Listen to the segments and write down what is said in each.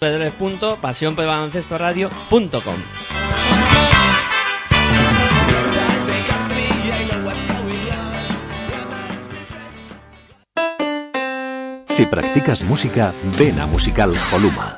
www.pasionpelbaloncestoradio.com Si practicas música, ven a Musical Holuma.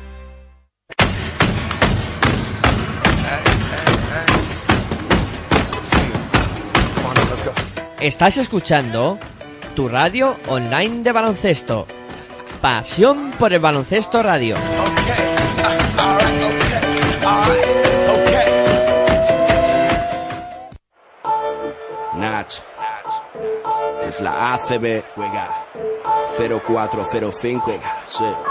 Estás escuchando tu radio online de baloncesto. Pasión por el baloncesto radio. Es la ACB. Juega. 0405. Sí.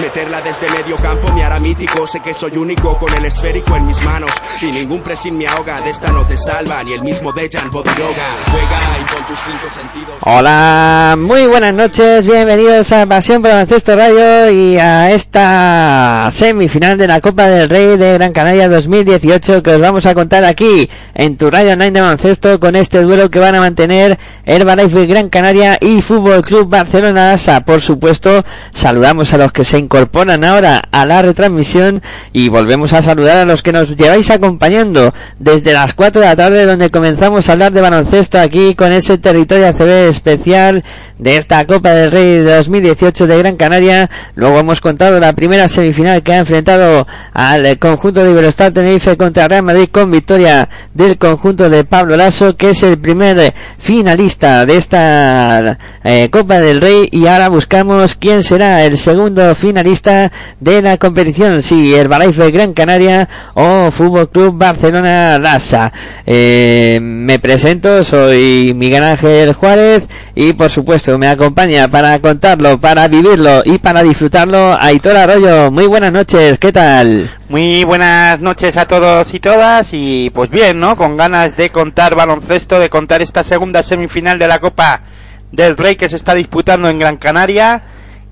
Meterla desde medio campo me hará mítico. Sé que soy único con el esférico en mis manos. Y ningún pressing me ahoga. De esta no te salva ni el mismo Dejan Bodiroga. Juega y con tus cinco sentidos. Hola, muy buenas noches, bienvenidos a Pasión por Baloncesto Radio y a esta semifinal de la Copa del Rey de Gran Canaria 2018 que os vamos a contar aquí en tu Radio Online de Baloncesto con este duelo que van a mantener Herbalife Gran Canaria y Fútbol Club Barcelona. Por supuesto, saludamos a los que se incorporan ahora a la retransmisión y volvemos a saludar a los que nos lleváis acompañando desde las 4 de la tarde donde comenzamos a hablar de baloncesto aquí con ese territorio ACB especial de esta Copa del Rey de 2018 de Gran Canaria. Luego hemos contado la primera semifinal que ha enfrentado al conjunto de Iberostar Tenerife contra Real Madrid con victoria del conjunto de Pablo Lasso que es el primer finalista de esta eh, Copa del Rey y ahora buscamos quién será el segundo finalista de la competición, si Herbalife Gran Canaria o Fútbol Club Barcelona Lassa. Eh, me presento, soy Miguel Ángel Juárez y por supuesto me acompaña para contarlo, para vivirlo y para disfrutarlo Aitor Arroyo. Muy buenas noches, ¿qué tal? Muy buenas noches a todos y todas y pues bien, ¿no? Con ganas de contar baloncesto, de contar esta segunda semifinal de la Copa del Rey que se está disputando en Gran Canaria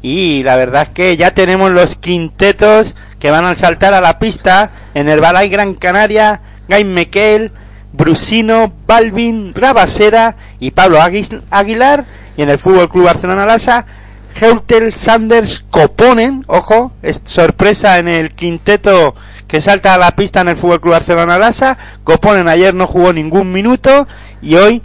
y la verdad es que ya tenemos los quintetos que van a saltar a la pista en el Balay Gran Canaria, Guy Mekel, Brusino, Balvin, Rabasera y Pablo Aguilar y en el Fútbol Club Barcelona Lasa Heutel, Sanders, Coponen, ojo, es sorpresa en el quinteto que salta a la pista en el Fútbol Club Barcelona Lasa. Coponen ayer no jugó ningún minuto y hoy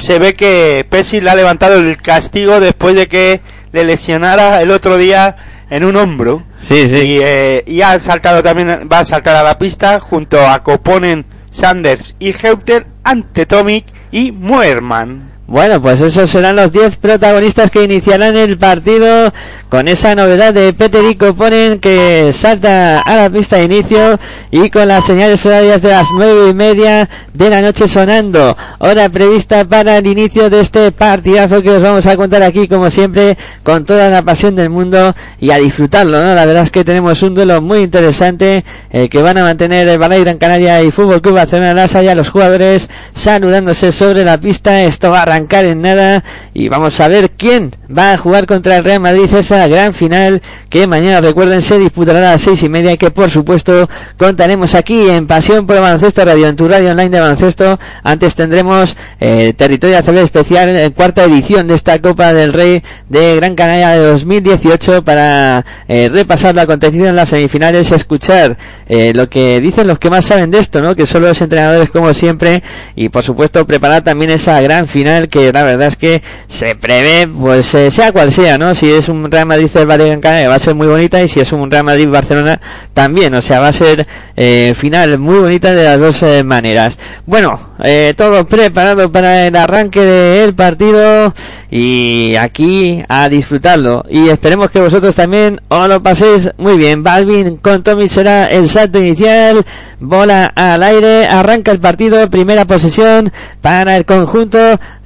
se ve que Pesci le ha levantado el castigo después de que le lesionara el otro día en un hombro. Sí, sí. Y, eh, y ha saltado también, va a saltar a la pista junto a Coponen, Sanders y Heuter ante Tomic y Muerman. Bueno, pues esos serán los 10 protagonistas que iniciarán el partido con esa novedad de Peterico Ponen que salta a la pista de inicio y con las señales horarias de las nueve y media de la noche sonando. Hora prevista para el inicio de este partidazo que os vamos a contar aquí como siempre con toda la pasión del mundo y a disfrutarlo, ¿no? La verdad es que tenemos un duelo muy interesante eh, que van a mantener el Balay Gran Canaria y Fútbol Club Barcelona Lasa y a los jugadores saludándose sobre la pista. Esto en nada y vamos a ver quién va a jugar contra el Real Madrid esa gran final que mañana recuerden se disputará a las seis y media que por supuesto contaremos aquí en Pasión por el Baloncesto Radio, en tu radio online de baloncesto. Antes tendremos eh, Territorio ACB Especial, en cuarta edición de esta Copa del Rey de Gran Canaria de 2018 para eh, repasar lo acontecido en las semifinales, escuchar eh, lo que dicen los que más saben de esto, ¿no? Que son los entrenadores como siempre y por supuesto preparar también esa gran final que la verdad es que se prevé, pues eh, sea cual sea, ¿no? Si es un Real Madrid Gran Canaria va a ser muy bonita y si es un Real Madrid Barcelona también, o sea, va a ser eh, final muy bonita de las dos eh, maneras. Bueno, eh, todo preparado para el arranque del partido y aquí a disfrutarlo y esperemos que vosotros también os lo paséis muy bien. Balvin con Tommy será el salto inicial, bola al aire, arranca el partido, primera posesión para el conjunto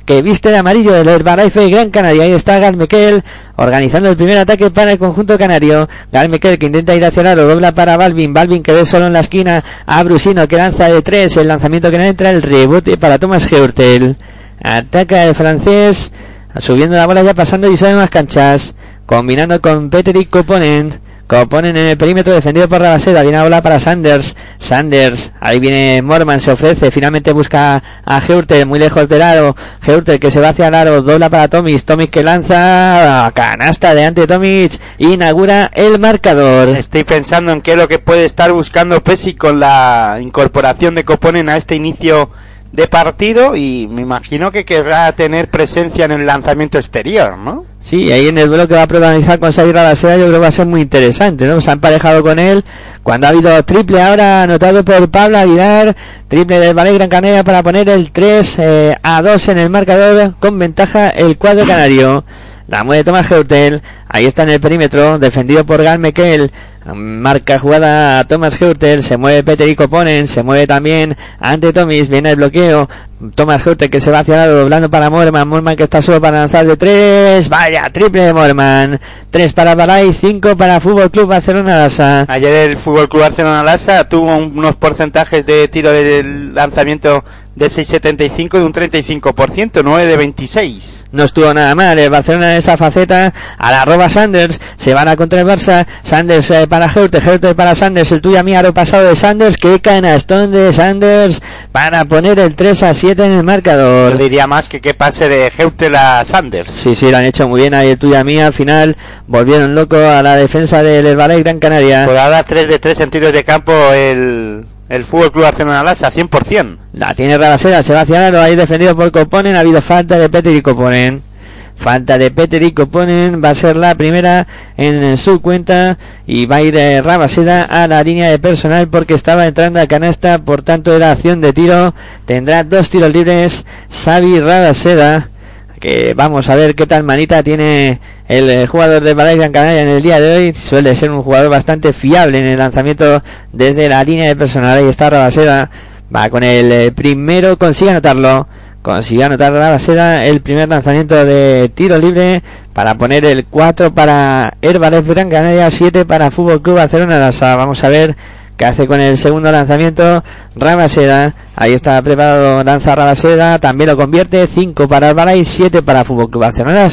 que viste de amarillo del Herbalife Gran Canaria. Ahí está Galmequel organizando el primer ataque para el conjunto canario. Galmequel que intenta ir hacia el aro, dobla para Balvin. Balvin que ve solo en la esquina a Brusino que lanza de tres. El lanzamiento que no entra, el rebote para Thomas Heurtel. Ataca el francés, subiendo la bola ya pasando y sale más canchas. Combinando con Peteric Coponent. Coponen en el perímetro defendido por Rabaseda. Viene a bola para Sanders. Sanders. Ahí viene Morman. Se ofrece. Finalmente busca a Heurter. Muy lejos del aro. Heurter que se va hacia el aro. Dobla para Tomic. Tomic que lanza. Canasta de ante Tomic. Inaugura el marcador. Estoy pensando en qué es lo que puede estar buscando Pesi con la incorporación de Coponen a este inicio de partido y me imagino que querrá tener presencia en el lanzamiento exterior, ¿no? Sí, ahí en el duelo que va a protagonizar con Xavi Rabaseda yo creo que va a ser muy interesante, ¿no? Se ha emparejado con él cuando ha habido triple ahora anotado por Pablo Aguilar, triple del Valle Gran Canaria para poner el 3 eh, a 2 en el marcador con ventaja el cuadro canario. La mueve Tomás Geutel, ahí está en el perímetro, defendido por Gal Mekel, Marca jugada a Thomas Heutel, se mueve Peter y Coponen, se mueve también ante Tomis, viene el bloqueo, Thomas Heutel que se va hacia el lado, doblando para Morman, Morman que está solo para lanzar de tres, vaya, triple de Morman, tres para Balay, cinco para Fútbol Club Barcelona Lasa. Ayer el Fútbol Club Barcelona Lasa tuvo unos porcentajes de tiro de lanzamiento de 6,75 de un 35%, 9 de 26. No estuvo nada mal el Barcelona en esa faceta, a la arroba Sanders, se van a contra el Barça, Sanders eh, para Heute, Heute para Sanders, el tuyo aro pasado de Sanders, que canastón de Sanders para poner el 3 a 7 en el marcador. Yo diría más que que pase de Heute a Sanders. Sí, sí, lo han hecho muy bien ahí el tuya mía, al final volvieron loco a la defensa del Valle Gran Canaria. Por ahora 3 de 3 en tiros de campo el el Fútbol Club Barcelona Lasa, 100%. La tiene Rabasera, Sebastián ahí defendido por Coponen, ha habido falta de Peter y Coponen. Falta de Peter y Coponen, va a ser la primera en su cuenta y va a ir eh, Rabaseda a la línea de personal porque estaba entrando a canasta, por tanto era acción de tiro. Tendrá dos tiros libres Xavi Rabaseda que vamos a ver qué tal manita tiene el eh, jugador de Balay Gran Canaria en el día de hoy. Suele ser un jugador bastante fiable en el lanzamiento desde la línea de personal. Ahí está Rabaseda. Va con el eh, primero, consigue anotarlo. Consigue anotar Rabaseda el primer lanzamiento de tiro libre para poner el 4 para Herbales Gran Canaria, 7 para Fútbol Club Barcelona. Vamos a ver que hace con el segundo lanzamiento Rabaseda. Ahí está preparado, lanza Rabaseda, también lo convierte, 5 para Albalay, 7 para Fútbol Club Barcelona.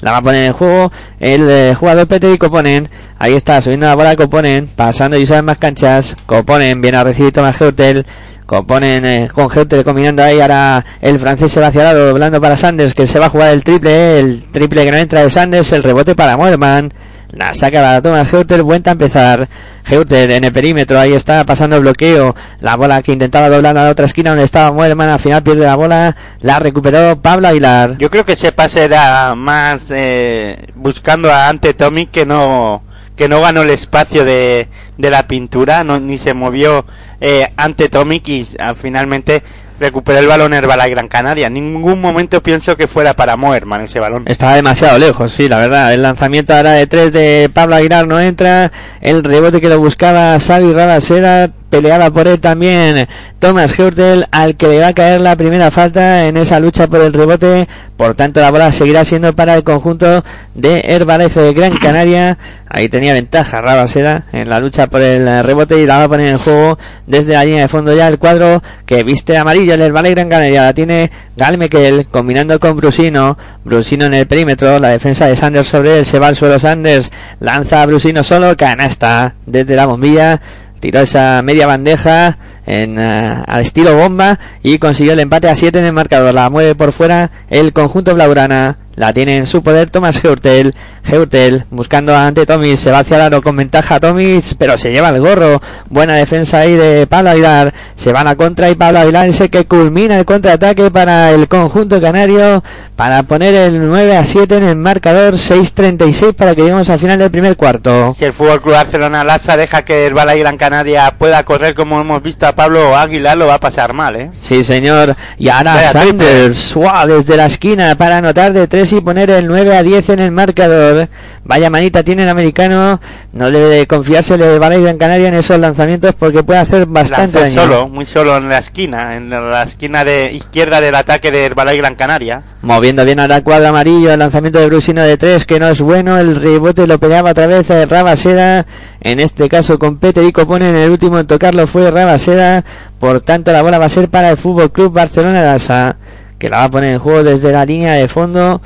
La va a poner en juego el eh, jugador Peter y Coponen. Ahí está, subiendo la bola Coponen, pasando y usan más canchas. Coponen viene a recibir Tomás Heutel. Componen eh, con Heutel combinando ahí ahora el francés se va hacia lado, doblando para Sanders que se va a jugar el triple, el triple que no entra de Sanders, el rebote para Muerman. La saca la toma Heuter, vuelta a empezar. Heuter en el perímetro, ahí está pasando el bloqueo. La bola que intentaba doblar a la otra esquina donde estaba Muerman, al final pierde la bola. La recuperó Pablo Aguilar. Yo creo que ese pase era más eh, buscando a ante Tommy que no que no ganó el espacio de, de la pintura, no, ni se movió eh, ante Tomic y ah, finalmente recuperó el balón Herbala Gran Canaria. En ningún momento pienso que fuera para Moerman ese balón. Estaba demasiado lejos, sí, la verdad. El lanzamiento ahora de tres de Pablo Aguilar no entra. El rebote que lo buscaba Xavi Rabasera peleaba por él también Thomas Hurtel, al que le va a caer la primera falta en esa lucha por el rebote. Por tanto, la bola seguirá siendo para el conjunto de Herbalife de Gran Canaria. Ahí tenía ventaja Rabaseda en la lucha por el rebote y la va a poner en juego desde la línea de fondo ya el cuadro que viste amarillo el Herbalife Gran Canaria. La tiene Galmekel combinando con Brusino. Brusino en el perímetro. La defensa de Sanders sobre él. Se va al suelo Sanders. Lanza a Brusino solo. Canasta desde la bombilla tiró esa media bandeja en uh, al estilo bomba y consiguió el empate a 7 en el marcador. La mueve por fuera el conjunto Blaurana. La tiene en su poder Thomas Heurtel. Heurtel buscando ante Tomis. Se va hacia el aro con ventaja Tomis, pero se lleva el gorro. Buena defensa ahí de Pablo Aguilar. Se va a la contra y Pablo Aguilar es el que culmina el contraataque para el conjunto canario. Para poner el 9 a 7 en el marcador. 6-36 para que lleguemos al final del primer cuarto. Si el Fútbol Club Barcelona Lassa deja que el Balay Gran Canaria pueda correr como hemos visto a Pablo Aguilar, lo va a pasar mal, ¿eh? Sí, señor. Y ahora Sanders, wow, desde la esquina para anotar de 3 y poner el 9 a 10 en el marcador. Vaya manita tiene el americano. No debe confiarse el Balay Gran Canaria en esos lanzamientos porque puede hacer bastante daño. solo, muy solo en la esquina, en la esquina de izquierda del ataque del Balay Gran Canaria. Moviendo bien a la cuadra amarillo, el lanzamiento de Brusino de 3 que no es bueno, el rebote lo peleaba otra vez Rabaseda, en este caso con Peter y Copone en el último en tocarlo fue Rabaseda, por tanto la bola va a ser para el Fútbol Club Barcelona Lasa, que la va a poner en juego desde la línea de fondo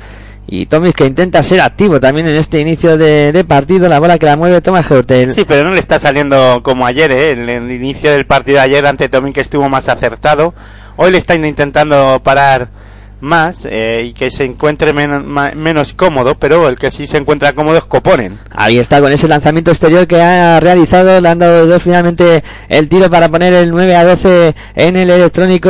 y Tomis que intenta ser activo también en este inicio de, partido, la bola que la mueve Thomas Hotel. Sí, pero no le está saliendo como ayer, ¿eh? el, inicio del partido ayer ante Tomis que estuvo más acertado, hoy le está intentando parar más eh, y que se encuentre menos, cómodo, pero el que sí se encuentra cómodo es Coponen. Ahí está con ese lanzamiento exterior que ha realizado, le han dado dos finalmente el tiro para poner el 9 a 12 en el electrónico,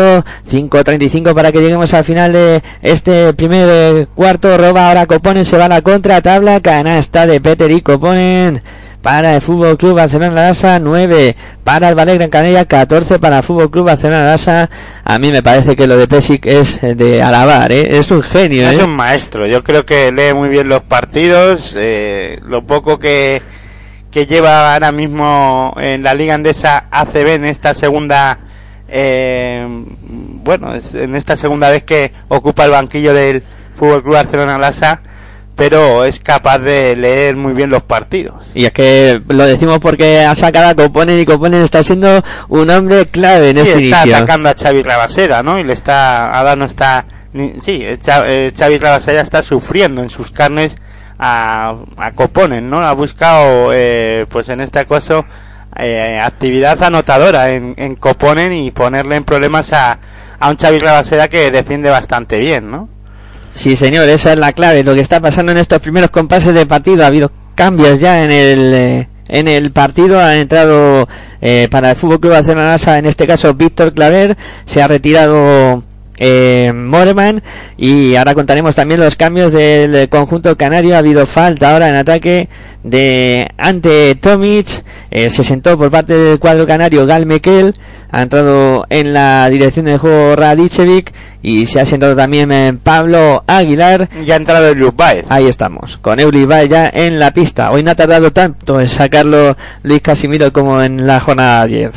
5-35 para que lleguemos al final de este primer eh, cuarto, roba ahora Coponen, se va a la contra tabla, canasta de Peter y Coponen para el Fútbol Club Barcelona Lasa, 9 para el Ballet Gran Canaria, 14 para el Fútbol Club Barcelona Lasa. A mí me parece que lo de Pesic es de alabar, ¿eh? es un genio. Es ¿eh? un maestro, yo creo que lee muy bien los partidos, eh, lo poco que, que lleva ahora mismo en la Liga Andesa ACB en esta segunda eh, bueno, en esta segunda vez que ocupa el banquillo del Fútbol Club Barcelona Lasa pero es capaz de leer muy bien los partidos. Y es que lo decimos porque ha sacado a Coponen y Coponen está siendo un hombre clave en sí, este está inicio. atacando a Xavi Rabasera, ¿no? Y le está, ahora no está, ni, sí, Xavi, Xavi Rabasera está sufriendo en sus carnes a, a Coponen, ¿no? Ha buscado, eh, pues en este caso, eh, actividad anotadora en, en Coponen y ponerle en problemas a, a un Xavi Rabasera que defiende bastante bien, ¿no? Sí, señor, esa es la clave. Lo que está pasando en estos primeros compases de partido, ha habido cambios ya en el eh, en el partido. Ha entrado eh, para el Fútbol Club Barcelona en este caso Víctor Claver, se ha retirado eh, Moreman y ahora contaremos también los cambios del conjunto canario. Ha habido falta ahora en ataque de ante Tomic, eh, se sentó por parte del cuadro canario Gal Mekel, ha entrado en la dirección del juego Radicevic y se ha sentado también eh, Pablo Aguilar. Ya ha entrado Baez. Ahí estamos, con Baez ya en la pista. Hoy no ha tardado tanto en sacarlo Luis Casimiro como en la jornada de ayer.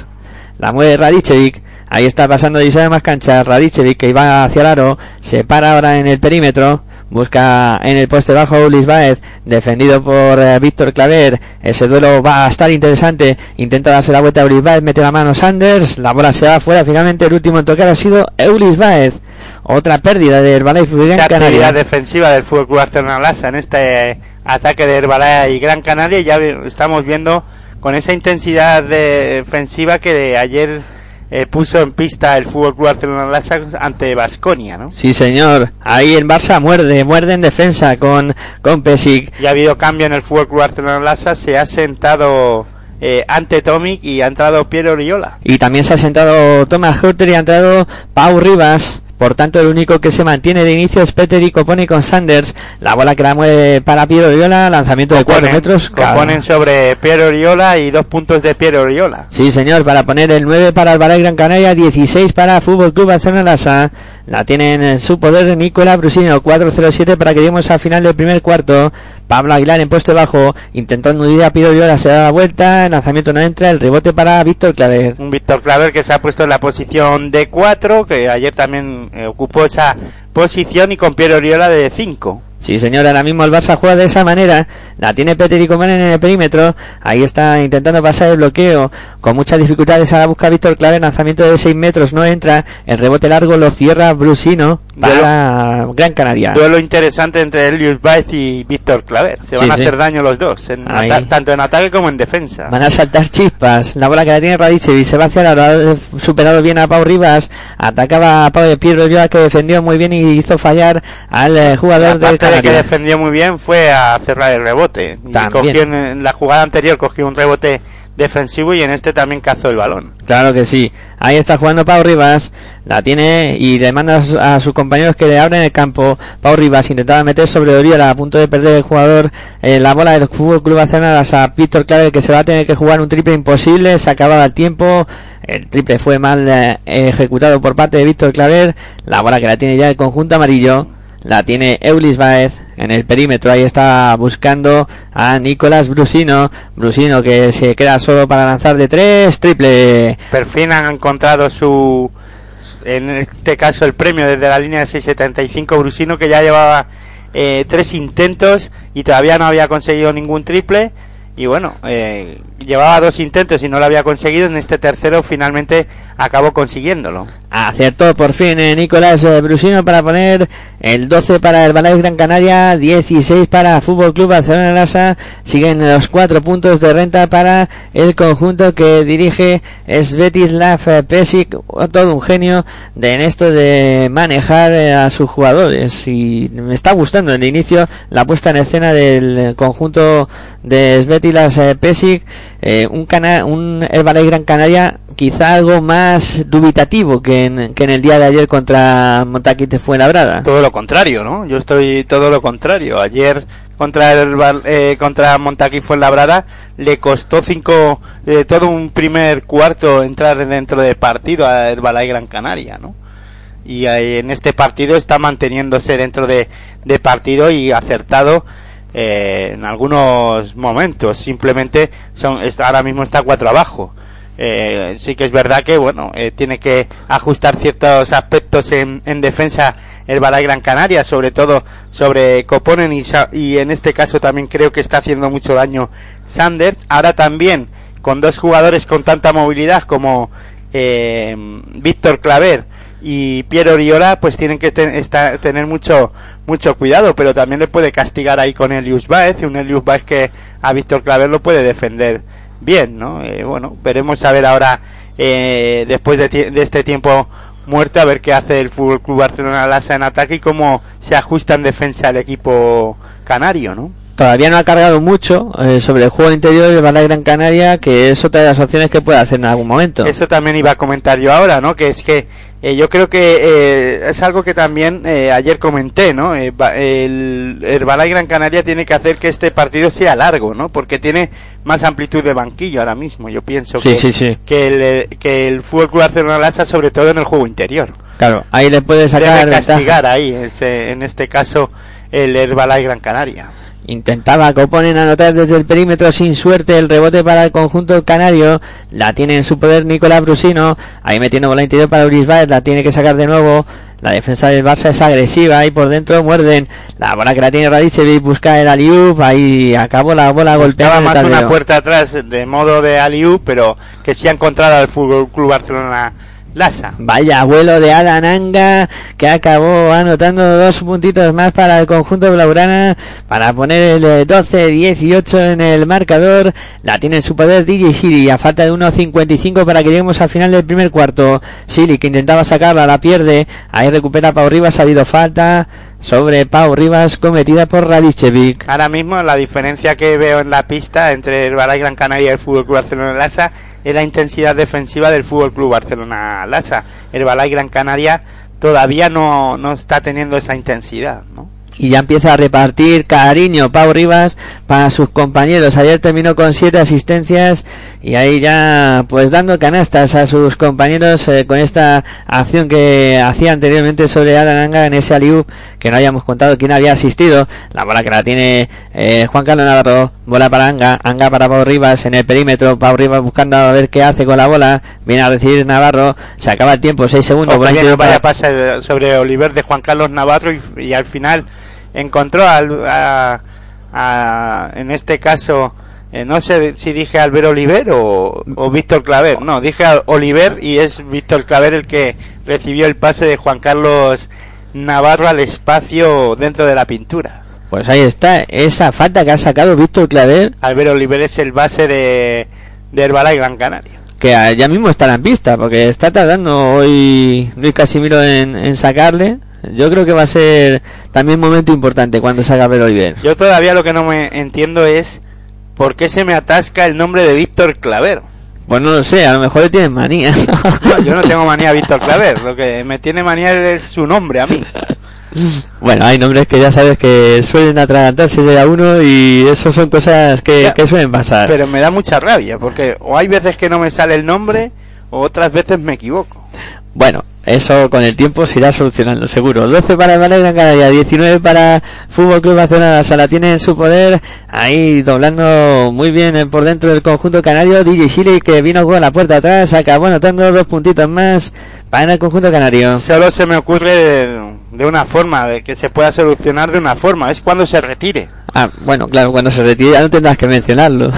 La mueve Radicevic. Ahí está pasando Isabel más cancha. Radicevic que iba hacia el aro. Se para ahora en el perímetro. Busca en el poste bajo Ulis Baez. Defendido por eh, Víctor Claver. Ese duelo va a estar interesante. Intenta darse la vuelta a Ulis Baez. Mete la mano Sanders. La bola se va fuera. Finalmente el último en tocar ha sido Eulis Baez. Otra pérdida de Herbalife Gran Esa Canaria. actividad defensiva del Fútbol Club Barcelona en este eh, ataque de Herbalife y Gran Canaria ya estamos viendo con esa intensidad defensiva que ayer eh, puso en pista el Fútbol Club Barcelona ante Basconia, ¿no? Sí, señor. Ahí en Barça muerde, muerde en defensa con, con Pesic. Ya ha habido cambio en el Fútbol Club Barcelona Lasa, se ha sentado eh, ante Tomic y ha entrado Piero Oriola. Y también se ha sentado Thomas Hurter y ha entrado Pau Rivas. Por tanto, el único que se mantiene de inicio es Peter y Copone con Sanders. La bola que la mueve para Piero Oriola, lanzamiento de 4 metros. Coponen sobre Piero Oriola y dos puntos de Piero Oriola. Sí, señor, para poner el 9 para el Balay Gran Canaria, 16 para Fútbol Club Barcelona Lasa. La tienen en su poder Nicola Brusino, 4-0-7 para que lleguemos al final del primer cuarto. Pablo Aguilar en puesto bajo, intentando unir a Piero Oriola, se da la vuelta, el lanzamiento no entra, el rebote para Víctor Claver. Un Víctor Claver que se ha puesto en la posición de 4, que ayer también eh, ocupó esa posición y con Piero Oriola de 5. Sí, señor, ahora mismo el Barça juega de esa manera. La tiene Peter y Coman en el perímetro. Ahí está intentando pasar el bloqueo. Con muchas dificultades ahora busca Víctor Clave. Lanzamiento de 6 metros no entra. El rebote largo lo cierra Brusino Gran Canaria. Duelo interesante entre Elius Baez y Víctor Claver. Se van a hacer daño los dos, tanto en ataque como en defensa. Van a saltar chispas. La bola que la tiene Radicevic se va hacia la hora. Superado bien a Pau Rivas. Atacaba a Pau de Piero que defendió muy bien y hizo fallar al eh, jugador del de que defendió muy bien fue a cerrar el rebote. Cogió en la jugada anterior cogió un rebote defensivo y en este también cazó el balón. Claro que sí. Ahí está jugando Pau Rivas, la tiene y le manda a sus compañeros que le abren el campo. Pau Rivas intentaba meter sobre Oriol a punto de perder el jugador la bola del Fútbol Club Barcelona a Víctor Claver que se va a tener que jugar un triple imposible, se acababa el tiempo. El triple fue mal eh, ejecutado por parte de Víctor Claver. La bola que la tiene ya el conjunto amarillo la tiene Eulis Baez en el perímetro. Ahí está buscando a Nicolás Brusino. Brusino que se queda solo para lanzar de tres. Triple. Per fin han encontrado su. En este caso, el premio desde la línea de 6.75. Brusino que ya llevaba eh, tres intentos y todavía no había conseguido ningún triple. Y bueno, eh, llevaba dos intentos y no lo había conseguido. En este tercero finalmente acabó consiguiéndolo. Acertó por fin eh, Nicolás eh, Brusino para poner el 12 para el Balay Gran Canaria, 16 para Fútbol Club Barcelona Lasa. Siguen los cuatro puntos de renta para el conjunto que dirige Svetislav Pesic, todo un genio de en esto de manejar eh, a sus jugadores. Y me está gustando en el inicio la puesta en escena del conjunto de Svetislav Pesic. un, cana un Gran Canaria quizá algo más dubitativo que en, que en el día de ayer contra Montaquite Fuenlabrada. Todo lo contrario, ¿no? Yo estoy todo lo contrario. Ayer contra el eh, contra Montaquí Fuenlabrada le costó cinco eh, todo un primer cuarto entrar dentro de partido a Herbalife Gran Canaria, ¿no? Y en este partido está manteniéndose dentro de, de partido y acertado eh, en algunos momentos. Simplemente son, ahora mismo está cuatro abajo eh, sí que es verdad que bueno eh, tiene que ajustar ciertos aspectos en, en defensa el Balay Gran Canaria, sobre todo sobre Coponen y, y, en este caso también creo que está haciendo mucho daño Sanders. Ahora también con dos jugadores con tanta movilidad como eh, Víctor Claver y Piero Oriola, pues tienen que tener mucho mucho cuidado, pero también le puede castigar ahí con Elius Baez, un Elius Baez que a Víctor Claver lo puede defender bien, ¿no? Eh, bueno, veremos a ver ahora, eh, después de, de, este tiempo muerto, a ver qué hace el Fútbol Club Barcelona Lasa en ataque y cómo se ajusta en defensa el equipo canario, ¿no? Todavía no ha cargado mucho eh, sobre el juego interior de Balay Gran Canaria, que es otra de las opciones que puede hacer en algún momento. Eso también iba a comentar yo ahora, ¿no? Que es que eh, yo creo que eh, es algo que también eh, ayer comenté, ¿no? el Herbalife Gran Canaria tiene que hacer que este partido sea largo, ¿no? Porque tiene más amplitud de banquillo ahora mismo. Yo pienso que, que el que el Fútbol Club Barcelona Lasa sobre todo en el juego interior. Claro, ahí le puede sacar Debe castigar ahí, en este caso el Herbalife Gran Canaria. Intentaba Coponen anotar desde el perímetro sin suerte el rebote para el conjunto canario. La tiene en su poder Nicolás Brusino. Ahí metiendo bola interior para Uris La tiene que sacar de nuevo. La defensa del Barça es agresiva y por dentro muerden. La bola que la tiene Radicevic busca el Aliup. Ahí acabó la bola golpeada. más una puerta atrás de modo de Aliup, pero que sí ha encontrado al Fútbol Club Barcelona Lasa. Vaya vuelo de Alananga que acabó anotando dos puntitos más para el conjunto blaugrana para poner el 12-18 eh, en el marcador. La tiene en su poder DJ Siri a falta de 1.55 para que lleguemos al final del primer cuarto. Siri que intentaba sacarla, la pierde. Ahí recupera Pau Rivas, ha habido falta sobre Pau Rivas cometida por Radicevic. Ahora mismo la diferencia que veo en la pista entre el Balay Gran Canaria y el Fútbol Club Barcelona Lasa es la intensidad defensiva del Fútbol Club Barcelona Lasa. El Balay Gran Canaria todavía no, no está teniendo esa intensidad, ¿no? Y ya empieza a repartir cariño Pau Rivas para sus compañeros. Ayer terminó con siete asistencias y ahí ya pues dando canastas a sus compañeros eh, con esta acción que hacía anteriormente sobre Alan Anga en ese aliu que no habíamos contado quién había asistido. La bola que la tiene eh, Juan Carlos Navarro, bola para Anga, Anga para Pau Rivas en el perímetro, Pau Rivas buscando a ver qué hace con la bola, viene a recibir Navarro, se acaba el tiempo, seis segundos. No vaya pase sobre Oliver de Juan Carlos Navarro y, y al final encontró al, a, a, en este caso eh, no sé si dije Albert Oliver o, o Víctor Claver. No dije Oliver y es Víctor Claver el que recibió el pase de Juan Carlos Navarro al espacio dentro de la pintura. Pues ahí está esa falta que ha sacado Víctor Claver. Albert Oliver es el base de, de Herbalife Gran Canaria. Que ya mismo estará en pista porque está tardando hoy Luis Casimiro en, en sacarle yo creo que va a ser también un momento importante cuando salga Ver Oliver. Yo todavía lo que no me entiendo es por qué se me atasca el nombre de Víctor Claver. Pues no lo sé, a lo mejor le tienes manía. No, yo no tengo manía a Víctor Claver, lo que me tiene manía es su nombre a mí. Bueno, hay nombres que ya sabes que suelen atragantarse de a uno y eso son cosas que, Ya, que suelen pasar. Pero me da mucha rabia, porque o hay veces que no me sale el nombre, o otras veces me equivoco. Bueno, eso con el tiempo se irá solucionando, seguro. 12 para el Gran Canaria, 19 para Fútbol Club Barcelona. La tiene en su poder, ahí doblando muy bien eh, por dentro del conjunto canario. DJ Chile que vino con la puerta atrás, acabó anotando dos puntitos más para el conjunto canario. Solo se me ocurre de una forma, de que se pueda solucionar de una forma, es cuando se retire. Ah, bueno, claro, cuando se retire ya no tendrás que mencionarlo.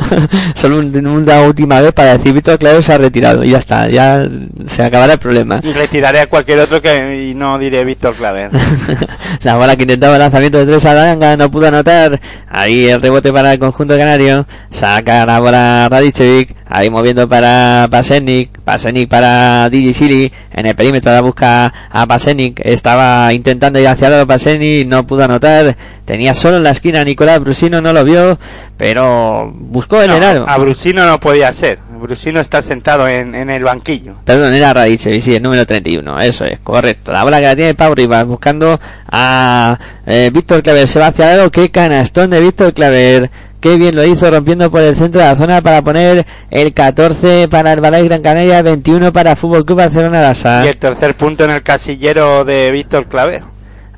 Solo un- una última vez para decir Víctor Claro se ha retirado y ya está, ya se acabará el problema. Y retiraré a cualquier otro que y no diré Víctor Claver. la bola que intentaba el lanzamiento de tres a Danga no pudo anotar. Ahí el rebote para el conjunto canario. Saca la bola Radicevic. Ahí moviendo para Pasenic. Pasenic para DJ Sili. En el perímetro la busca a Pasenic. Estaba intentando ir hacia el lado Pasenic. No pudo anotar. Tenía solo la esquina Nicolás Brusino. No lo vio. Pero buscó el No, enano. a Brusino no podía ser. Brusino está sentado en, en el banquillo. Perdón, era Radicevic, sí, el número 31, eso es, correcto. La bola que la tiene Pau Rivas, buscando a eh, Víctor Claver, se va hacia lado, qué canastón de Víctor Claver. Qué bien lo hizo rompiendo por el centro de la zona para poner el 14 para el Balay Gran Canaria, 21 para Fútbol Club Barcelona Lasa. Y el tercer punto en el casillero de Víctor Claver.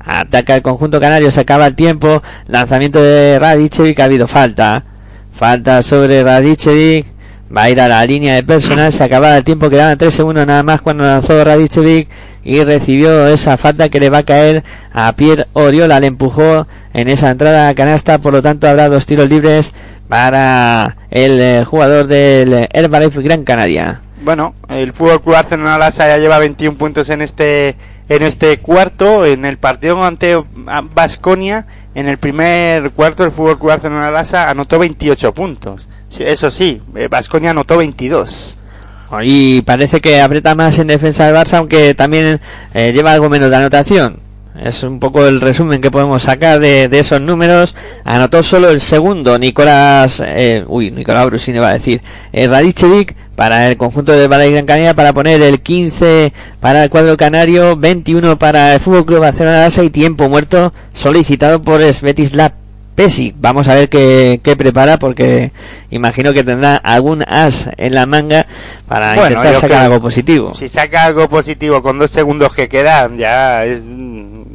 Ataca el conjunto canario, se acaba el tiempo. Lanzamiento de Radicevic, ha habido falta. Falta sobre Radicevic. Va a ir a la línea de personal, se acababa el tiempo, quedaban 3 segundos nada más cuando lanzó Radicevic y recibió esa falta que le va a caer a Pierre Oriola. Le empujó en esa entrada a canasta, por lo tanto habrá dos tiros libres para el eh, jugador del Herbalife Gran Canaria. Bueno, el Fútbol Club Barcelona Lasa ya lleva 21 puntos en este en este cuarto, en el partido ante Vasconia, en el primer cuarto el Fútbol Club Barcelona Lasa anotó 28 puntos. Eso sí, Vasconia anotó 22. Y parece que aprieta más en defensa del Barça, aunque también eh, lleva algo menos de anotación. Es un poco el resumen que podemos sacar de, de esos números. Anotó solo el segundo Nicolás, eh, uy, Nicolás Brusini va a decir, eh, Radicevic para el conjunto de Balay Gran Canaria para poner el 15 para el cuadro canario, 21 para el Fútbol Club Barcelona y tiempo muerto solicitado por Svetislav Pesic. Vamos a ver qué, qué prepara porque imagino que tendrá algún as en la manga para Bueno, intentar sacar algo positivo. Si saca algo positivo con dos segundos que quedan, ya es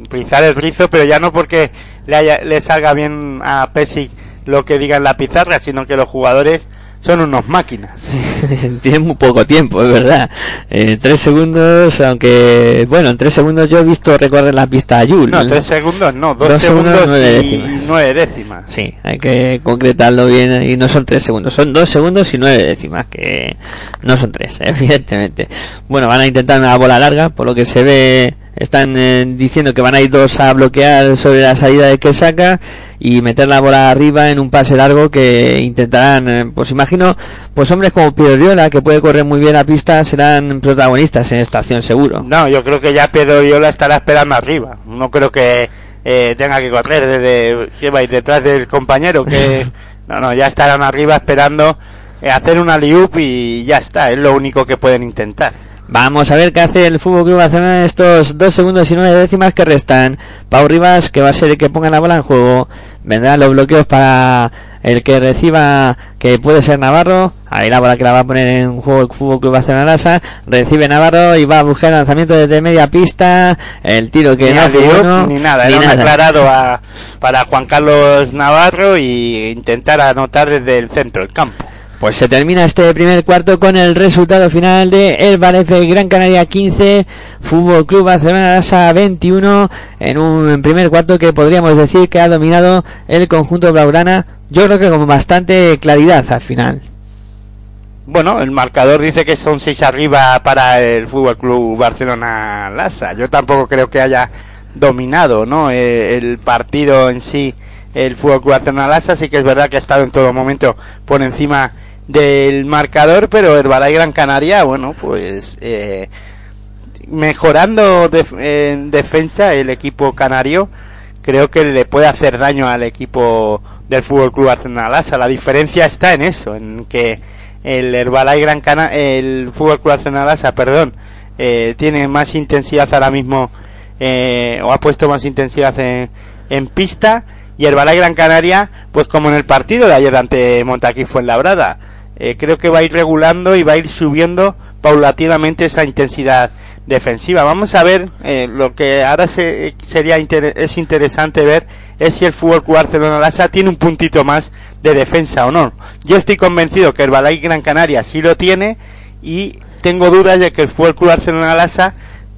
rizar el rizo, pero ya no porque le, haya- le salga bien a Pesic lo que diga en la pizarra, sino que los jugadores son unos máquinas. Tiene muy poco tiempo, es verdad. Eh, tres segundos, aunque, bueno, en tres segundos yo he visto recorrer la pista a Yul. No, tres segundos no, dos, Dos segundos, segundos, nueve y nueve décimas. Sí, hay que concretarlo bien y no son tres segundos, son dos segundos y nueve décimas, que no son tres, evidentemente. Bueno, van a intentar una bola larga, por lo que se ve, están eh, diciendo que van a ir dos a bloquear sobre la salida de que saca y meter la bola arriba en un pase largo que intentarán, eh, pues imagino, pues hombres como Pioriola, que puede correr muy bien la pista, serán protagonistas en esta acción seguro. No, yo creo que ya Pedro Viola estará esperando arriba. No creo que eh, tenga que correr desde que va a ir detrás del compañero. Que no, no, ya estarán arriba esperando eh, hacer una liup y ya está. Es lo único que pueden intentar. Vamos a ver qué hace el Fútbol Club Barcelona en estos dos segundos y nueve décimas que restan. Pau Rivas, que va a ser el que ponga la bola en juego. Vendrán los bloqueos para el que reciba, que puede ser Navarro. Ahí la bola que la va a poner en juego el Fútbol Club Barcelona Lasa. Recibe Navarro y va a buscar el lanzamiento desde media pista. El tiro que ni, no fue bueno, ni nada, ni era un aclarado a- para Juan Carlos Navarro y intentar anotar desde el centro del campo. Pues se termina este primer cuarto con el resultado final de el Valencia Gran Canaria 15, Fútbol Club Barcelona Lasa 21, en un primer cuarto que podríamos decir que ha dominado el conjunto blaugrana, yo creo que con bastante claridad al final. Bueno, el marcador dice que son seis arriba para el Fútbol Club Barcelona Lassa. Yo tampoco creo que haya dominado, ¿no? Eh, el partido en sí, el Fútbol Club Barcelona Lassa. Sí que es verdad que ha estado en todo momento por encima del marcador, pero el Balay Gran Canaria, bueno, pues eh, mejorando en defensa el equipo canario, creo que le puede hacer daño al equipo del Fútbol Club Barcelona Lassa. La diferencia está en eso, en que el Herbalife Gran Cana el Fútbol Club Barcelona Lassa, perdón, eh, tiene más intensidad ahora mismo eh, o ha puesto más intensidad en, pista y Herbalife Gran Canaria, pues como en el partido de ayer ante Montaquí Fuenlabrada, eh, creo que va a ir regulando y va a ir subiendo paulatinamente esa intensidad defensiva. Vamos a ver eh, lo que ahora se- sería es interesante ver es si el Fútbol Barcelona Lassa tiene un puntito más de defensa o no. Yo estoy convencido que el Balay Gran Canaria sí lo tiene y tengo dudas de que el Fútbol Barcelona Lassa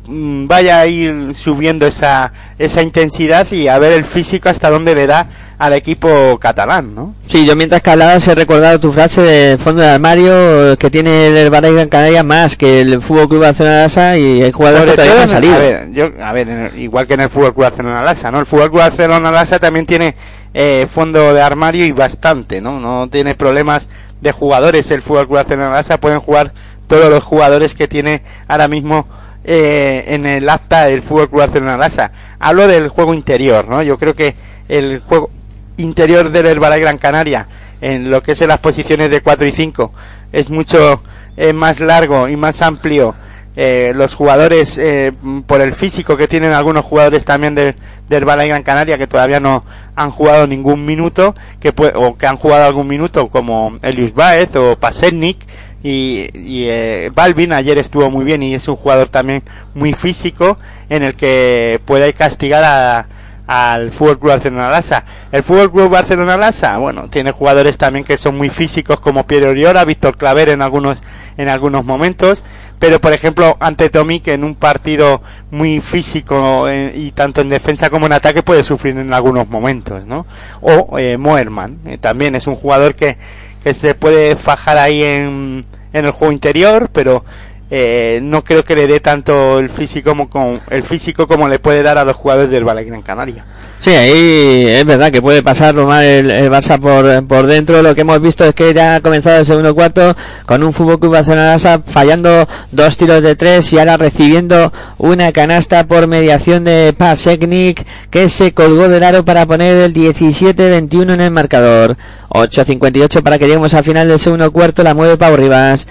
vaya a ir subiendo esa esa intensidad y a ver el físico hasta dónde le da al equipo catalán, ¿no? Sí, yo mientras que hablabas he recordado tu frase de fondo de armario que tiene el Herbalife Gran Canaria más que el Fútbol Club Barcelona Lasa y hay jugadores que todavía no el- salido. A ver, yo, a ver, el- igual que en el Fútbol Club Barcelona Lassa, ¿no? El Fútbol Club Barcelona Lassa también tiene eh, fondo de armario y bastante, ¿no? No tiene problemas de jugadores. El Fútbol Club Barcelona Lassa pueden jugar todos los jugadores que tiene ahora mismo eh, en el acta del Fútbol Club Barcelona Lassa. Hablo del juego interior, ¿no? Yo creo que el juego interior del Herbalife Gran Canaria en lo que es en las posiciones de 4 y 5 es mucho eh, más largo y más amplio eh, los jugadores eh, por el físico que tienen algunos jugadores también de, del Herbalife Gran Canaria que todavía no han jugado ningún minuto que o que han jugado algún minuto como Elius Baez o Pasetnik y, y eh, Balvin ayer estuvo muy bien y es un jugador también muy físico en el que puede castigar a, al Fútbol Club Barcelona Lassa. El Fútbol Club Barcelona Lassa, bueno, tiene jugadores también que son muy físicos como Pierre Oriola, Víctor Claver en algunos en algunos momentos, pero por ejemplo ante Tommy que en un partido muy físico eh, y tanto en defensa como en ataque puede sufrir en algunos momentos, ¿no? O eh, Moerman, eh, también es un jugador que que se puede fajar ahí en, en el juego interior, pero eh, no creo que le dé tanto el físico como, como- el físico como le puede dar a los jugadores del Valle Gran Canaria. Sí, ahí es verdad que puede pasarlo mal el, el Barça por, por dentro. Lo que hemos visto es que ya ha comenzado el segundo cuarto con un Fútbol Club Barcelona fallando dos tiros de tres y ahora recibiendo una canasta por mediación de Pasecnik que se colgó del aro para poner el 17-21 en el marcador. 8.58 para que lleguemos al final del segundo cuarto. La mueve Pau Rivas.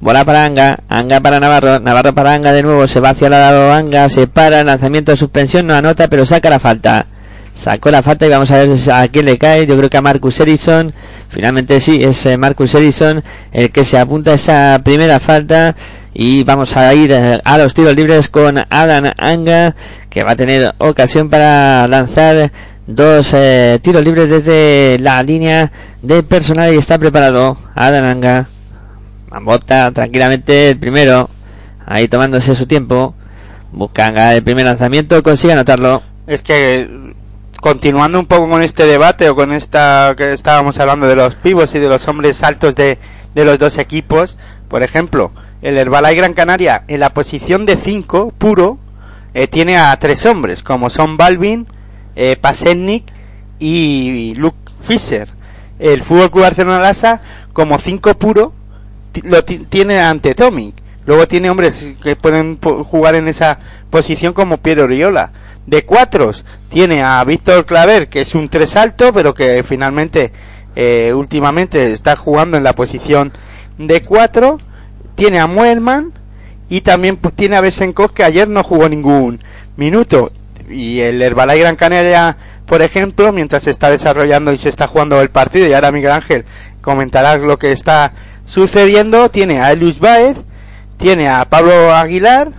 Bola para Anga, Anga para Navarro, Navarro para Anga de nuevo, se va hacia el lado Anga, se para, lanzamiento de suspensión, no anota, pero saca la falta. Sacó la falta y vamos a ver a quién le cae, yo creo que a Marcus Edison, finalmente sí, es eh, Marcus Edison el que se apunta a esa primera falta y vamos a ir eh, a los tiros libres con Alan Anga, que va a tener ocasión para lanzar dos eh, tiros libres desde la línea de personal y está preparado Alan Anga. Bota tranquilamente el primero. Ahí tomándose su tiempo. Busca el primer lanzamiento. Consigue anotarlo. Es que continuando un poco con este debate o con esta que estábamos hablando de los pivos y de los hombres altos de, de los dos equipos, por ejemplo, el Herbalife Gran Canaria en la posición de 5 puro eh, tiene a tres hombres como son Balvin, eh, Pasetnik y Luke Fischer. El Fútbol Club Barcelona como 5 puro lo ti- tiene ante Tomic. Luego tiene hombres que pueden jugar en esa posición como Piero Oriola. De cuatros tiene a Víctor Claver, que es un tres alto, pero que finalmente eh, últimamente está jugando en la posición de cuatro. Tiene a Muelman y también pues, tiene a Besenkov que ayer no jugó ningún minuto y el Herbalife Gran Canaria por ejemplo mientras se está desarrollando y se está jugando el partido y ahora Miguel Ángel comentará lo que está sucediendo tiene a Elius Baez tiene a Pablo Aguilar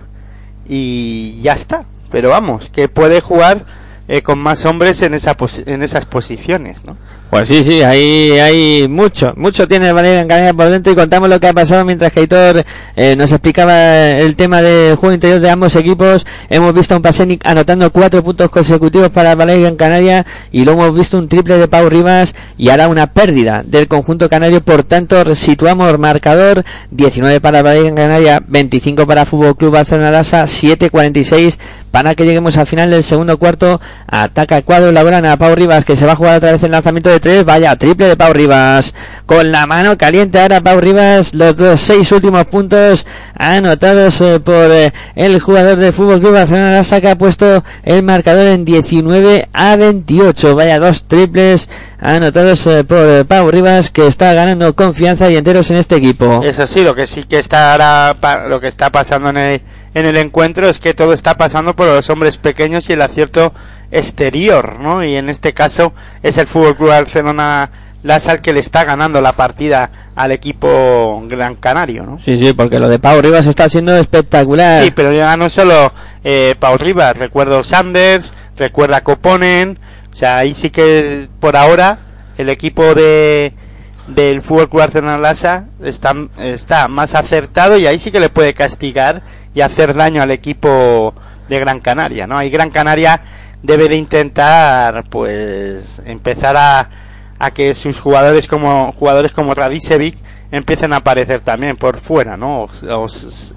y ya está pero vamos que puede jugar eh, con más hombres en, esa en esas posiciones ¿no? Pues sí, sí, ahí hay mucho, mucho tiene el Valencia en Canaria por dentro y contamos lo que ha pasado mientras que Aitor eh, nos explicaba el tema del juego interior de ambos equipos. Hemos visto a un Pasenic anotando cuatro puntos consecutivos para Valencia en Canaria y luego hemos visto un triple de Pau Rivas y ahora una pérdida del conjunto canario. Por tanto, situamos marcador 19 para Valencia en Canaria, 25 para Fútbol Club Barcelona Lasa, 7-46 para que lleguemos al final del segundo cuarto. Ataca el cuadro Laurana a Pau Rivas que se va a jugar otra vez el lanzamiento de tres. Vaya, triple de Pau Rivas. Con la mano caliente ahora Pau Rivas. Los dos seis últimos puntos anotados eh, por eh, el jugador de Fútbol Club Barcelona saca ha puesto el marcador en 19 a 28. Vaya, dos triples anotados eh, por Pau Rivas que está ganando confianza y enteros en este equipo. Eso sí, lo que sí que está ahora, lo que está pasando en el, en el encuentro es que todo está pasando por los hombres pequeños y el acierto exterior, ¿no? Y en este caso es el Fútbol Club Barcelona Lasal que le está ganando la partida al equipo Gran Canario, ¿no? Sí, sí, porque lo de Pau Rivas está siendo espectacular. Sí, pero ya no solo eh, Pau Rivas, recuerdo Sanders, recuerda Coponen, o sea, ahí sí que por ahora el equipo de del Fútbol Club Barcelona Lasa está, está más acertado y ahí sí que le puede castigar y hacer daño al equipo de Gran Canaria, ¿no? Ahí Gran Canaria debe de intentar pues empezar a, a que sus jugadores como jugadores como Radicevic empiecen a aparecer también por fuera, ¿no? O,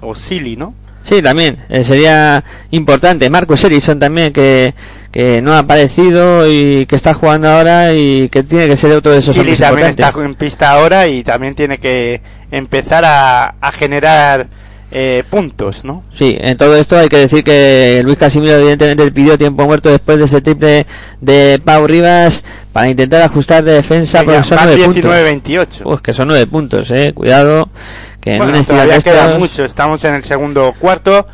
o, Silly, ¿no? Sí, también eh, sería importante. Marcos Erison también que, que no ha aparecido y que está jugando ahora y que tiene que ser otro de esos Silly también está en pista ahora y también tiene que empezar a, a generar eh, puntos, ¿no? Sí, en todo esto hay que decir que Luis Casimiro evidentemente pidió tiempo muerto después de ese triple de Pau Rivas para intentar ajustar de defensa porque son 19 28. Pues que son nueve puntos, eh, cuidado que bueno, todavía queda mucho, estamos en el segundo cuarto,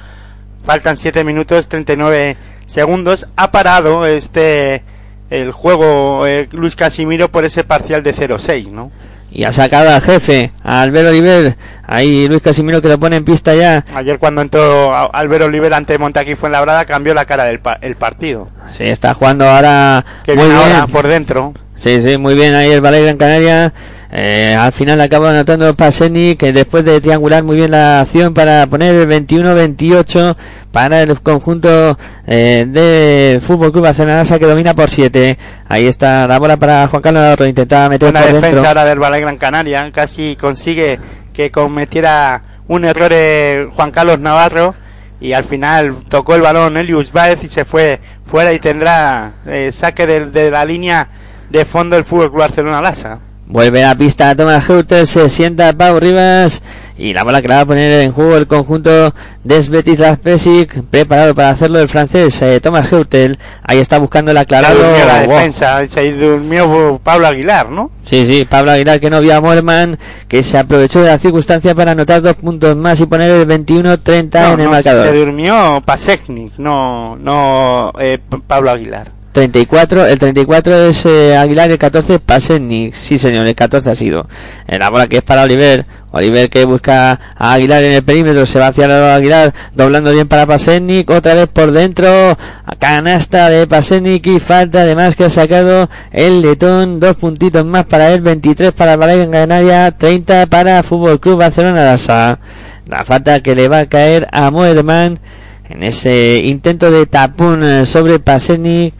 faltan 7 minutos 39 segundos, ha parado este el juego eh, Luis Casimiro por ese parcial de 0-6, ¿no? y ha sacado al jefe, a Albert Oliver. Ahí Luis Casimiro que lo pone en pista ya. Ayer cuando entró Albert Oliver ante Montaquí fue en la brada cambió la cara del el partido. Sí, está jugando ahora muy bien. por dentro. Sí, sí, muy bien ahí el Valle Gran Canaria. Eh, al final acaba anotando Paseni que después de triangular muy bien la acción para poner el 21-28 para el conjunto eh, de Fútbol Club Barcelona que domina por 7. Ahí está la bola para Juan Carlos Navarro, intentaba meter una defensa ahora del Valle Gran Canaria, casi consigue que cometiera un error Juan Carlos Navarro y al final tocó el balón Elius Baez y se fue fuera y tendrá eh, saque de, de la línea de fondo el Fútbol Club Barcelona Lasa. Vuelve a pista Thomas Hurtel, se sienta Pau Rivas y la bola que la va a poner en juego el conjunto de Betis Pesic, preparado para hacerlo el francés eh, Thomas Hurtel. Ahí está buscando la clara. la defensa, se durmió Pablo Aguilar, ¿no? Sí, sí, Pablo Aguilar que no vio a Morman, que se aprovechó de la circunstancia para anotar dos puntos más y poner el 21-30 en el marcador. Se durmió Pasecnik, no, no eh, Pablo Aguilar. 34, el 34 es Aguilar, el 14 Pasenix, sí señor, el 14 ha sido. La bola que es para Oliver, Oliver que busca a Aguilar en el perímetro, se va hacia el Aguilar, doblando bien para Pasenic, otra vez por dentro, canasta de Pasenic y falta además que ha sacado el letón, dos puntitos más para él, 23 para en Canaria, 30 para Fútbol Club Barcelona Lasa. La falta que le va a caer a Moerman en ese intento de tapón sobre Pasenic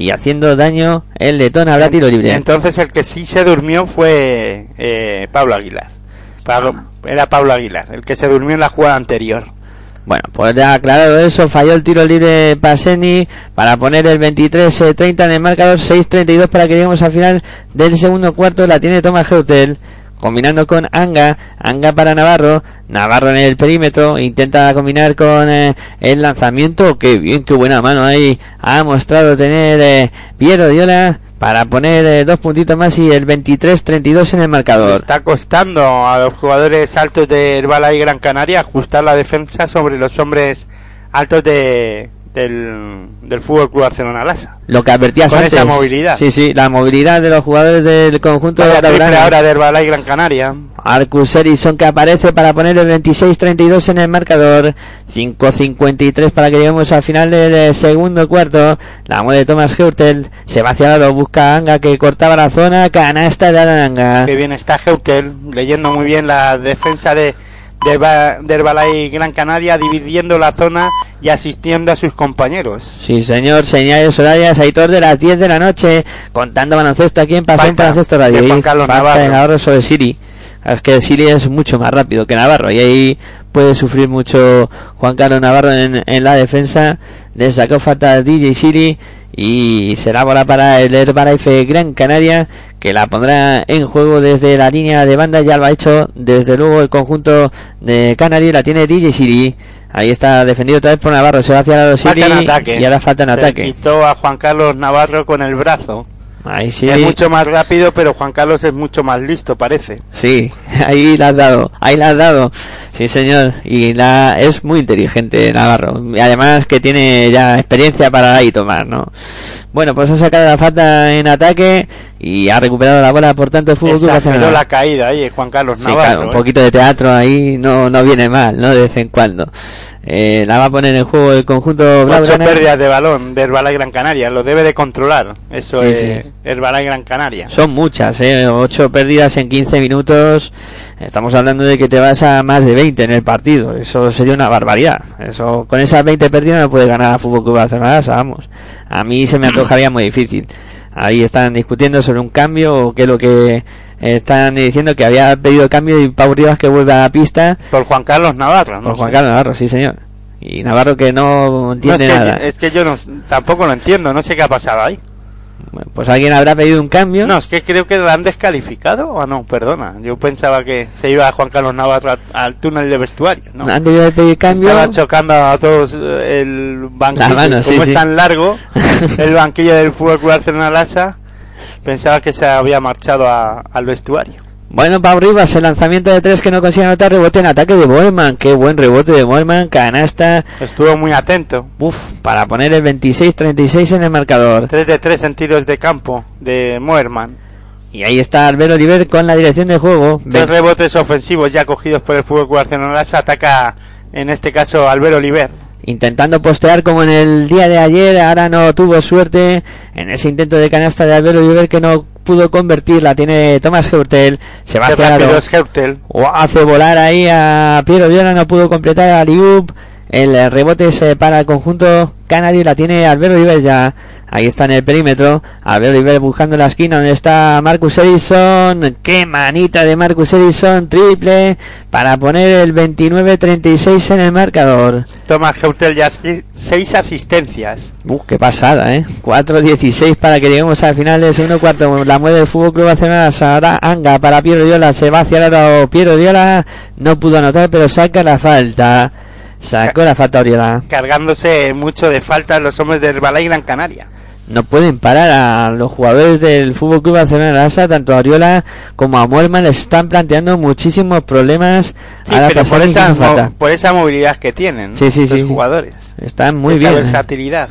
y haciendo daño el letón habrá tiro libre. Entonces el que sí se durmió fue eh, Pablo Aguilar. Pablo, era Pablo Aguilar, el que se durmió en la jugada anterior. Bueno, pues ya aclarado eso, falló el tiro libre Paseni para poner el 23-30 en el marcador, 6-32 para que lleguemos al final del segundo cuarto, la tiene Tomás Heutel combinando con Anga, Anga para Navarro, Navarro en el perímetro, intenta combinar con eh, el lanzamiento, qué bien, qué buena mano ahí, ha mostrado tener eh, Piero Diola, para poner eh, dos puntitos más y el 23-32 en el marcador. Está costando a los jugadores altos de Herbala y Gran Canaria ajustar la defensa sobre los hombres altos de, del, del Fútbol Club Barcelona Lasa. Lo que advertías Con antes. esa movilidad. Sí, sí, la movilidad de los jugadores del conjunto de Vaya Blaugrana. ahora de Herbala y Gran Canaria. Arcus Erison que aparece para poner el 26-32 en el marcador. 5-53 para que lleguemos al final del eh, segundo cuarto. La mueve Thomas Hurtel. Se va hacia lado, busca a Anga que cortaba la zona. Canasta de Aranga. Que bien está Heutel, leyendo muy bien la defensa de, de, de Herbalife Gran Canaria, dividiendo la zona y asistiendo a sus compañeros. Sí, señor, señales horarias, Aitor de las 10 de la noche, contando baloncesto aquí en Pasión Baloncesto Radio. de Juan Carlos Navarro. sobre Siri. Es que Siri es mucho más rápido que Navarro y ahí puede sufrir mucho Juan Carlos Navarro en, en la defensa. Le sacó falta DJ Siri y será bola para el Herbalife Gran Canaria que la pondrá en juego desde la línea de banda. Ya lo ha hecho desde luego el conjunto de Canario. La tiene DJ Siri. Ahí está defendido otra vez por Navarro. Se va hacia en ataque. y ahora falta en ataque. Quitó a Juan Carlos Navarro con el brazo. Ahí sí, Es mucho más rápido, pero Juan Carlos es mucho más listo, parece. sí, ahí la has dado, ahí la has dado, sí señor, y la es muy inteligente Navarro, además que tiene ya experiencia para ahí tomar, ¿no? Bueno, pues ha sacado la falta en ataque y ha recuperado la bola, por tanto el fútbol Club Exageró la caída ahí, Juan Carlos Sí, Navarro. claro, un ¿eh? poquito de teatro ahí no, no viene mal, ¿no? De vez en cuando. Eh, la va a poner en juego el conjunto Ocho pérdidas de balón de Herbalife Gran Canaria, lo debe de controlar. Eso Sí, es sí. Herbalife Gran Canaria. Son muchas, ¿eh? Ocho pérdidas en 15 minutos. Estamos hablando de que te vas a más de 20 en el partido. Eso sería una barbaridad. Eso, con esas 20 pérdidas no puede ganar a Fútbol Club Barcelona, vamos. A mí se me antojaría muy difícil. Ahí están discutiendo sobre un cambio o qué es lo que están diciendo que había pedido cambio y Pau Rivas que vuelve a la pista Por Juan Carlos Navarro, ¿no? por Juan. Carlos Navarro, sí señor. Y Navarro que no No, es, entiende que, nada. es que yo no, tampoco lo entiendo, no sé qué ha pasado ahí. Bueno, pues alguien habrá pedido un cambio. No, es que creo que la han descalificado o no, perdona. Yo pensaba que se iba Juan Carlos Navarro a- al túnel de vestuario, ¿no? Han debido de pedir cambio. Estaba chocando a todos eh, el banquillo. La mano, sí, Como sí. es tan largo, el banquillo del Fútbol Club Barcelona Lasa, pensaba que se había marchado a- al vestuario. Bueno, Pau Rivas, el lanzamiento de tres que no consigue anotar, rebote en ataque de Boerman. Qué buen rebote de Boerman, canasta. Estuvo muy atento. Uf, para poner el 26-36 en el marcador. 3 de 3 en tiros de campo de Moerman. Y ahí está Albert Oliver con la dirección de juego. Tres rebotes ofensivos ya cogidos por el Fútbol Barcelona Lasa. Ataca en este caso Albert Oliver. Intentando postear como en el día de ayer, ahora no tuvo suerte en ese intento de canasta de Albert Oliver que no pudo convertir. La tiene Thomas Hurtel, se va Heutel. o hace volar ahí a Piero Viola, no pudo completar a Liup. El rebote es eh, para el conjunto canario, la tiene Albert Oliver ya. Ahí está en el perímetro. Albert Oliver buscando la esquina donde está Marcus Edison. Qué manita de Marcus Edison, triple para poner el 29-36 en el marcador. Thomas Heutel ya 6 asistencias. Uf, qué pasada, ¿eh? 4-16 para que lleguemos al final del segundo cuarto. La mueve el Fútbol Club Barcelona. Ahora Anga para Piero Viola. Se va hacia el aro. Piero Viola no pudo anotar, pero saca la falta. Sacó la falta Oriola. Cargándose mucho de faltas los hombres de Herbalife Gran Canaria. No pueden parar a los jugadores del Fútbol Club Barcelona Lasa, tanto a Oriola como a Muerman les están planteando muchísimos problemas Sí, a la pero por esa, falta. por esa movilidad que tienen Sí, sí, los jugadores. Están muy esa bien. ¿eh? versatilidad.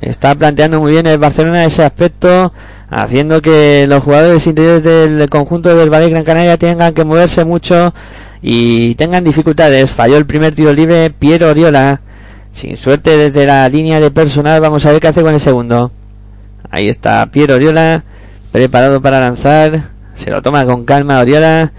Está planteando muy bien el Barcelona ese aspecto, haciendo que los jugadores interiores del conjunto del Valle Gran Canaria tengan que moverse mucho y tengan dificultades. Falló el primer tiro libre Piero Oriola. Sin suerte desde la línea de personal, vamos a ver qué hace con el segundo. Ahí está Piero Oriola, preparado para lanzar. Se lo toma con calma Oriola.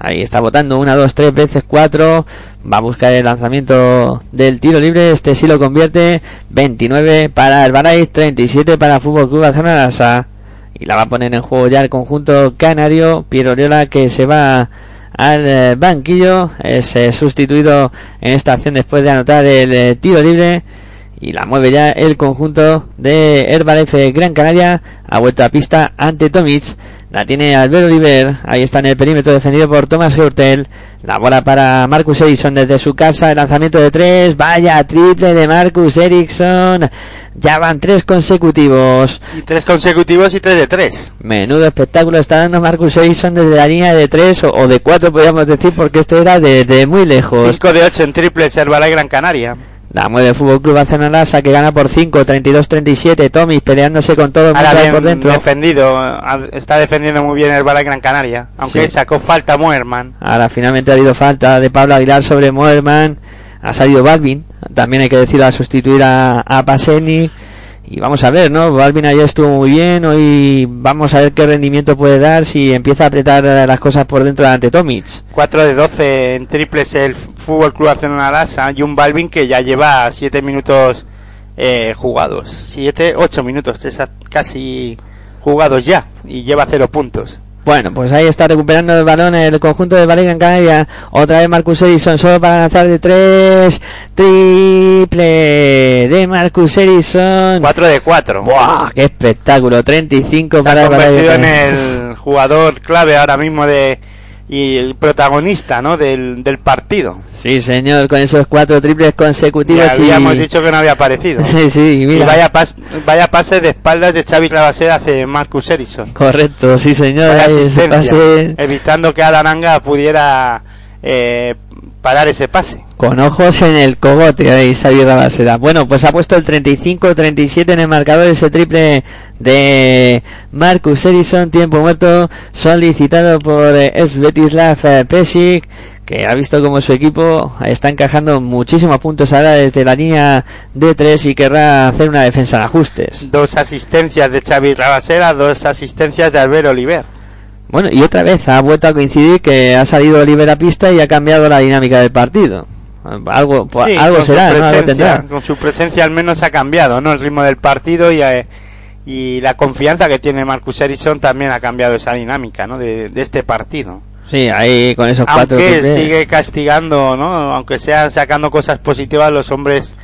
Ahí está votando una, dos, tres veces, cuatro. Va a buscar el lanzamiento del tiro libre. Este sí lo convierte. 29 para el Barais, 37 para Fútbol Club Barcelona. Y la va a poner en juego ya el conjunto canario. Piero Oriola que se va al eh, banquillo. Es eh, sustituido en esta acción después de anotar el eh, tiro libre. Y la mueve ya el conjunto de Herbalife Gran Canaria. Ha vuelto a pista ante Tomic. La tiene Albert Oliver. Ahí está en el perímetro defendido por Thomas Hurtel. La bola para Marcus Ericsson desde su casa. El lanzamiento de tres. Vaya triple de Marcus Ericsson. Ya van tres consecutivos. Y tres consecutivos y tres de tres. Menudo espectáculo está dando Marcus Ericsson desde la línea de tres o, o de cuatro, podríamos decir, porque este era de, de muy lejos. 5 de 8 en triples Herbalife Gran Canaria. La mueve el Fútbol Club Barcelona que gana por 5, 32-37. Tommy peleándose con todo el mundo Ahora bien por dentro. defendido, está defendiendo muy bien Herbalife Gran Canaria. Aunque Sí. sacó falta Moerman. Ahora finalmente ha habido falta de Pablo Aguilar sobre Moerman. Ha salido Balvin. También hay que decirlo a sustituir a, a Paseni. Y vamos a ver, ¿no? Balvin ayer estuvo muy bien. Hoy vamos a ver qué rendimiento puede dar si empieza a apretar las cosas por dentro ante Tomic. 4 de 12 en triples el Fútbol Club Barcelona Lasa y un Balvin que ya lleva 7 minutos eh, jugados. 7, 8 minutos, casi jugados ya. Y lleva 0 puntos. Bueno, pues ahí está recuperando el balón el conjunto de Valencia en Canaria. Otra vez Marcus Edison solo para lanzar de tres. Triple de Marcus Edison. 4 de 4. ¡Buah! ¡Qué espectáculo! 35 Se para ha el convertido en Valencia. el jugador clave ahora mismo de y el protagonista ¿no? del, del partido. Sí, señor, con esos cuatro triples consecutivos. Ya habíamos dicho que no había aparecido. Sí, sí, Y mira. vaya, pas- vaya pase de espaldas de Xavi Clavasera hacia Marcus Ericsson. Correcto, sí, señor. Pase evitando que Alaranga pudiera eh, parar ese pase. Con ojos en el cogote ahí, Xavi Rabasera. Bueno, pues ha puesto el 35-37 en el marcador ese triple de Marcus Edison, tiempo muerto, solicitado por eh, Svetislav eh, Pesic, que ha visto como su equipo está encajando muchísimos puntos ahora desde la línea de 3 y querrá hacer una defensa de ajustes. Dos asistencias de Xavi Clavasera, dos asistencias de Albert Oliver. Bueno, y otra vez ha vuelto a coincidir que ha salido Oliver a pista y ha cambiado la dinámica del partido. Algo, pues, Sí, algo con su será, ¿no? Algo tendrá. Con su presencia al menos ha cambiado, ¿no? El ritmo del partido y, eh, y la confianza que tiene Marcus Ericsson también ha cambiado esa dinámica, ¿no? De, de este partido. Sí, ahí con esos cuatro Aunque sigue castigando, ¿no? Aunque sea sacando cosas positivas los hombres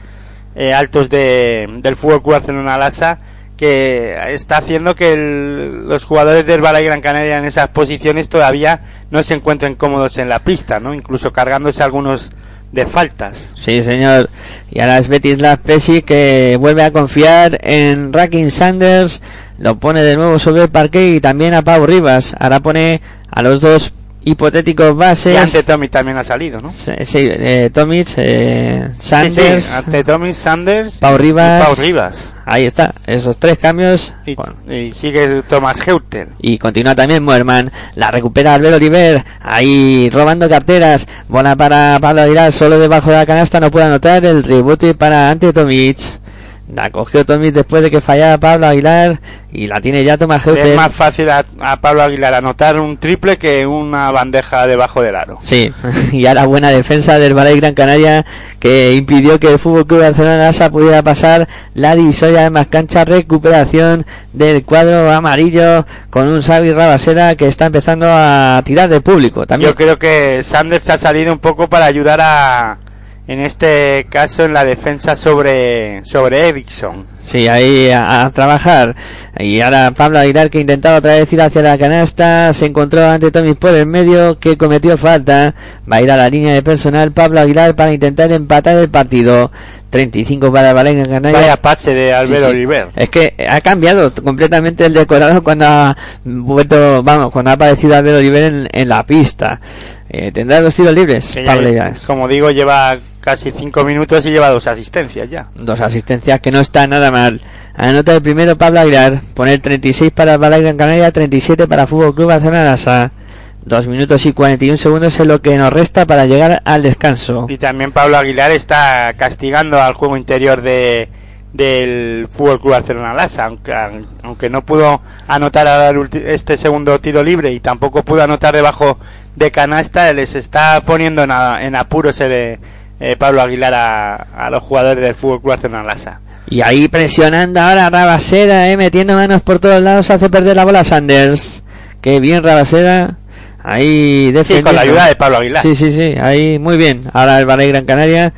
eh, altos de, del Fútbol Club Barcelona Lasa que está haciendo que el- los jugadores del Balay Gran Canaria en esas posiciones todavía no se encuentren cómodos en la pista, ¿no? Incluso cargándose algunos de faltas. Sí, señor. Y ahora es Betis Pesi que vuelve a confiar en Racking Sanders. Lo pone de nuevo sobre el parque y también a Pau Rivas. Ahora pone a los dos hipotéticos bases. Y ante Tommy también ha salido, ¿no? Sí, sí, eh, Tomic, eh, Sanders, sí, ante Tommy Sanders Pau Rivas. Pau Rivas. Ahí está, esos tres cambios. Y, Bueno, y sigue Thomas Heutel. Y continúa también Moerman. La recupera Albert Oliver. Ahí robando carteras. Bola para Pablo Aguilar. Solo debajo de la canasta no puede anotar. El rebote para ante Tomic. La cogió Tomic después de que fallara Pablo Aguilar. Y la tiene ya Tomás Es Heutel. más fácil a, a Pablo Aguilar anotar un triple que una bandeja debajo del aro. Sí, y ahora buena defensa del Balay Gran Canaria que impidió que el Fútbol Club Barcelona Lasa pudiera pasar la divisoria de más cancha. Recuperación del cuadro amarillo con un Xavi Rabasera que está empezando a tirar del público. También Yo creo que Sanders ha salido un poco para ayudar a, en este caso, en la defensa sobre, sobre Ericsson. Sí, ahí a, a trabajar. Y ahora Pablo Aguilar que intentaba otra vez ir hacia la canasta. Se encontró ante Tommy por el medio que cometió falta. Va a ir a la línea de personal Pablo Aguilar para intentar empatar el partido. 35 para Valencia Canaria. Vaya pase de Albert Sí, sí. Oliver. Es que ha cambiado completamente el decorado cuando ha vuelto, vamos, cuando ha aparecido Albert Oliver en, en la pista. Eh, tendrá dos tiros libres, Pablo Aguilar. como digo, lleva casi cinco minutos y lleva dos asistencias ya. Dos asistencias que no está nada mal. Anota el primero Pablo Aguilar. Poner 36 para Balay Gran Canaria, 37 para Fútbol Club Barcelona Lasa. Dos minutos y 41 segundos es lo que nos resta para llegar al descanso. Y también Pablo Aguilar está castigando al juego interior de del Fútbol Club Barcelona Lasa, aunque, aunque no pudo anotar este segundo tiro libre y tampoco pudo anotar debajo de canasta, les está poniendo en apuros el, eh, Pablo Aguilar a, a los jugadores del Fútbol Club Barcelona Lasa. Y ahí presionando ahora Rabaseda, eh, metiendo manos por todos lados, hace perder la bola Sanders. Qué bien Rabaseda. Ahí Sí, defendiendo. con la ayuda de Pablo Aguilar. Sí, sí, sí, ahí muy bien. Ahora el Ballet Gran Canaria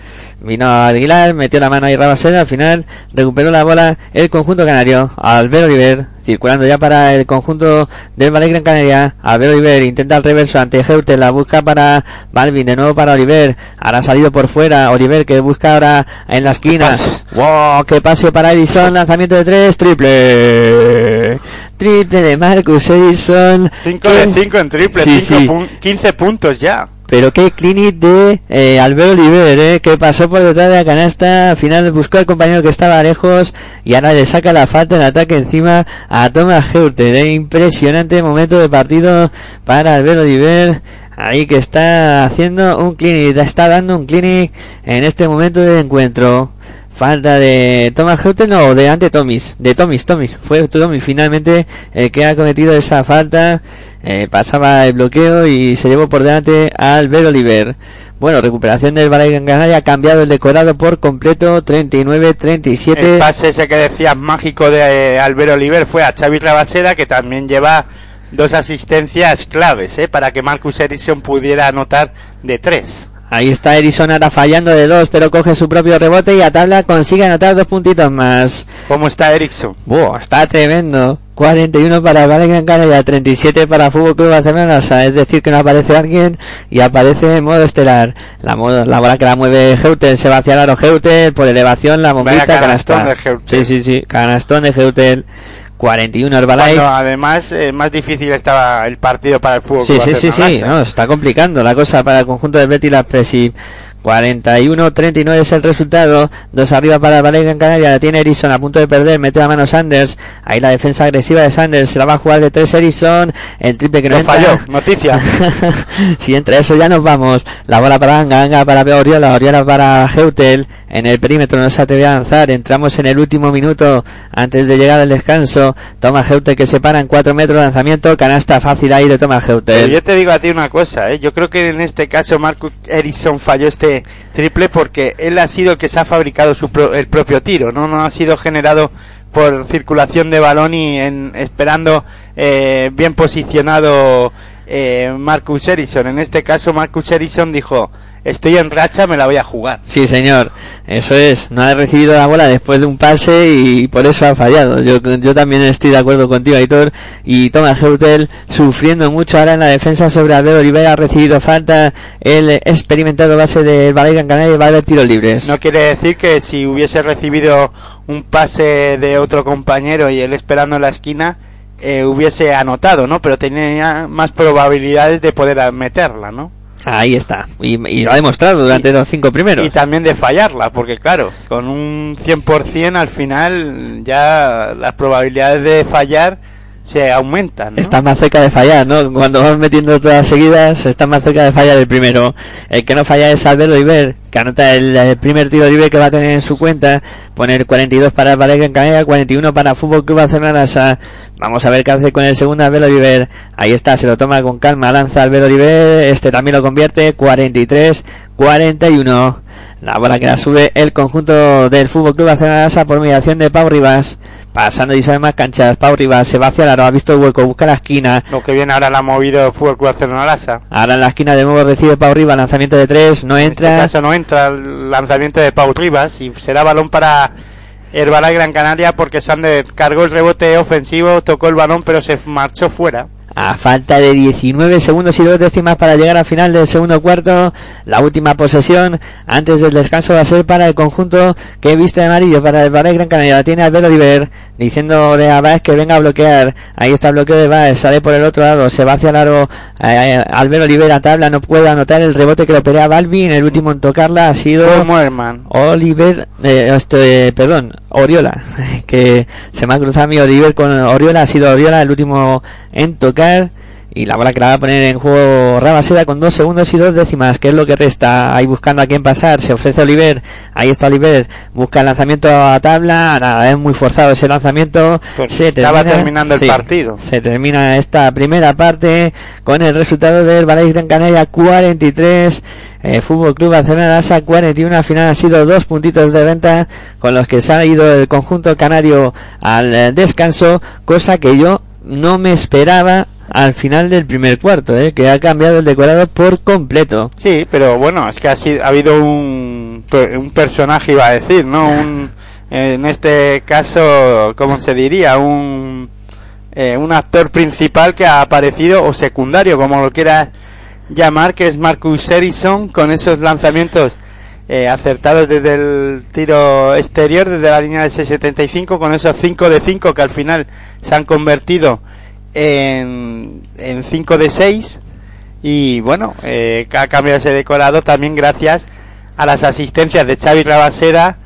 Vino Aguilar, metió la mano ahí Rabaseda, al final recuperó la bola el conjunto canario. Albert Oliver, circulando ya para el conjunto del Valle Gran Canaria. Albert Oliver intenta el reverso ante Heute, la busca para Balvin, de nuevo para Oliver. Ahora ha salido por fuera, Oliver que busca ahora en la esquina. ¡Wow! ¡Qué pase para Edison! Lanzamiento de tres, triple. Triple de Marcus Edison. 5 de 5 en triple, Sí, cinco sí. pun- 15 puntos ya. Pero qué clinic de eh, Albert Oliver, eh, que pasó por detrás de la canasta, al final buscó al compañero que estaba lejos y ahora le saca la falta en ataque encima a Thomas Heuter. eh. Impresionante momento de partido para Albert Oliver. Ahí que está haciendo un clinic, está dando un clinic en este momento de encuentro. Falta de Thomas Houghton, no, de ante Tomis, de Tomis, Tomis, fue Tomis finalmente el que ha cometido esa falta, eh, pasaba el bloqueo y se llevó por delante a Albert Oliver. Bueno, recuperación del Canaria, ha cambiado el decorado por completo, 39-37. El pase ese que decías mágico de eh, Albert Oliver fue a Xavi Rabaseda, que también lleva dos asistencias claves ¿eh? para que Marcus Ericsson pudiera anotar de tres. Ahí está Edison ahora fallando de dos, pero coge su propio rebote y a tabla consigue anotar dos puntitos más. ¿Cómo está Ericsson? Buah, está tremendo. 41 para Valle Gran Canaria, 37 para Fútbol Club Barcelona. O sea, es decir, que no aparece alguien y aparece en modo estelar. La, modo- la bola que la mueve Geutel, se va hacia el aro Geutel, por elevación, la bombita, canastón de. Sí, sí, sí, canastón de Geutel. 41 Herbalife. Cuando además eh, más difícil estaba el partido para el fútbol. Sí, sí, sí, sí, no, está complicando la cosa para el conjunto del Betis la Presi. 41-39 es el resultado. Dos arriba para el Valle Gran Canaria. La tiene Erison a punto de perder. Mete la mano Sanders. Ahí la defensa agresiva de Sanders. Se la va a jugar de tres Erison. El triple que no, No entra. falló, noticia. si entre eso ya nos vamos. La bola para Anga, Anga para Oriola, Oriola para Geutel. En el perímetro no se atrevió a lanzar. Entramos en el último minuto antes de llegar al descanso. Toma Geutel que se para en 4 metros lanzamiento. Canasta fácil ahí de Toma Geutel. yo te digo a ti una cosa, ¿eh? yo creo que en este caso Marcus Ericsson falló este triple porque él ha sido el que se ha fabricado su pro- el propio tiro, no no ha sido generado por circulación de balón y en, esperando eh, bien posicionado eh, Marcus Ericsson. En este caso Marcus Ericsson dijo, estoy en racha, me la voy a jugar. Sí, señor. Eso es. No ha recibido la bola después de un pase y por eso ha fallado. Yo, yo también estoy de acuerdo contigo, Aitor. Y Thomas Heutel sufriendo mucho ahora en la defensa sobre Albert Oliveira. Ha recibido falta el experimentado base del Gran Canaria y va a haber tiros libres. No quiere decir que si hubiese recibido un pase de otro compañero y él esperando en la esquina, eh, hubiese anotado, ¿no? Pero tenía más probabilidades de poder meterla, ¿no? Ahí está. Y, y lo ha demostrado durante los cinco primeros. Y también de fallarla, porque claro, con un 100% al final ya las probabilidades de fallar se aumentan, ¿no? Más cerca de fallar, ¿no? Cuando vas metiendo todas seguidas, estás más cerca de fallar el primero. El que no falla es Albert Oliver, que anota el, primer tiro libre que va a tener en su cuenta. Poner 42 para Valle Gran Canaria, 41 para Fútbol Club Barcelona. Vamos a ver qué hace con el segundo Albert Oliver. Ahí está, se lo toma con calma, lanza Albert Oliver. Este también lo convierte, 43, 41. La bola que la sube el conjunto del Fútbol Club Barcelona por mediación de Pau Rivas. Pasando y sabe más canchas. Pau Rivas se va hacia el aro, ha visto el hueco, busca la esquina. Lo que viene ahora la ha movido Fútbol Club Barcelona Lasa. Ahora en la esquina de nuevo recibe Pau Rivas, lanzamiento de tres, no En este entra. caso no entra el lanzamiento de Pau Rivas y será balón para Herbalife Gran Canaria porque Sander cargó el rebote ofensivo, tocó el balón pero se marchó fuera. A falta de 19 segundos y dos décimas para llegar al final del segundo cuarto, la última posesión antes del descanso va a ser para el conjunto que viste de amarillo para el Valle Gran Canaria. La tiene Albert Oliver diciéndole a Baez que venga a bloquear. Ahí está el bloqueo de Baez, sale por el otro lado, se va hacia el aro. eh, Albert Oliver a tabla, no puede anotar el rebote que lo pelea Balvin. El último en tocarla ha sido. Oliver, eh, este, perdón, Oriola, que se me ha cruzado mi Oliver con Oriola, ha sido Oriola el último en tocar y la bola que la va a poner en juego Rabaseda con dos segundos y dos décimas, que es lo que resta, ahí buscando a quién pasar, se ofrece Oliver, ahí está Oliver, busca el lanzamiento a tabla, nada, es muy forzado ese lanzamiento, Pues se estaba termina- terminando el sí, partido. se termina esta primera parte con el resultado del Valle Gran Canaria 43, eh, Fútbol Club Barcelona Asa 41. Al final han sido dos puntitos de venta con los que se ha ido el conjunto canario al eh, descanso, cosa que yo no me esperaba al final del primer cuarto, ¿eh? que ha cambiado el decorado por completo. Sí, pero bueno, es que ha, sido, ha habido un, un personaje, iba a decir, ¿no? Un, en este caso, ¿cómo se diría? Un, eh, un actor principal que ha aparecido, o secundario, como lo quieras llamar, que es Marcus Harrison, con esos lanzamientos eh, acertados desde el tiro exterior, desde la línea del 675, con esos 5 de 5 que al final se han convertido en, en 5 de 6. Y bueno, eh, ha cambiado ese decorado también gracias a las asistencias de Xavi Rabasera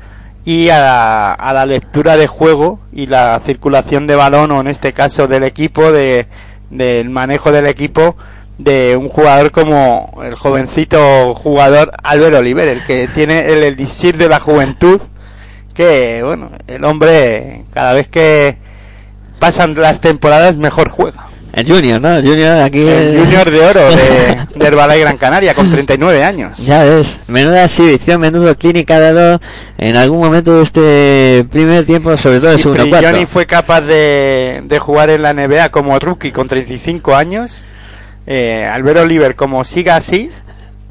y a la, a la lectura de juego y la circulación de balón, o en este caso del equipo, de, del manejo del equipo de un jugador como el jovencito jugador Álvaro Oliver, el que tiene el elixir de la juventud, que bueno, el hombre cada vez que pasan las temporadas mejor juega. El Junior, ¿no? El Junior aquí. El Junior de Oro de, de Herbalife Gran Canaria con 39 años. Ya ves, menuda exhibición, menudo clínica ha dado en algún momento de este primer tiempo, sobre todo el Sí, segundo cuarto. fue capaz de, de jugar en la NBA como rookie con 35 años. Eh, Albert Oliver, como siga así,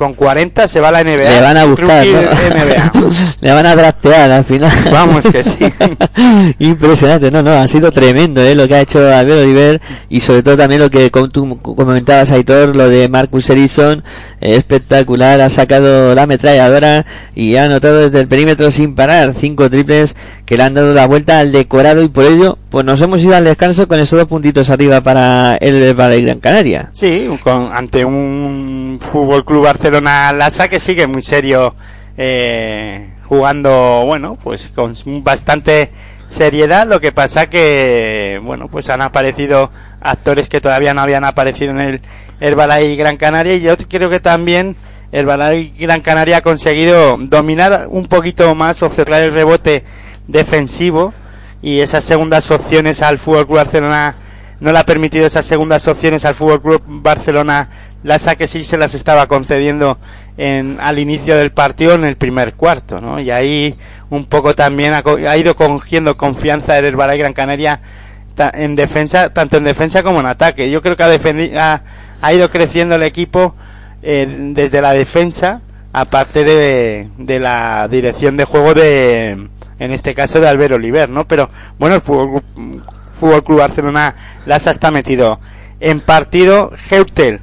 con 40 se va a la NBA. Le van a buscar, ¿no? Le van a draftear al final. Vamos que sí. Impresionante, no, no, ha sido tremendo ¿eh? lo que ha hecho Albert Oliver y sobre todo también lo que tú comentabas, Aitor, lo de Marcus Erison, eh, espectacular, ha sacado la ametralladora y ha anotado desde el perímetro sin parar, cinco triples que le han dado la vuelta al decorado y por ello, pues nos hemos ido al descanso con esos dos puntitos arriba para el Valle Gran Canaria. Sí, con- ante un Fútbol Club Barcelona Lasa que sigue muy serio eh, jugando, bueno, pues con bastante seriedad. Lo que pasa que, bueno, pues han aparecido actores que todavía no habían aparecido en el Herbalife Gran Canaria y yo creo que también Herbalife Gran Canaria ha conseguido dominar un poquito más o cerrar el rebote defensivo y esas segundas opciones al Fútbol Club Barcelona no le ha permitido esas segundas opciones al Fútbol Club Barcelona las que sí se las estaba concediendo en, al inicio del partido en el primer cuarto, ¿no? Y ahí un poco también ha, ha ido cogiendo confianza el Herbalife Gran Canaria en defensa, tanto en defensa como en ataque. Yo creo que ha, defendi- ha, ido creciendo el equipo eh, desde la defensa, aparte de, de la dirección de juego de, en este caso de Albert Oliver, ¿no? Pero bueno, el Fútbol, Fútbol Club Barcelona Lasa está metido en partido. Heutel,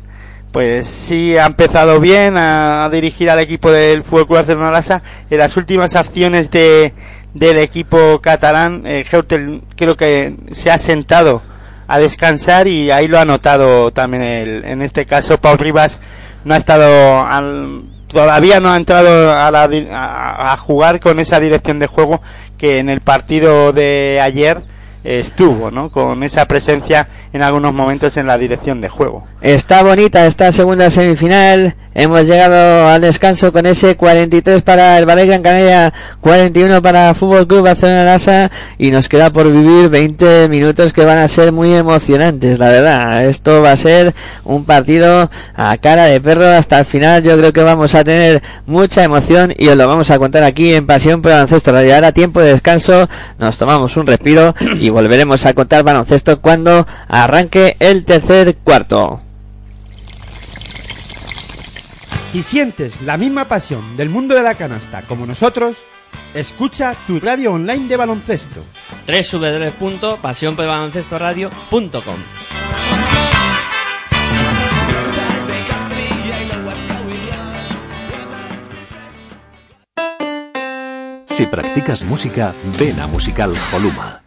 pues sí ha empezado bien a dirigir al equipo del Fútbol Club Barcelona. En las últimas acciones de, del equipo catalán, eh, Heutel creo que se ha sentado a descansar y ahí lo ha notado también el, en este caso Pau Rivas no ha estado al- todavía no ha entrado a, la a- jugar con esa dirección de juego que en el partido de ayer estuvo, ¿no? Con esa presencia en algunos momentos en la dirección de juego. Está bonita esta segunda semifinal. Hemos llegado al descanso con ese 43 para el Valle Gran Canaria, 41 para Fútbol Club Barcelona Lasa y nos queda por vivir 20 minutos que van a ser muy emocionantes, la verdad. Esto va a ser un partido a cara de perro hasta el final. Yo creo que vamos a tener mucha emoción y os lo vamos a contar aquí en Pasión por Baloncesto Radio. Ahora tiempo de descanso, nos tomamos un respiro y volveremos a contar baloncesto cuando arranque el tercer cuarto. Si sientes la misma pasión del mundo de la canasta como nosotros, escucha tu radio online de baloncesto. www.pasionporbaloncestoradio.com Si practicas música, ven a Musical Holuma.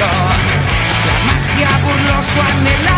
La magia burló su anhelada.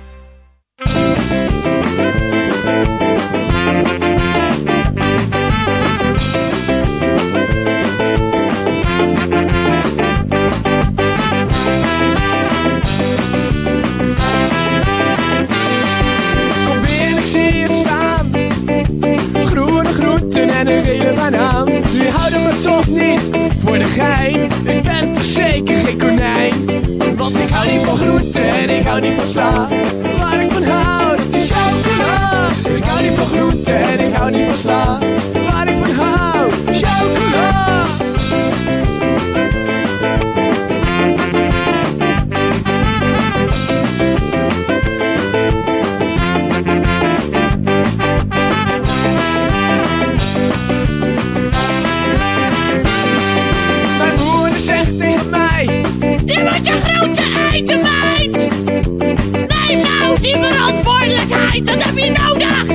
Música Ik ben toch zeker geen konijn. Want ik hou niet van groenten en ik hou niet van sla. Waar ik van hou, dat is chocola. Ik hou niet van groenten en ik hou niet van sla. Waar ik van hou, chocola. Verantwoordelijkheid, dat heb je nodig!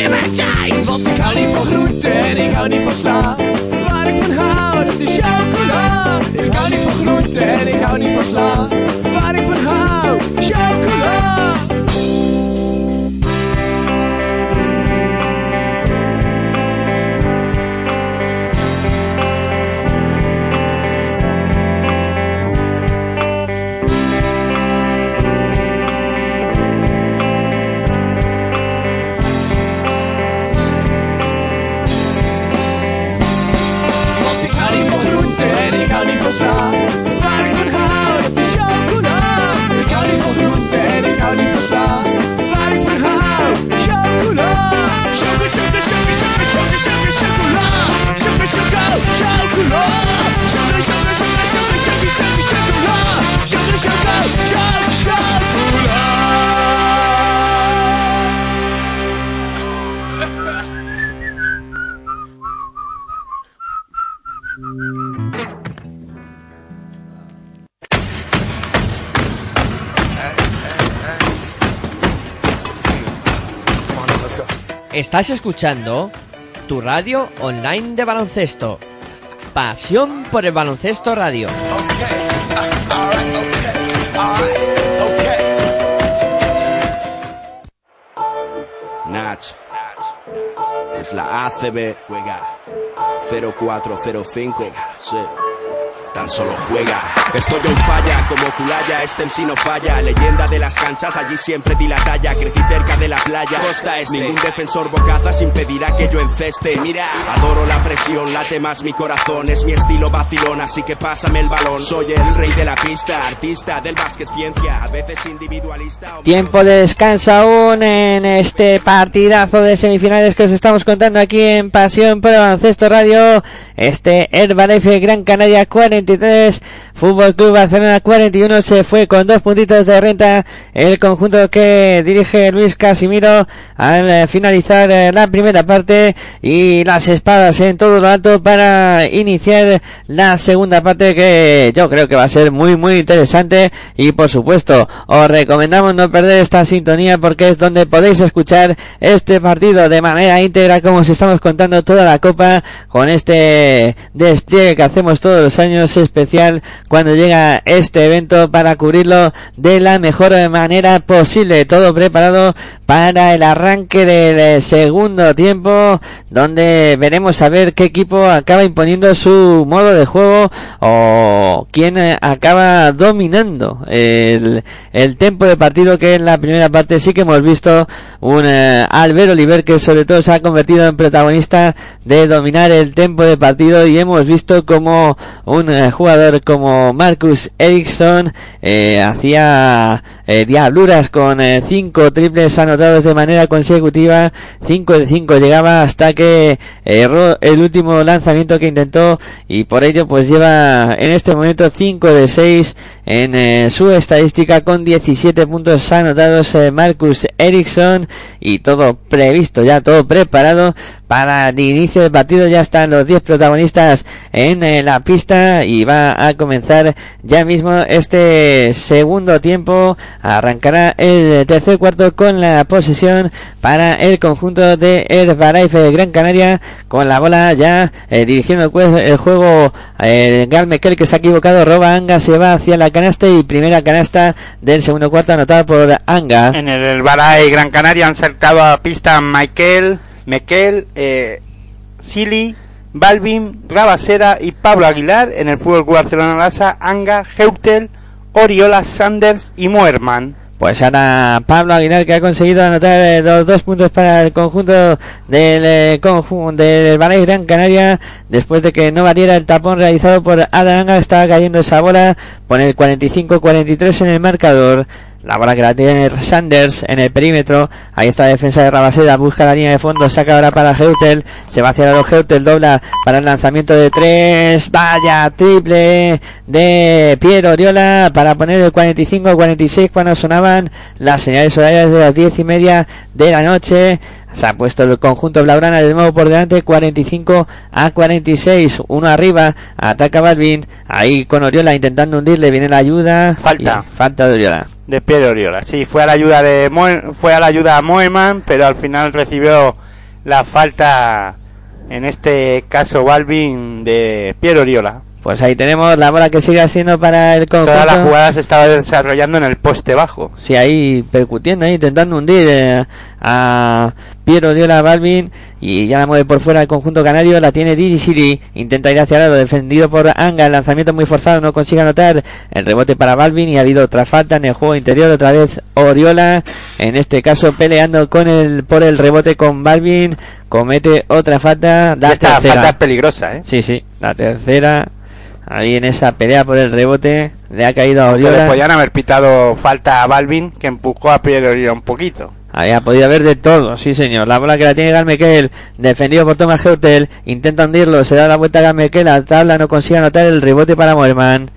Je mijn tijd! Want ik hou niet van groente en ik hou niet van sla. Waar ik van hou, dat is chocola. Estás escuchando tu radio online de baloncesto. Pasión por el baloncesto radio. Nach. Es la ACB. Juega. 0405. Sí. Tan solo juega. Estoy en falla, como Culaya, este MC no falla. Leyenda de las canchas, allí siempre di la talla. Crecí cerca de la playa, costa este. Ningún defensor bocazas impedirá que yo enceste. Mira, adoro la presión, late más mi corazón. Es mi estilo vacilón, así que pásame el balón. Soy el rey de la pista, artista del básquet ciencia. A veces individualista. Tiempo de descanso aún en este partidazo de semifinales que os estamos contando aquí en Pasión por Baloncesto Radio. Este Herbalife Gran Canaria 43, Fútbol Club Barcelona 41 se fue con dos puntitos de renta. El conjunto que dirige Luis Casimiro al eh, finalizar eh, la primera parte y las espadas en todo lo alto para iniciar la segunda parte que yo creo que va a ser muy muy interesante. Y por supuesto os recomendamos no perder esta sintonía porque es donde podéis escuchar este partido de manera íntegra como os estamos contando toda la copa con este despliegue que hacemos todos los años especial cuando llega este evento para cubrirlo de la mejor manera posible. Todo preparado para el arranque del eh, segundo tiempo donde veremos a ver qué equipo acaba imponiendo su modo de juego o quién eh, acaba dominando el, el tiempo de partido que en la primera parte sí que hemos visto un eh, Albert Oliver que sobre todo se ha convertido en protagonista de dominar el tiempo de partido y hemos visto como un jugador como Marcus Ericsson eh, hacía diabluras con cinco triples anotados de manera consecutiva 5 de 5 llegaba hasta que erró el último lanzamiento que intentó y por ello pues lleva en este momento 5 de 6 en eh, su estadística con 17 puntos anotados eh, Marcus Ericsson y todo previsto ya todo preparado para el inicio del partido. Ya están los 10 protagonistas en eh, la pista y va a comenzar ya mismo este segundo tiempo. Arrancará el tercer cuarto con la posesión para el conjunto de Herbalife de Gran Canaria con la bola ya eh, dirigiendo el, jue- el juego eh, que se ha equivocado roba Anga se va hacia la canasta y primera canasta del segundo cuarto anotada por Anga En el Baray Gran Canaria han saltado a pista Michael, Mekel, eh, Sili, Balvin, Rabasera y Pablo Aguilar. En el Fútbol Barcelona Lasa, Anga, Heutel, Oriola, Sanders y Moerman. Pues ahora Pablo Aguilar que ha conseguido anotar eh, los dos puntos para el conjunto del eh, conjunto del Balay Gran Canaria después de que no valiera el tapón realizado por Adanga estaba cayendo esa bola pone el 45-43 en el marcador la bola que la tiene Sanders en el perímetro. Ahí está la defensa de Rabaseda. Busca la línea de fondo. Saca ahora para Heutel. Se va hacia los Heutel. Dobla para el lanzamiento de tres. Vaya triple de Piero Oriola para poner el 45-46 cuando sonaban las señales horarias de las diez y media de la noche. Se ha puesto el conjunto Blaugrana de nuevo por delante, 45 a 46, uno arriba, ataca Balvin, ahí con Oriola intentando hundirle, viene la ayuda. Falta. y falta de Oriola. de Pedro Oriola. Sí, fue a la ayuda de Moe- fue a la ayuda a Moeman, pero al final recibió la falta en este caso Balvin de Piero Oriola. Pues ahí tenemos la bola que sigue siendo para el conjunto. Toda la jugada se estaba desarrollando en el poste bajo. Sí, ahí percutiendo, ahí intentando hundir eh, a Piero Diola Balvin y ya la mueve por fuera el conjunto canario, la tiene Digi City, intenta ir hacia el lado, defendido por Anga, el lanzamiento muy forzado, no consigue anotar el rebote para Balvin y ha habido otra falta en el juego interior, otra vez Oriola, en este caso peleando con el por el rebote con Balvin, comete otra falta, la Esta tercera. falta es peligrosa, ¿eh? Sí, sí, la tercera. Ahí en esa pelea por el rebote le ha caído a Oriola. podían haber pitado falta a Balvin, que empujó a Pierre Oriol un poquito. Ahí ha podido haber de todo, sí señor. La bola que la tiene Galmekel, defendido por Thomas Heutel, intenta hundirlo, se da la vuelta a Galmekel, la tabla no consigue anotar el rebote para Moerman.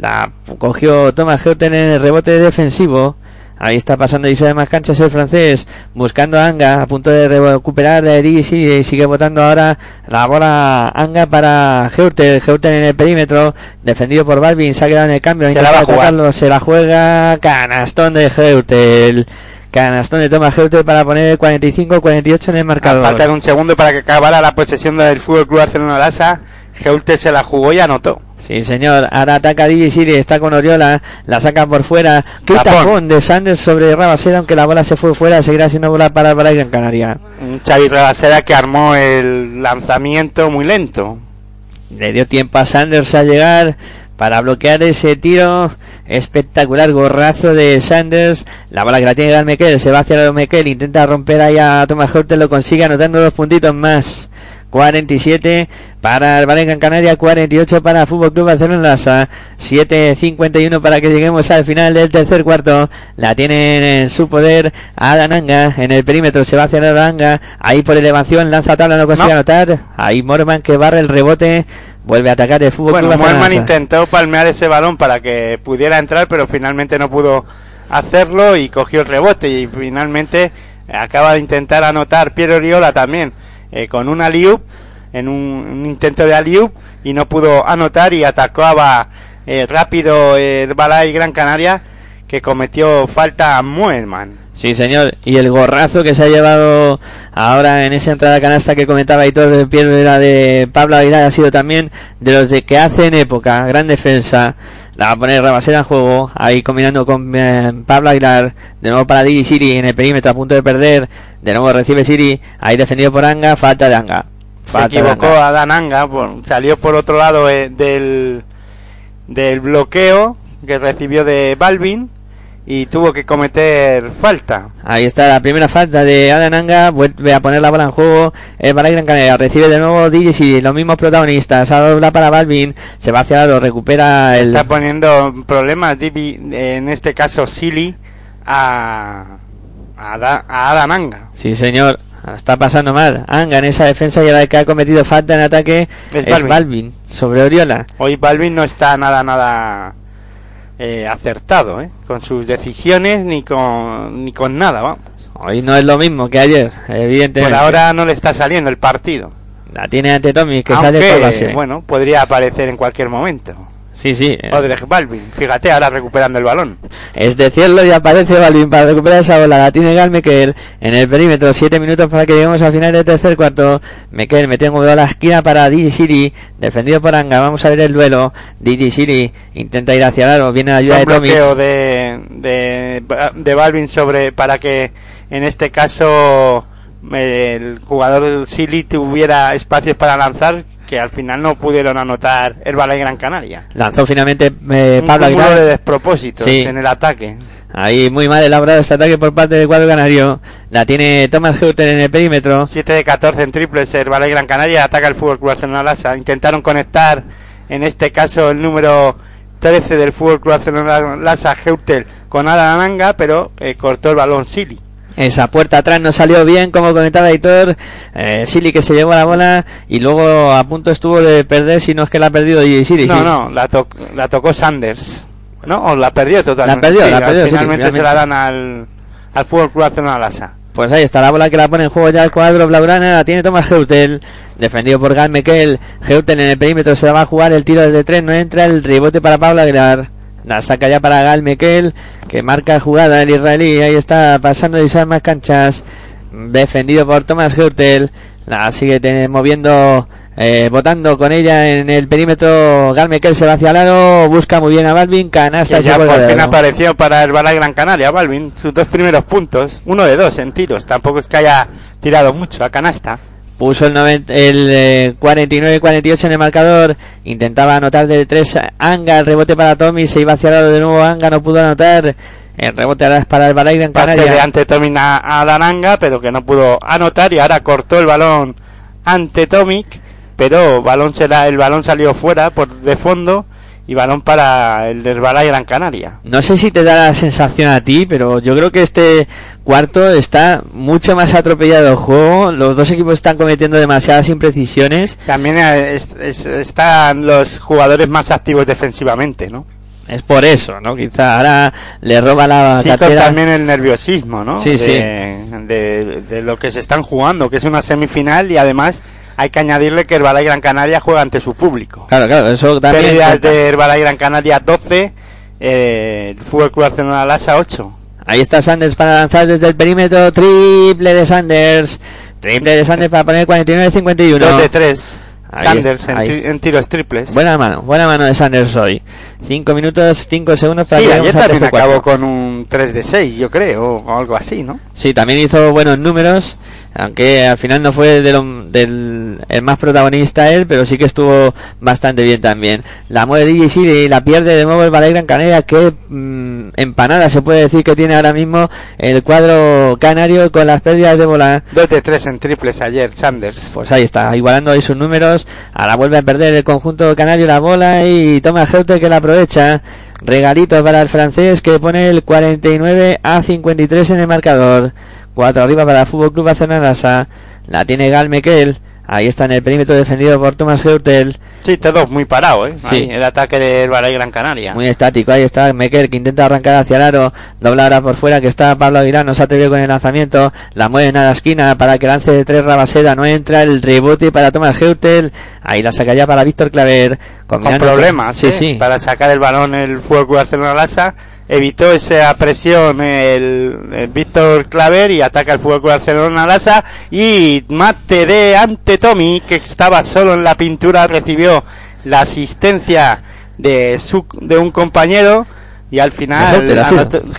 La cogió Thomas Heutel en el rebote defensivo. Ahí está pasando y de más canchas el francés, buscando a Anga, a punto de recuperar de DC y sigue botando ahora la bola Anga para Heutel, Heutel en el perímetro, defendido por Balvin, se ha quedado en el cambio, Se la va a jugar. se la juega, canastón de Heutel. Canastón de Thomas Heutel para poner 45-48 en el marcador. falta de un segundo para que acabara la posesión del Fútbol Club Barcelona Lasa, Geulte se la jugó y anotó. Sí, señor. Ahora ataca DJ Siri, está con Oriola, la saca por fuera. Qué Tapón. tapón de Sanders sobre Rabasera, aunque la bola se fue fuera, seguirá siendo bola para para Gran Canaria. Un Xavi Rabasera que armó el lanzamiento muy lento. Le dio tiempo a Sanders a llegar para bloquear ese tiro espectacular, gorrazo de Sanders. La bola que la tiene Mekel, se va hacia Mekel, intenta romper ahí a Thomas Hortel, lo consigue anotando dos puntitos más. 47 para el Valencia en Canaria, 48 para Fútbol Club Barcelona Lasa, 7.51 para que lleguemos al final del tercer cuarto. La tienen en su poder Adananga en el perímetro, se va hacia Adananga, ahí por elevación, lanza tabla, no consigue No. anotar. Ahí Morman que barre el rebote, vuelve a atacar el Fútbol Bueno, Moerman intentó palmear ese balón para que pudiera entrar, pero finalmente no pudo hacerlo y cogió el rebote y finalmente acaba de intentar anotar Piero Oriola también eh, con una liup en un, un intento de aliup y no pudo anotar y atacaba eh, rápido el Balay Gran Canaria que cometió falta a Moerman. Sí, señor. Y el gorrazo que se ha llevado ahora en esa entrada canasta que comentaba Hitor de piedra de Pablo Aguilar ha sido también de los de que hacen época. Gran defensa. La va a poner Rabasera en juego. Ahí combinando con eh, Pablo Aguilar. De nuevo para Didi Siri en el perímetro a punto de perder. De nuevo recibe Siri. Ahí defendido por Anga. Falta de Anga. Se de equivocó Anga. a Dananga, por- salió por otro lado eh, del, del bloqueo que recibió de Balvin y tuvo que cometer falta. Ahí está la primera falta de Adananga, vuelve a poner la bola en juego, el Balay Gran Canaria recibe de nuevo DJs y los mismos protagonistas, a dobla para Balvin, se va hacia lo recupera el... Está poniendo problemas Divi, en este caso Silly a, a, Da- a Dananga. Sí señor, está pasando mal, Anga en esa defensa y ahora el que ha cometido falta en ataque Es es, Balvin. Balvin. sobre Oriola. Hoy Balvin no está nada, nada eh, acertado ¿eh? con sus decisiones ni con, ni con nada. Vamos. Hoy no es lo mismo que ayer, evidentemente. Por ahora no le está saliendo el partido. La tiene ante Tommy, que Aunque, sale por bueno, podría aparecer en cualquier momento. Sí, sí. eh, Odrek Balvin, fíjate, ahora recuperando el balón. Es decirlo y aparece Balvin para recuperar esa bola. La tiene Gal Mekel en el perímetro. Siete minutos para que lleguemos al final del tercer cuarto. Mekel metiendo a la esquina para DJ City. Defendido por Anga. Vamos a ver el duelo. DJ City intenta ir hacia el aro. Viene la ayuda de Un Tomic. de, de, de Balvin sobre para que en este caso el jugador Silly tuviera espacios para lanzar que al final no pudieron anotar el Balay Gran Canaria. Lanzó finalmente eh, Un Pablo de Aguilar. despropósitos Sí. en el ataque. Ahí muy mal elaborado este ataque por parte del cuadro canario. La tiene Thomas Heuter en el perímetro. 7 de 14 en triples el Balay Gran Canaria ataca el Fútbol Club Barcelona Lasa. Intentaron conectar en este caso el número 13 del Fútbol Club Barcelona Lasa Heutel con Adananga, pero eh, cortó el balón Silly. Esa puerta atrás no salió bien, como comentaba Hitor. Eh, Silly que se llevó la bola y luego a punto estuvo de perder, si no es que la ha perdido DJ Silly. No, sí. no, la, to- la tocó Sanders. ¿No? O la perdió totalmente. La perdió, Sí, la perdió, sí, Finalmente se la dan al, al Fútbol Club Barcelona Lasa. Pues ahí está la bola que la pone en juego ya el cuadro Blaugrana. La tiene Thomas Heutel. Defendido por Gal Mekel. Heutel en el perímetro se la va a jugar. El tiro desde tres no entra. El rebote para Pablo Aguilar. La saca ya para Gal Mekel. Que marca jugada el israelí. Ahí está pasando y más canchas. Defendido por Thomas Heutel. La sigue moviendo. Eh, botando con ella en el perímetro. Gal Mekel se va hacia el aro. Busca muy bien a Balvin. Canasta y ya por de fin apareció para el Balay Gran Canaria, Balvin. Sus dos primeros puntos. Uno de dos en tiros. Tampoco es que haya tirado mucho a canasta. Puso el, 90 el eh, 49-48 en el marcador. Intentaba anotar de 3 Anga. El rebote para Tommy. Se iba hacia el lado de nuevo. Anga no pudo anotar. El rebote ahora es para el Balay en Pase de ante Tomic a, Dananga, pero que no pudo anotar y ahora cortó el balón ante Tomic pero balón será, el balón salió fuera por de fondo y balón para el Herbalife Gran Canaria. No sé si te da la sensación a ti, pero yo creo que este cuarto está mucho más atropellado el juego. Los dos equipos están cometiendo demasiadas imprecisiones. También eh, es- es- están los jugadores más activos defensivamente, ¿no? Es por eso, ¿no? Quizá ahora le roba la Sí, cartera. también el nerviosismo, ¿no? Sí, de, De, de lo que se están jugando, que es una semifinal y además hay que añadirle que Herbalife Gran Canaria juega ante su público. Claro, claro, eso también. Pérdidas de Herbalife Gran Canaria 12, eh, el Fútbol Club Barcelona Lasa 8. Ahí está Sanders para lanzar desde el perímetro. Triple de Sanders. Triple de Sanders para poner 49-51. 2 de 3. Ahí Sanders está, en, en tiros triples. Buena mano, buena mano de Sanders hoy. 5 minutos, 5 segundos para sí, que ayer también acabó con un 3 de 6, yo creo, o algo así, ¿no? Sí, también hizo buenos números, aunque al final no fue de lo- del el más protagonista él, pero sí que estuvo bastante bien también. La mueve DJ City, la pierde de nuevo el Balay Gran Canaria, que mm, empanada se puede decir que tiene ahora mismo el cuadro canario con las pérdidas de bola. 2 de 3 en triples ayer, Sanders. Pues ahí está, igualando ahí sus números. Ahora vuelve a perder el conjunto canario la bola y toma Geute que la aprovecha. Regalito para el francés que pone el 49 a 53 en el marcador. 4 arriba para el Fútbol Club Barcelona. La tiene Gal Mekel. Ahí está en el perímetro defendido por Thomas Heutel. Sí, todos muy parados, ¿eh? Sí. Ahí, el ataque de Herbalife Gran Canaria. Muy estático, ahí está Mekel que intenta arrancar hacia el aro, dobla ahora por fuera que está Pablo Aguilar, no se atreve con el lanzamiento, la mueven a la esquina para que lance de tres Rabaseda, no entra el rebote para Thomas Heutel, ahí la saca ya para Víctor Claver, con problemas, sí, ¿eh? sí, Para sacar el balón el Fútbol Club Barcelona Lasa. Evitó esa presión el, el Víctor Claver y ataca el Fútbol Barcelona Lasa. Y mate de ante Tommy, que estaba solo en la pintura, recibió la asistencia de, su, de un compañero. Y al final,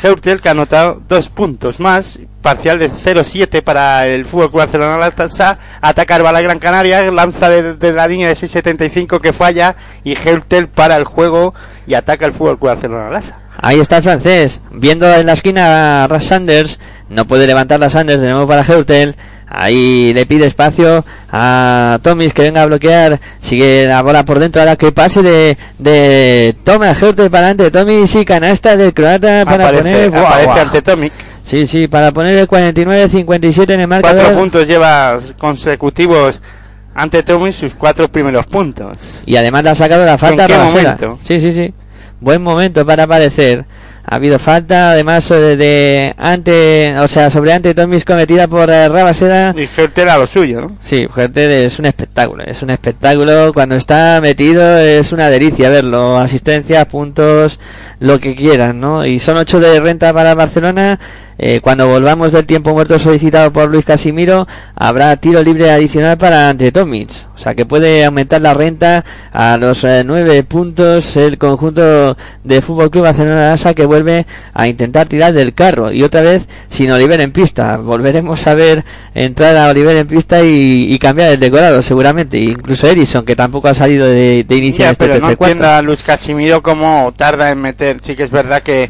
Heutel, que ha anotado dos puntos más, parcial de 0-7 para el Fútbol Club Barcelona Lasa, ataca el Bala Gran Canaria, lanza de, de la línea de 6.75 que falla, y Heutel para el juego y ataca el Fútbol Club Barcelona Lasa. Ahí está el francés, viendo en la esquina a Sanders, no puede levantar la Sanders de nuevo para Heutel, ahí le pide espacio a Tomis que venga a bloquear, sigue la bola por dentro, ahora que pase de, de Thomas Heutel para adelante, Tomis y canasta del croata para aparece poner, aparece ante Tomic. Sí, sí, para poner el 49-57 en el Cuatro marcador. puntos lleva consecutivos ante Tomic sus cuatro primeros puntos. Y además le ha sacado la falta ¿En qué a? Sí, sí, sí. Buen momento para aparecer. Ha habido falta, además eh, de ante, o sea, sobre ante Tomis cometida por eh, Rabaseda. Y Heutel a lo suyo, ¿no? Sí, gente, es un espectáculo, es un espectáculo. Cuando está metido es una delicia verlo. Asistencias, puntos, lo que quieran, ¿no? Y son ocho de renta para Barcelona. Eh, cuando volvamos del tiempo muerto solicitado por Luis Casimiro, habrá tiro libre adicional para Ante Tomic. O sea que puede aumentar la renta a los eh, nueve puntos el conjunto de Fútbol Club Barcelona Lasa que vuelve a intentar tirar del carro. Y otra vez sin Oliver en pista. Volveremos a ver entrar a Oliver en pista y, y cambiar el decorado seguramente. Incluso Erison que tampoco ha salido de, de en este pero no entiendo a Luis Casimiro cómo tarda en meter. Sí que es verdad que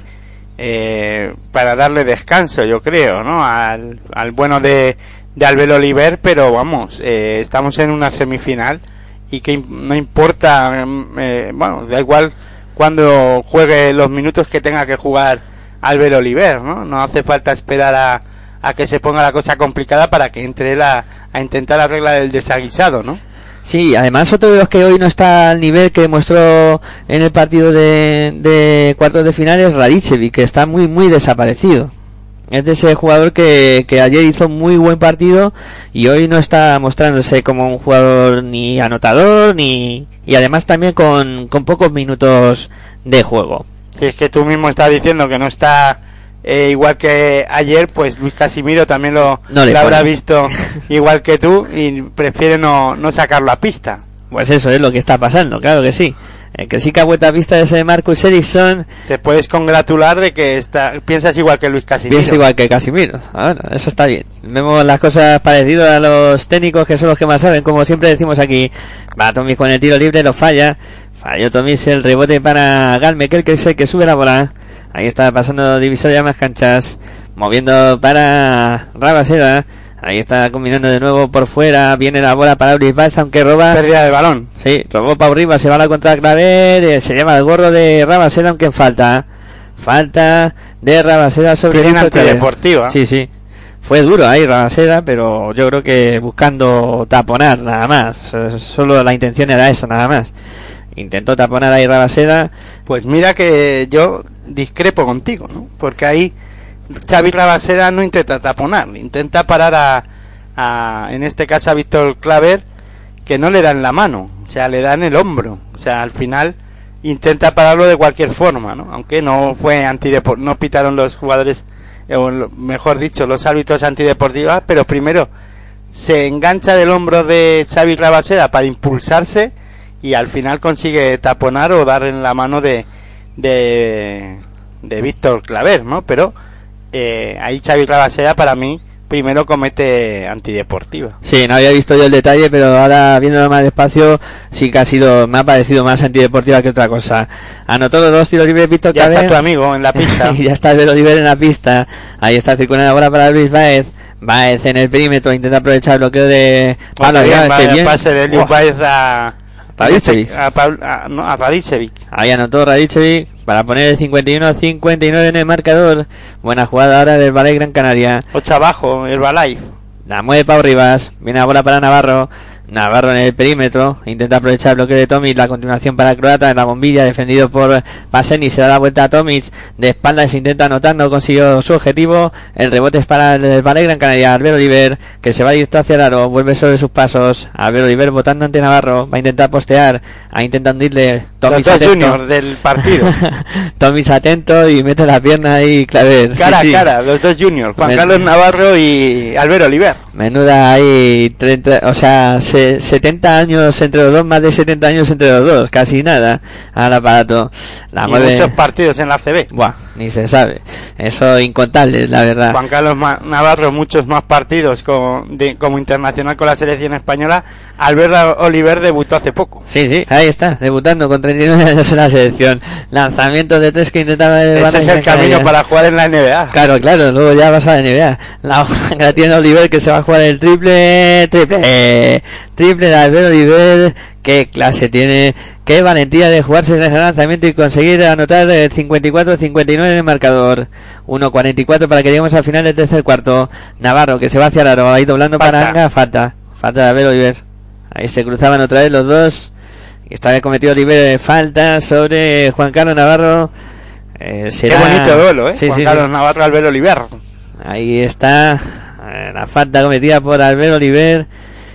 eh, para darle descanso, yo creo, ¿no? Al, al bueno de, de Albert Oliver, pero vamos, eh, estamos en una semifinal y que no importa, mm, eh, bueno, da igual cuando juegue los minutos que tenga que jugar Albert Oliver, ¿no? No hace falta esperar a, a que se ponga la cosa complicada para que entre él a, intentar arreglar el desaguisado, ¿no? Sí, además otro de los que hoy no está al nivel que mostró en el partido de, de cuartos de final es Radicevic, que está muy muy desaparecido. Es de ese jugador que, que ayer hizo muy buen partido y hoy no está mostrándose como un jugador ni anotador ni y además también con, con pocos minutos de juego. Si es que tú mismo estás diciendo que no está eh, igual que ayer, pues Luis Casimiro también lo, No lo habrá visto igual que tú y prefiere no, no sacarlo a pista. Pues eso es lo que está pasando, claro que sí. El que sí que vista es eh, Marcus Ericsson, Te puedes congratular de que está, piensas igual que Luis Casimiro. Piensa igual que Casimiro. Ah, bueno, eso está bien. Vemos las cosas parecidas a los técnicos que son los que más saben, como siempre decimos aquí. Va Tomis con el tiro libre, lo falla. Falló Tomis el rebote para Galmekel, que es el que sube la bola. Ahí está pasando divisoria más canchas. Moviendo para Rabaseda. Ahí está combinando de nuevo por fuera. Viene la bola para Baez, aunque roba. Pérdida de balón. Sí, robó para arriba, se va a la contra Claver. eh, se lleva el gorro de Rabaseda, aunque falta. Falta de Rabaseda sobre Claver. antideportiva. Sí, sí. Fue duro ahí Rabaseda, pero yo creo que buscando taponar nada más. Eh, Solo la intención era esa, nada más. Intentó taponar ahí Rabaseda. Pues mira que yo discrepo contigo, ¿no? Porque ahí Xavi Rabaseda no intenta taponar, intenta parar a, a- en este caso a Víctor Claver, que no le dan la mano, o sea, le dan el hombro, o sea, al final intenta pararlo de cualquier forma, ¿no? Aunque no fue antidepor no pitaron los jugadores, eh, o mejor dicho, los árbitros antideportivas, pero primero se engancha del hombro de Xavi Rabaseda para impulsarse y al final consigue taponar o dar en la mano de de, de Víctor Claver, ¿no? Pero eh, ahí Xavi Rabaseda para mí primero comete antideportiva. Sí, no había visto yo el detalle, pero ahora viéndolo más despacio, sí que ha sido, me ha parecido más antideportiva que otra cosa. Anotó los dos tiros libres Víctor Ya está tu amigo en la pista. ya está el Oliver en la pista. Ahí está circulando la bola para Luis Baez. Baez en el perímetro, intenta aprovechar el bloqueo de Bueno, bien, bien. pase de Buah. Baez a Radicevic. a, a- no, a Radicevic. Ahí anotó Radicevic para poner el 51-59 en el marcador. Buena jugada ahora del Ballet Gran Canaria. 8 abajo, Herbalife. La mueve Pau Rivas. Viene la bola para Navarro. Navarro en el perímetro. Intenta aprovechar el bloqueo de Tomic. La continuación para Croata en la bombilla. Defendido por Paseni. Se da la vuelta a Tomic. De espaldas intenta anotar. No consiguió su objetivo. El rebote es para el Valle Gran Canaria. Albert Oliver. Que se va directo hacia el aro. Vuelve sobre sus pasos. Albert Oliver votando ante Navarro. Va a intentar postear. A intentar hundirle. Los Tomic dos atento. juniors del partido. Tomic atento y mete la pierna ahí. Claver. Cara sí. a cara, los dos juniors. Juan Carlos Navarro y Albert Oliver. Menuda hay 30, o sea, se- 70 años entre los dos, más de 70 años entre los dos, casi nada al aparato. La y mueve. muchos partidos en la CB. Buah, ni se sabe. Eso incontable, la verdad. Juan Carlos Navarro muchos más partidos como, de- como internacional con la selección española. Albert Oliver debutó hace poco. Sí, sí, ahí está, debutando con 39 años en la selección. Lanzamiento de tres que intentaba Ese es el camino para jugar en la NBA. Claro, claro, luego ya vas a la NBA. La tiene Oliver que se va a jugar el triple, triple, triple de Albert Oliver. Qué clase tiene, qué valentía de jugarse en ese lanzamiento y conseguir anotar el 54-59 en el marcador. 1-44 para que lleguemos al final del tercer cuarto. Navarro que se va hacia el aro, ahí doblando Falta. para Anga, falta, falta de Albert Oliver. Ahí se cruzaban otra vez los dos. Y esta vez cometió Oliver falta sobre Juan Carlos Navarro. Eh, Qué será- bonito duelo, ¿eh? Sí, Juan sí, Carlos sí. Navarro, Albert Oliver. Ahí está eh, la falta cometida por Albert Oliver.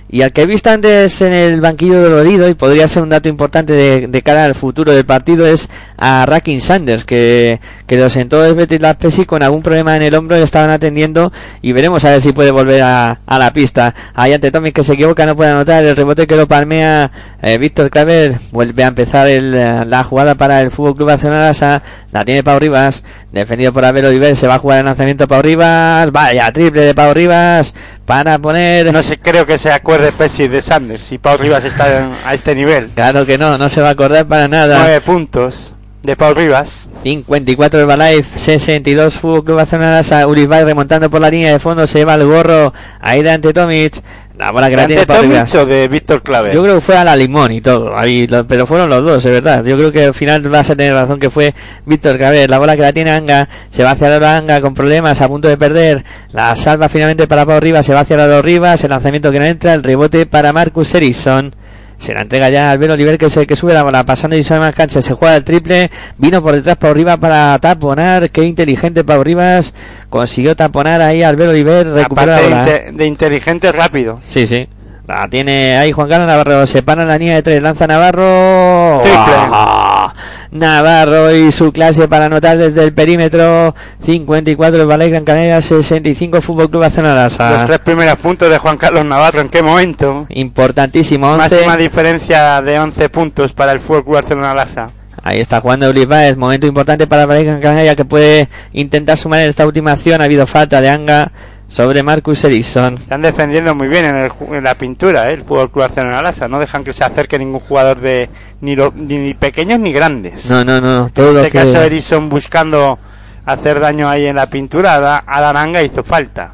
Y al que he visto antes en el banquillo dolorido, y podría ser un dato importante de, de cara al futuro del partido, es a Rakin Sanders, que, que lo sentó el Betis Laspesi con algún problema en el hombro, le estaban atendiendo, y veremos a ver si puede volver a, a la pista. Ahí ante Tommy que se equivoca, no puede anotar, el rebote que lo palmea eh, Víctor Claver, vuelve a empezar la jugada para el Fútbol Club Barcelona, Asa, la tiene Pau Rivas, defendido por Abel Oliver, se va a jugar el lanzamiento Pau Rivas, vaya, triple de Pau Rivas, para poner... No sé, creo que se Pesci de Sanders si Pau Rivas está a este nivel. Claro que no, no se va a acordar para nada. Nueve puntos de Pau Rivas. 54 Herbalife, 62 Fútbol Club Barcelona, Uribay remontando por la línea de fondo, se lleva el gorro, ahí de ante Tomic, la bola que la tiene ¿De Pau Tomic Rivas. o de Víctor Claver? Yo creo que fue a la limón y todo, ahí, lo- pero fueron los dos, es verdad. Yo creo que al final vas a tener razón que fue Víctor Claver. La bola que la tiene Anga, se va hacia la Anga con problemas, a punto de perder. La salva finalmente para Pau Rivas, se va hacia los Rivas, el lanzamiento que no entra, el rebote para Marcus Erikson. Se la entrega ya a Albert Oliver que es el que sube la bola pasando y sube más cancha. Se juega el triple. Vino por detrás Pau Rivas para taponar. Qué inteligente Pau Rivas. Consiguió taponar ahí Albert Oliver. Aparte de, la bola. inte- de inteligente, rápido. Sí, sí. La tiene ahí Juan Carlos Navarro. Se para la línea de tres. Lanza Navarro. Triple. Navarro y su clase para anotar desde el perímetro. 54 el Ballet Gran Canaria. 65 Fútbol Club Barcelona. Los tres primeros puntos de Juan Carlos Navarro, ¿en qué momento? Importantísimo. 11. Máxima diferencia de 11 puntos para el Fútbol Club Barcelona Lasa. Ahí está jugando Ulises, momento importante para el Ballet Gran Canaria que puede intentar sumar en esta última acción. Ha habido falta de Anga sobre Marcus Eriksson. Están defendiendo muy bien en, el en la pintura, ¿eh? el Fútbol Club Barcelona Lasa. No dejan que se acerque ningún jugador de ni, lo- ni, pequeños ni grandes. No, no, no. Todo en este que... caso, Erikson buscando hacer daño ahí en la pintura. A, Da- a Dananga hizo falta.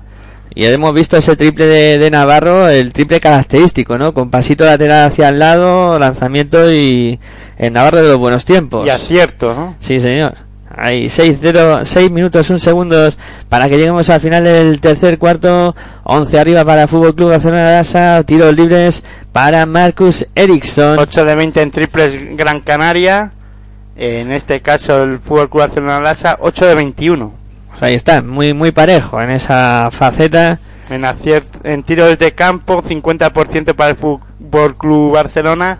Y hemos visto ese triple de, de Navarro, el triple característico, ¿no? Con pasito lateral hacia el lado, lanzamiento y el Navarro de los buenos tiempos. Y acierto, ¿no? Sí, señor. Hay 6-0, 6 minutos, 1 segundos para que lleguemos al final del tercer cuarto. 11 arriba para Fútbol Club Barcelona Lasa. Tiros libres para Marcus Eriksson. 8 de 20 en triples Gran Canaria. En este caso el Fútbol Club Barcelona Lasa, 8 de 21. Pues ahí está, muy muy parejo en esa faceta. En, en tiros de campo, 50% para el Fútbol Club Barcelona.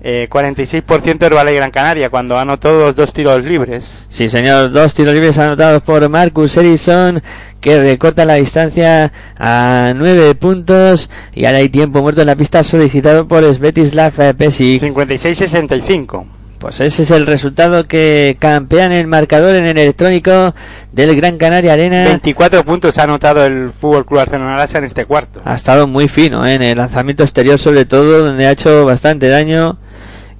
Eh, 46% el Valle Gran Canaria cuando anotó los dos tiros libres. Sí, señor, dos tiros libres anotados por Marcus Eriksson que recorta la distancia a 9 puntos y ahora hay tiempo muerto en la pista solicitado por Svetislav Pesic. 56-65. Pues ese es el resultado que campean el marcador en el electrónico del Gran Canaria Arena. 24 puntos ha anotado el Fútbol Club Barcelona Lasa en este cuarto. Ha estado muy fino ¿eh? en el lanzamiento exterior sobre todo, donde ha hecho bastante daño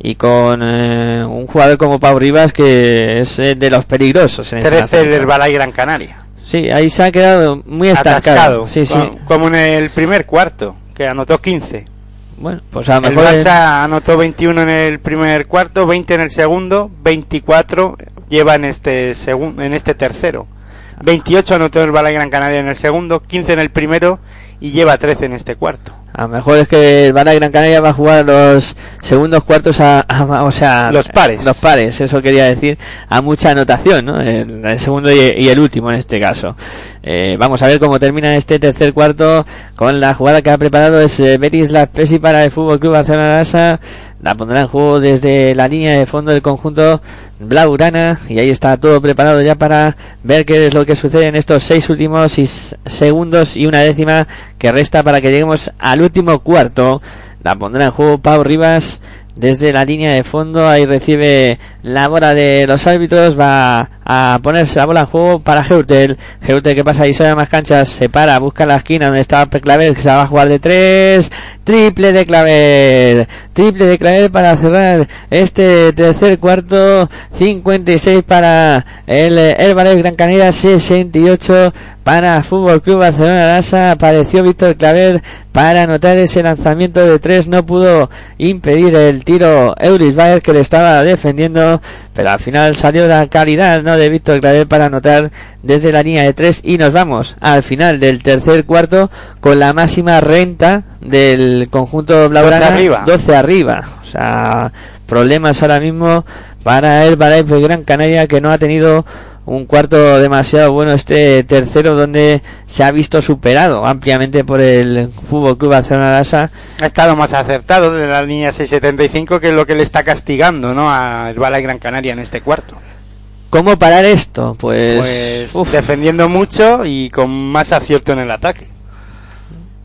y con eh, un jugador como Pau Rivas que es eh, de los peligrosos en ese 13 lanzamiento. el Herbalife Gran Canaria. Sí, ahí se ha quedado muy estancado. Atascado. Sí, sí. co- Como en el primer cuarto, que anotó 15. Bueno, pues a lo El mejor Barça anotó 21 en el primer cuarto, 20 en el segundo, 24 lleva en este segundo, en este tercero. 28 anotó el Balay Gran Canaria en el segundo, 15 en el primero y lleva 13 en este cuarto. a lo mejor es que el Bala Gran Canaria va a jugar los segundos cuartos a, a- o sea, Los pares. Los pares, eso quería decir, a mucha anotación, ¿no? El, el segundo y, y el último en este caso. Eh, vamos a ver cómo termina este tercer cuarto con la jugada que ha preparado es eh, Betis La Pesi para el Fútbol Club Barcelona. La pondrá en juego desde la línea de fondo del conjunto Blaugrana y ahí está todo preparado ya para ver qué es lo que sucede en estos seis últimos segundos y una décima que resta para que lleguemos al último cuarto. La pondrá en juego Pau Rivas desde la línea de fondo. Ahí recibe la bola de los árbitros. Va a ponerse la bola en juego para Geutel. Geutel que pasa ahí sobre más canchas. Se para, busca la esquina donde está Claver que se va a jugar de tres. Triple de Claver. Triple de Claver para cerrar este tercer cuarto. 56 para el Herbalife Gran Canaria. 68 para Fútbol Club Barcelona Lasa. Apareció Víctor Claver para anotar ese lanzamiento de tres. No pudo impedir el tiro Euris Bayer que le estaba defendiendo. Pero al final salió la calidad ¿no? de Víctor Claver para anotar desde la línea de tres. Y nos vamos al final del tercer cuarto con la máxima renta del conjunto Blaugrana. 12 arriba. 12 arriba. O sea, problemas ahora mismo para el Herbalife Gran Canaria que no ha tenido un cuarto demasiado bueno este tercero donde se ha visto superado ampliamente por el Fútbol Club Barcelona Lasa Ha estado más acertado de la línea 675 que es lo que le está castigando, ¿no? A el Balay Gran Canaria en este cuarto. ¿Cómo parar esto? Pues, Pues defendiendo mucho y con más acierto en el ataque.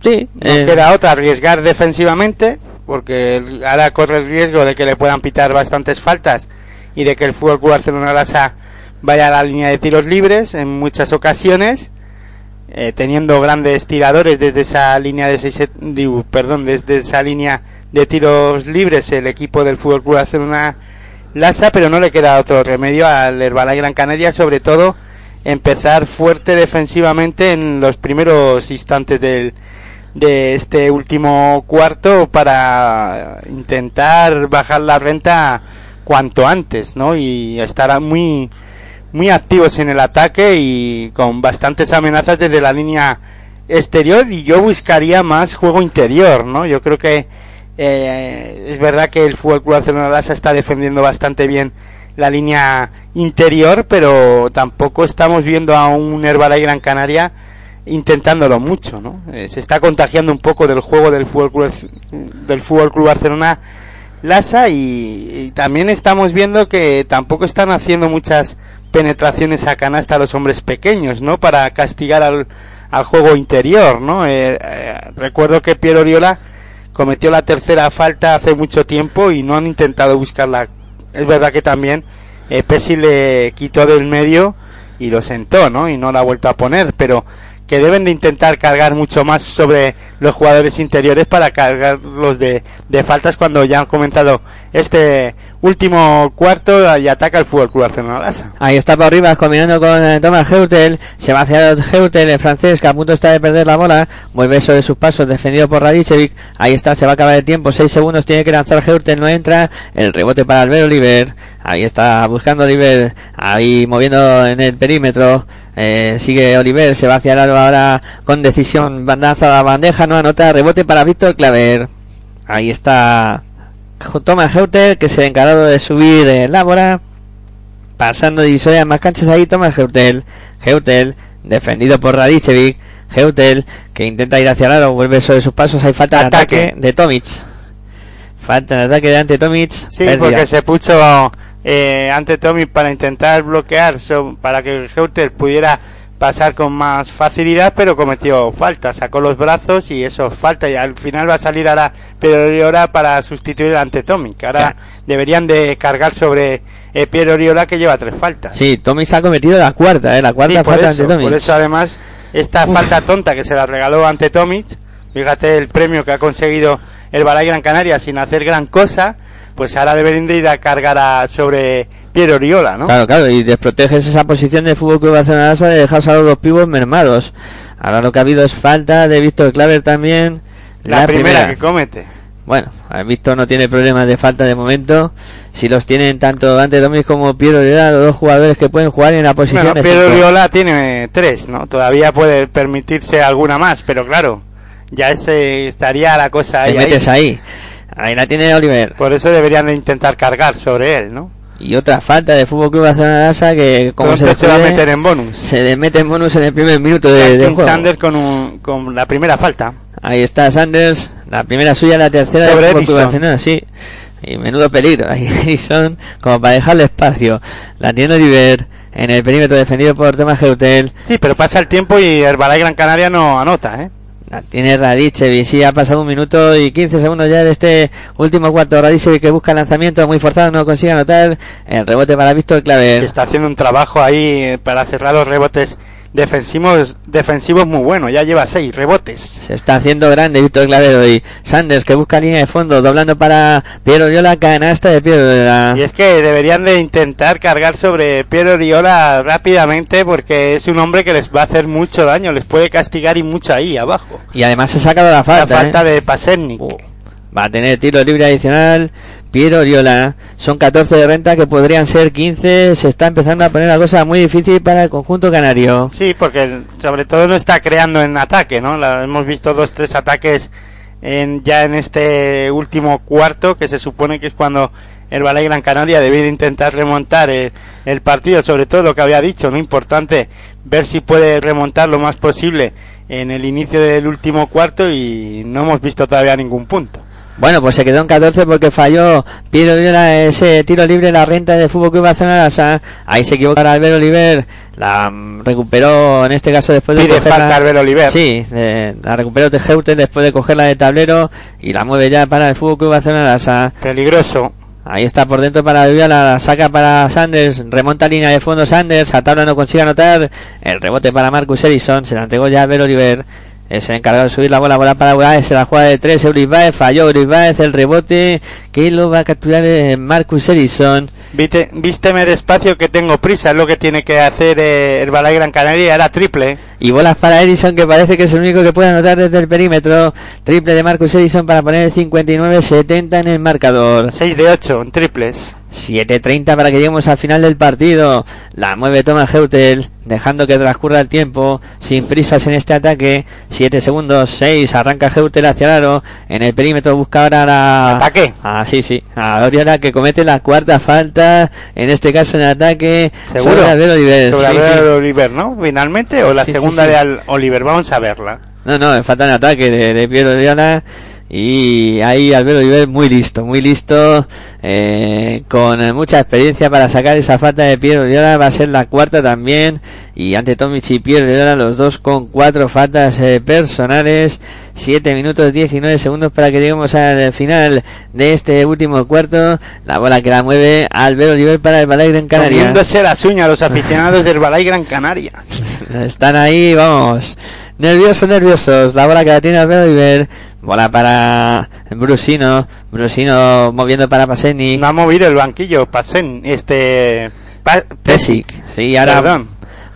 sí, No eh, queda otra arriesgar defensivamente, porque ahora corre el riesgo de que le puedan pitar bastantes faltas y de que el Fútbol Club Barcelona Lasa vaya a la línea de tiros libres en muchas ocasiones, eh, teniendo grandes tiradores desde esa línea de seis, perdón, desde esa línea de tiros libres el equipo del Fútbol Club Barcelona Lasa, pero no le queda otro remedio al Herbalife Gran Canaria, sobre todo empezar fuerte defensivamente en los primeros instantes del, de este último cuarto para intentar bajar la renta cuanto antes, ¿no? Y estar muy muy activos en el ataque y con bastantes amenazas desde la línea exterior y yo buscaría más juego interior, ¿no? Yo creo que eh, es verdad que el Fútbol Club Barcelona Lasa está defendiendo bastante bien la línea interior, pero tampoco estamos viendo a un Herbalife Gran Canaria intentándolo mucho, ¿no? Eh, se está contagiando un poco del juego del Fútbol Club, del Fútbol Club Barcelona Lasa y también estamos viendo que tampoco están haciendo muchas penetraciones a canasta a los hombres pequeños, ¿no? Para castigar al, al juego interior, ¿no? Eh, eh, recuerdo que Piero Oriola cometió la tercera falta hace mucho tiempo y no han intentado buscarla. Es verdad que también eh, le quitó del medio y lo sentó, ¿no? Y no la ha vuelto a poner, pero que deben de intentar cargar mucho más sobre los jugadores interiores para cargarlos de, de faltas cuando ya han comentado este último cuarto y ataca el Fútbol Club Barcelona. Ahí está por arriba combinando con eh, Thomas Heutel. Se va hacia Heutel, el francés, que a punto está de perder la bola. Vuelve sobre sus pasos, defendido por Radicevic. Ahí está, se va a acabar el tiempo. Seis segundos tiene que lanzar Heutel, no entra. El rebote para Albert Oliver. Ahí está buscando Oliver. Ahí moviendo en el perímetro. Eh, sigue Oliver, se va hacia el aro ahora con decisión. Bandaza a la bandeja, no anota. Rebote para Víctor Claver. Ahí está Thomas Heutel, que se ha encargado de subir el Lábora. Pasando divisoria más canchas ahí, Thomas Heutel. Heutel, defendido por Radicevic. Heutel, que intenta ir hacia el aro, vuelve sobre sus pasos. Hay falta de Ataque. ataque de Tomic. Falta de ataque de ante Tomic. Sí, Pérdida. porque se puso eh, ante Tommy para intentar bloquear, so- para que Heuter pudiera pasar con más facilidad, pero cometió falta, sacó los brazos y eso es falta y al final va a salir ahora Pedro Oriola para sustituir ante Tommy, que ahora deberían de cargar sobre eh, Piero Oriola que lleva tres faltas. Sí, Tomic ha cometido la cuarta, ¿eh? La cuarta Sí, falta eso, ante Tomic. por eso además esta falta tonta que se la regaló ante Tomic, fíjate el premio que ha conseguido el Balay Gran Canaria sin hacer gran cosa, pues ahora deberían de ir a cargar a- sobre Piero Oriola, ¿no? Claro, claro, y desproteges esa posición de Fútbol Club Barcelona de dejar a los dos pibos mermados. Ahora lo que ha habido es falta de Víctor Claver también. la, primera, que comete. Bueno, Víctor no tiene problemas de falta de momento. Si los tienen tanto Dante Domis como Piero Herrera, los dos jugadores que pueden jugar en la posición Bueno, Piero. Oriola tiene tres, ¿no? Todavía puede permitirse alguna más, pero claro, ya ese estaría la cosa Te ahí. ahí. metes ahí. Ahí la tiene Oliver. Por eso deberían de intentar cargar sobre él, ¿no? Y otra falta de Fútbol Club Barcelona Lassa que como se, se va a meter en bonus. se le mete en bonus en el primer minuto de, de juego. Sanders con, un- con la primera falta. Ahí está Sanders, la primera suya, la tercera Sobre del Fútbol Club. Barcelona, sí. Y menudo peligro. Ahí Edison, como para dejarle espacio. La tiene Oliver en el perímetro defendido por Tomás Geutel. Sí, pero pasa el tiempo y Herbalife Gran Canaria no anota, ¿eh? La tiene Radicevic, sí, ha pasado un minuto y 15 segundos ya de este último cuarto. Radicevic que busca lanzamiento muy forzado, no consigue anotar. El rebote para Víctor Claver. está haciendo un trabajo ahí para cerrar los rebotes defensivos defensivos muy bueno. Ya lleva seis rebotes. Se está haciendo grande Víctor Claver hoy. Sanders que busca línea de fondo, doblando para Piero Oriola, canasta de Piero Oriola. Y es que deberían de intentar cargar sobre Piero Oriola rápidamente porque es un hombre que les va a hacer mucho daño, les puede castigar y mucho ahí abajo. Y además se ha sacado la La falta. falta ¿eh? de Pasernik. Oh. Va a tener tiro libre adicional. Piero Oriola. Son 14 de renta que podrían ser 15. Se está empezando a poner la cosa muy difícil para el conjunto canario. Sí, porque sobre todo no está creando en ataque, ¿no? La- hemos visto dos, tres ataques en, ya en este último cuarto, que se supone que es cuando el Balay Gran Canaria debe de intentar remontar el, el partido, sobre todo lo que había dicho, ¿no? Importante ver si puede remontar lo más posible en el inicio del último cuarto y no hemos visto todavía ningún punto. Bueno, pues se quedó en 14 porque falló Piero Oriola ese tiro libre la renta de Fútbol Club Barcelona. Lassa. Ahí se equivoca Albert Oliver. La mm, recuperó en este caso después de Pide cogerla- falta Albert Oliver. Sí, eh, la recuperó Tejeuter después de cogerla de tablero y la mueve ya para el Fútbol Club Barcelona. Lassa. Peligroso. Ahí está por dentro para Viola, la saca para Sanders, remonta línea de fondo Sanders, a tabla no consigue anotar, el rebote para Marcus Edison, se la entregó ya a Ver Oliver, es el encargado de subir la bola, bola para Uribaez, la juega de tres, Uribaez, falló Uribaez, el rebote, que lo va a capturar eh, Marcus Edison, Vite, vísteme despacio que tengo prisa, es lo que tiene que hacer eh, el Balay Gran Canaria, era triple. y bolas para Edison, que parece que es el único que puede anotar desde el perímetro, triple de Marcus Edison para poner el 59-70 en el marcador. 6 de 8 en triples. 7.30 para que lleguemos al final del partido. La mueve Thomas Heutel, dejando que transcurra el tiempo, sin prisas en este ataque. 7 segundos, 6, arranca Heutel hacia el aro. En el perímetro busca ahora la... Ataque. Ah, sí, sí. A Oriola que comete la cuarta falta, en este caso en ataque. ¿Seguro? sobre Albert Oliver. Sobre Sí. Oliver, ¿no? Finalmente, o la Sí, segunda sí. de Al- Oliver, vamos a verla. No, no, falta en ataque de, de Piero Oriola. Y ahí Albert Oliver muy listo, muy listo, eh, con mucha experiencia para sacar esa falta de Piero Oriola. Va a ser la cuarta también. Y ante Tomic y Piero Oriola, los dos con cuatro faltas eh, personales. 7 minutos 19 segundos para que lleguemos al final de este último cuarto. La bola que la mueve Albert Oliver para el Balay Gran Canaria. Las uñas los aficionados del Balay Gran Canaria. Están ahí, vamos. Nerviosos, nerviosos. La bola que la tiene Alberto Oliver. Bola para Brusino. Brusino moviendo para Paseni. No ha movido el banquillo, Pasen, este... Pa- Pesic. Sí, ahora Perdón.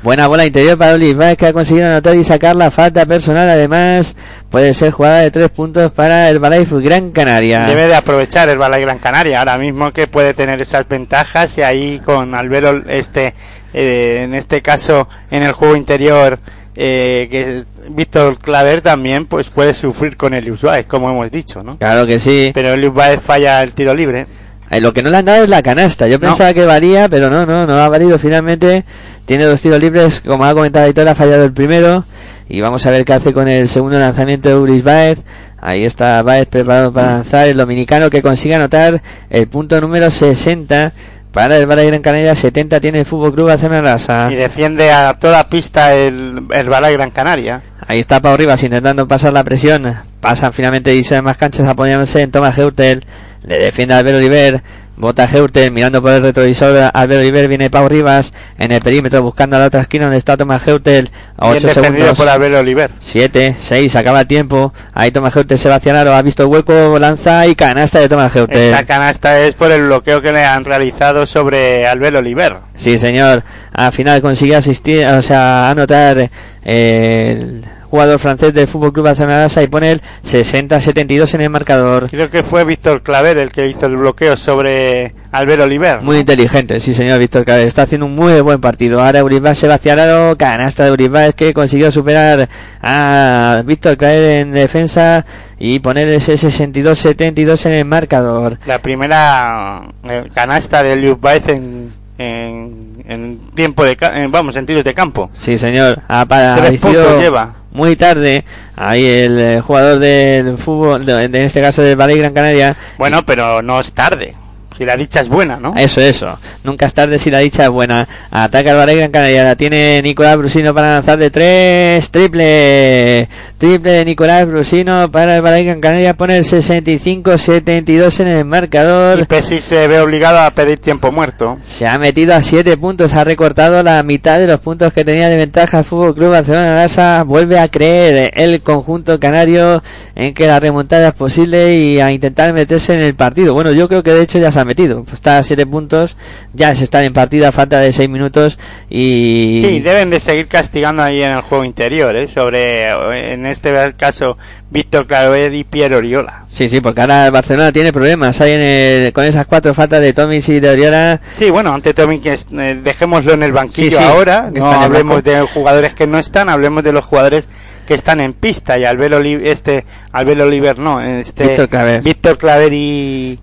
buena bola interior para Oliver que ha conseguido anotar y sacar la falta personal. Además, puede ser jugada de tres puntos para el Balaifu Gran Canaria. Debe de aprovechar el Balay Gran Canaria ahora mismo que puede tener esas ventajas y ahí con Albero este eh, en este caso en el juego interior eh, que Víctor Claver también pues puede sufrir con Elius Baez como hemos dicho ¿no? Claro que sí. pero Elius Baez falla el tiro libre Eh, lo que no le han dado es la canasta. Yo No. pensaba que valía, pero no, no, no ha valido finalmente. Tiene dos tiros libres, como ha comentado Aitor, ha fallado el primero. Y vamos a ver qué hace con el segundo lanzamiento de Uris Baez. Ahí está Baez preparado para lanzar el dominicano que consigue anotar el punto número 60 para el Balay Gran Canaria. 70 tiene el Fútbol Club Barcelona y defiende a toda pista el, el Gran Canaria Ahí está Pau Rivas intentando pasar la presión. Pasan finalmente y más canchas apoyándose en Tomás Heurtel. Le defiende a Albert Oliver. Bota Heurtel mirando por el retrovisor. Albert Oliver viene Pau Rivas en el perímetro buscando a la otra esquina donde está Tomás Heurtel. A bien 8 defendido segundos. por Albert Oliver 7, 6, acaba el tiempo. Ahí Tomás Heurtel se va hacia. Ha visto el hueco, lanza y canasta de Tomás Heurtel. esta canasta es por el bloqueo que le han realizado sobre Albert Oliver Sí, señor. Al final consigue asistir, o sea, anotar eh, el jugador francés del Fútbol Club Barcelona y pone el 60-72 en el marcador. creo que fue Víctor Claver el que hizo el bloqueo sobre Albert Oliver Muy inteligente, sí señor Víctor Cabrera. Está haciendo un muy buen partido. Ahora Uribe se va hacia el aro. Canasta de Uribe que consiguió superar a Víctor Caer en defensa y poner ese 62-72 en el marcador. la primera eh, canasta de Liu Baez en, en, en tiempo de en- vamos en tiros de campo Sí señor. tres Apareció puntos lleva muy tarde. Ahí el eh, jugador del fútbol, en este caso del Valle Gran Canaria. bueno pero no es tarde si la dicha es buena no Eso, eso. Nunca es tarde si la dicha es buena. Ataca el Valle Gran Canaria. La tiene Nicolás Brusino para lanzar de tres. Triple. Triple de Nicolás Brusino para el Valle Gran Canaria. Pone el 65-72 en el y marcador. Pesi se ve obligado a pedir tiempo muerto Se ha metido a 7 puntos. Ha recortado la mitad de los puntos que tenía de ventaja el Fútbol Club Barcelona Lassa. Vuelve a creer el conjunto canario en que la remontada es posible y a intentar meterse en el partido. Bueno, yo creo que de hecho ya se ha metido. Pues está a 7 puntos. Ya se está en partida falta de 6 minutos. Y. Sí, deben de seguir castigando ahí en el juego interior, ¿eh? sobre, en este caso, Víctor Claver y Pierre Oriola. Sí, sí, porque ahora el Barcelona tiene problemas. Hay en el- con esas cuatro faltas de Tomis y de Oriola. Sí, bueno, ante Tommy, que es- eh, dejémoslo en el banquillo Sí, sí, ahora, no hablemos de jugadores que no están, hablemos de los jugadores que están en pista y Albert Oliver, este, Albert Oliver no, este, Víctor Claver. Víctor Claver y,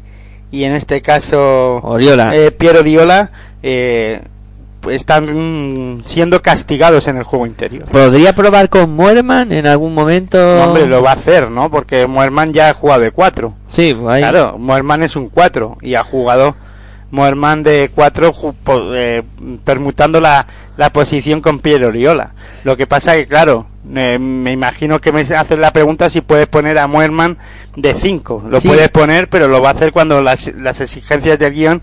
y en este caso, Oriola. eh, Pierre Oriola, eh, están siendo castigados en el juego interior. ¿Podría probar con Muerman en algún momento? No, hombre, lo va a hacer, ¿no? Porque Moerman ya ha jugado de cuatro. Sí, pues ahí. Claro, Moerman es un 4 y ha jugado Moerman de 4 permutando la, la posición con Pierre Oriola. Lo que pasa que, claro, eh, me imagino que me hacen la pregunta si puedes poner a Moerman de 5. Lo Sí. puedes poner, pero lo va a hacer cuando las, las exigencias del guion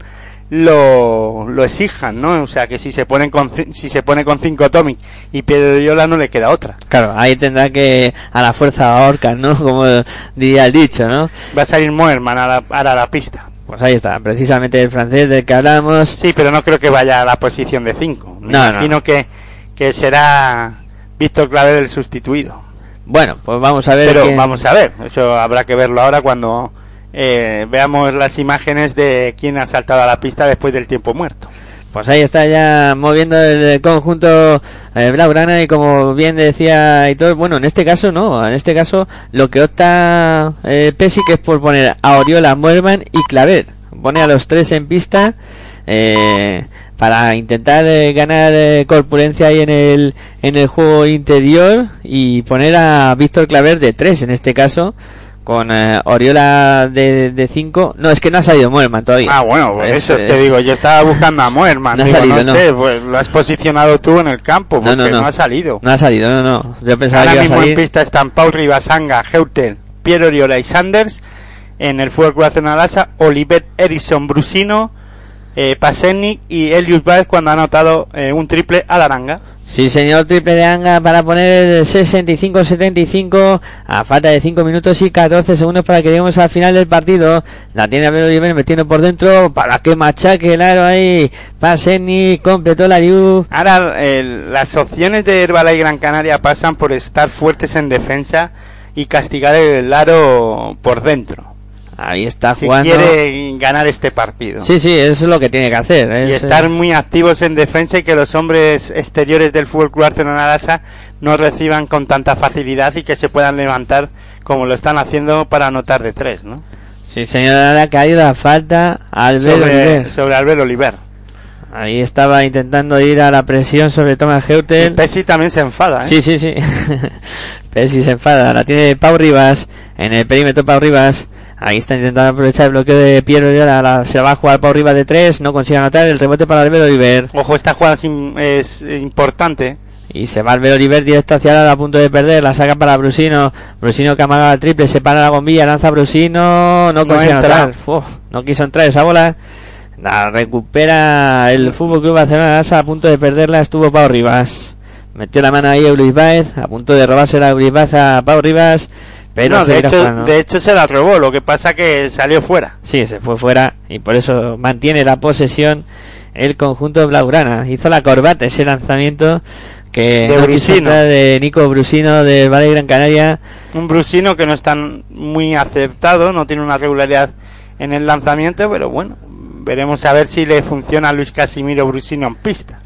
lo, lo exijan, ¿no? O sea, que si se ponen con si se pone con 5 Tommy y Pierre Oriola no le queda otra. Claro, ahí tendrá que a la fuerza ahorcar, ¿no? Como diría el dicho, ¿no? Va a salir Moerman a la, a la pista. Pues ahí está, precisamente el francés del que hablamos. Sí, pero no creo que vaya a la posición de 5. Me No, imagino Que, que será Víctor Claver el sustituido. Bueno, pues vamos a ver. Pero quién- vamos a ver, eso habrá que verlo ahora cuando eh, veamos las imágenes de quién ha saltado a la pista después del tiempo muerto. Pues ahí está ya moviendo el conjunto eh, Blaugrana y como bien decía y todo, bueno, en este caso no, en este caso lo que opta eh, Pesic es por poner a Oriola, Muerman y Claver. Pone a los tres en pista eh, para intentar eh, ganar eh, corpulencia ahí en el, en el juego interior y poner a Víctor Claver de tres en este caso. Con eh, Oriola de 5. No, es que no ha salido Muerman todavía. Ah, bueno, pues Es- eso te es- digo, yo estaba buscando a Moerman, No ha salido, no, no. sé, pues lo has posicionado tú en el campo, No, porque no, no, no. ha salido. No ha salido, no, no. Yo pensaba Ahora que iba a mismo en pista están Paul Ribasanga, Heutel, Pierre Oriola y Sanders. En el Fútbol Lassa, Olivet Erickson Brusino, eh, Pasennik y Elius Baez cuando ha anotado eh, un triple a la aranga. Sí, señor, triple de Anga para poner el 65-75 a falta de 5 minutos y 14 segundos para que lleguemos al final del partido. La tiene Abel Oliver metiendo por dentro para que machaque el aro ahí. Paseni completó la Liu. Ahora las opciones de Herbala y Gran Canaria pasan por estar fuertes en defensa y castigar el aro por dentro. Ahí está Si jugando. quiere ganar este partido. Sí, sí, eso es lo que tiene que hacer. y es, estar eh, muy activos en defensa y que los hombres exteriores del Fútbol Club Barcelona no reciban con tanta facilidad y que se puedan levantar como lo están haciendo para anotar de tres, ¿no? Sí, señor, ahora ha caído la falta al Sobre, Oliver. sobre Albert Oliver. Ahí estaba intentando ir a la presión sobre Thomas Y Heutel. Pessi también se enfada, ¿eh? Sí, sí, sí. Pesci se enfada. La tiene Pau Rivas. En el perímetro Pau Rivas. Ahí está intentando aprovechar el bloqueo de Piero. La- Se va a jugar Pau Rivas de tres. No consigue anotar el rebote para Albert Oliver. Ojo, esta jugada es, es importante. Y se va Albert Oliver directo hacia la a punto de perder. La saca para Brusino. Brusino que amaga el triple. Se para la bombilla. Lanza Brusino. No consigue entra. anotar. Uf, no quiso entrar esa bola. La recupera el Fútbol Club Barcelona Lassa, a punto de perderla estuvo Pau Rivas. Metió la mano ahí a Luis Baez, a punto de robarse la Luis Baez a Pau Rivas, pero no, de hecho, jugando. de hecho se la robó, lo que pasa que salió fuera. Sí, se fue fuera y por eso mantiene la posesión el conjunto blaugrana. Hizo la corbata ese lanzamiento que De no Brusino. de Nico Brusino del Valle Gran Canaria. Un brusino que no es tan muy acertado, no tiene una regularidad en el lanzamiento, pero bueno, veremos a ver si le funciona a Luis Casimiro Brusino en pista.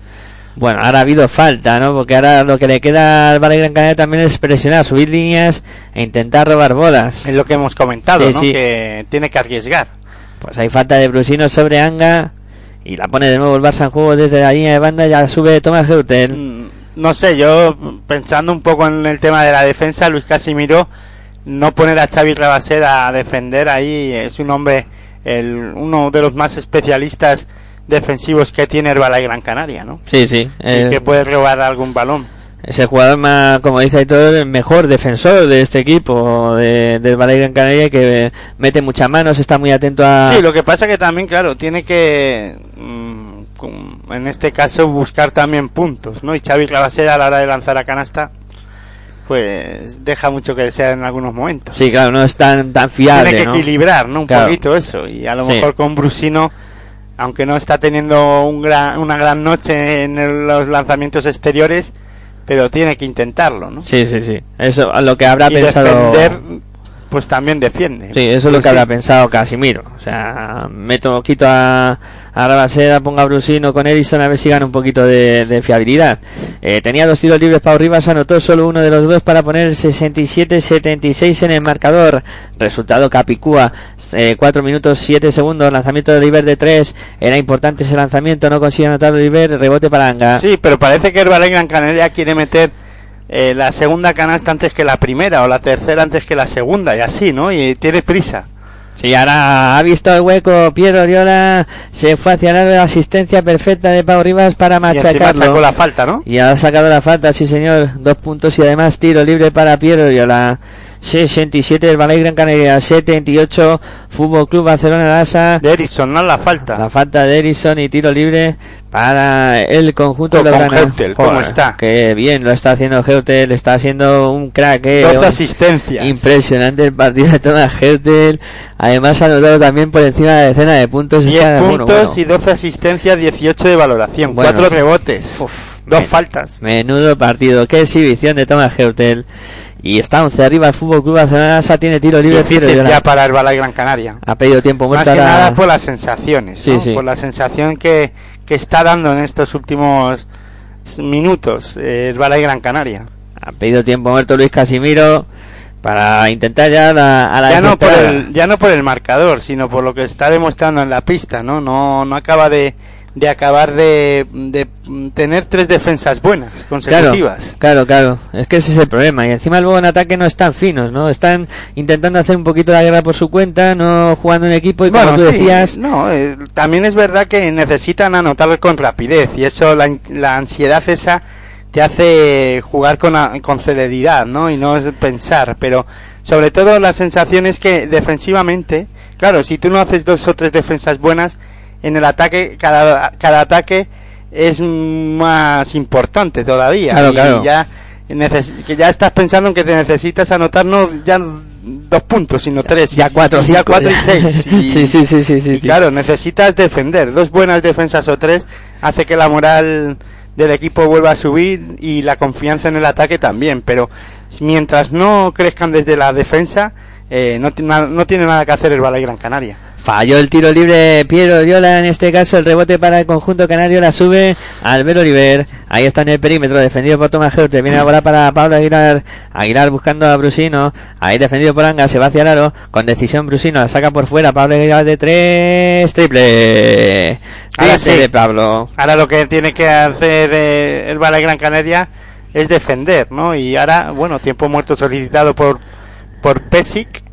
Bueno, ahora ha habido falta, ¿no? Porque ahora lo que le queda al Valle Gran Canaria también es presionar, subir líneas e intentar robar bolas. Es lo que hemos comentado, Sí, ¿no? sí. Que tiene que arriesgar. Pues hay falta de Brusino sobre Anga y la pone de nuevo el Barça en juego desde la línea de banda. Ya sube Thomas Heutel. Mm, No sé, yo pensando un poco en el tema de la defensa, Luis Casimiro no poner a Xavi Rabaser a defender ahí es un hombre, el, uno de los más especialistas defensivos que tiene Herbala y Gran Canaria, ¿no? Sí, sí. y eh, que puede robar algún balón. Es el jugador más, como dice Aitor, el mejor defensor de este equipo de, del Valle Gran Canaria que mete muchas manos, está muy atento a... Sí, lo que pasa que también, claro, tiene que, mm, en este caso, buscar también puntos, ¿no? Y Xavi Rabasera a la hora de lanzar a canasta, pues deja mucho que desear en algunos momentos. Sí, claro, no es tan, tan fiable, tiene que ¿no? equilibrar, ¿no? Un Claro. poquito eso. Y a lo Sí. mejor con Brusino, aunque no está teniendo un gran, una gran noche en el- los lanzamientos exteriores, pero tiene que intentarlo, ¿no? Sí, sí, sí. Eso es lo que habrá y pensado... defender, pues también defiende. Sí, eso es lo que habrá pensado Casimiro. O sea, meto, quito a, a Rabasera, pongo a Brusino con Edison a ver si gana un poquito de, de fiabilidad. Eh, tenía dos tiros libres Pau Rivas, anotó solo uno de los dos para poner el 67-76 en el marcador. Resultado Capicúa, 4 minutos 7 segundos, lanzamiento de Oliver de 3. Era importante ese lanzamiento, no consigue anotar Oliver, rebote para Anga. Sí, pero parece que el Gran Canaria quiere meter eh, la segunda canasta antes que la primera o la tercera antes que la segunda y así, ¿no? Y tiene prisa. Sí, ahora ha visto el hueco Piero Oriola, se fue hacia la asistencia perfecta de Pau Rivas para Y machacarlo. sacó la falta, ¿no? Y ha sacado la falta, sí señor. Dos puntos y además tiro libre para Piero Oriola. 67 del Balay Gran Canaria, 78 Fútbol Club Barcelona Lasa. De Erickson, no la falta. La falta de Erison y tiro libre para el conjunto Con de los Heutel, ¿cómo está? Que bien lo está haciendo Heutel, está haciendo un crack. eh. 12 asistencias. Impresionante el partido de Thomas Heutel. Además ha anotado también por encima de la decena de puntos. 10 Está- bueno, puntos bueno. y 12 asistencias, 18 de valoración, Bueno. 4 rebotes, dos me- faltas. Menudo partido, qué exhibición de Thomas Heutel. Y está 11 arriba el Fútbol Club Barcelona, Lasa tiene tiro libre. Difícil ya para el Balay Gran Canaria. Ha pedido tiempo Más muerto que a la- nada por las sensaciones, Sí, ¿no? sí. por la sensación que, que está dando en estos últimos minutos eh, el Balay Gran Canaria. Ha pedido tiempo muerto Luis Casimiro para intentar ya la, a la ya no por el ya no por el marcador sino por lo que está demostrando en la pista no no no acaba de, de acabar de, de tener tres defensas buenas Claro, consecutivas claro, claro. Es que ese es el problema. Y encima luego en ataque no están finos, ¿no? Están intentando hacer un poquito la guerra por su cuenta, no jugando en equipo. Y como bueno tú sí, decías, no eh, también es verdad que necesitan anotar con rapidez y eso la, la ansiedad esa te hace jugar con, con celeridad no y no es pensar pero sobre todo la sensación es que defensivamente claro si tú no haces dos o tres defensas buenas en el ataque, cada, cada ataque es más importante todavía. Claro, y claro. ya que ya estás pensando en que te necesitas anotar no ya dos puntos, sino tres. Ya cuatro, ya cuatro y seis. Y- sí, sí, sí, sí, sí, claro, necesitas defender. Dos buenas defensas o tres hace que la moral del equipo vuelva a subir y la confianza en el ataque también. Pero mientras no crezcan desde la defensa, eh, no, no tiene nada que hacer el Balay Gran Canaria. Falló el tiro libre Piero Oriola, en este caso el rebote para el conjunto canario la sube Albert Oliver, ahí está en el perímetro, defendido por Tomás Geurte, viene la bola para Pablo Aguilar, Aguilar buscando a Brusino, ahí defendido por Anga, se va hacia el aro, con decisión Brusino, la saca por fuera, Pablo Aguilar de tres, triple, Ahora sí. de Pablo. Ahora lo que tiene que hacer eh, el Balay Gran Canaria es defender, ¿no? Y ahora, bueno, tiempo muerto solicitado por, por Pesic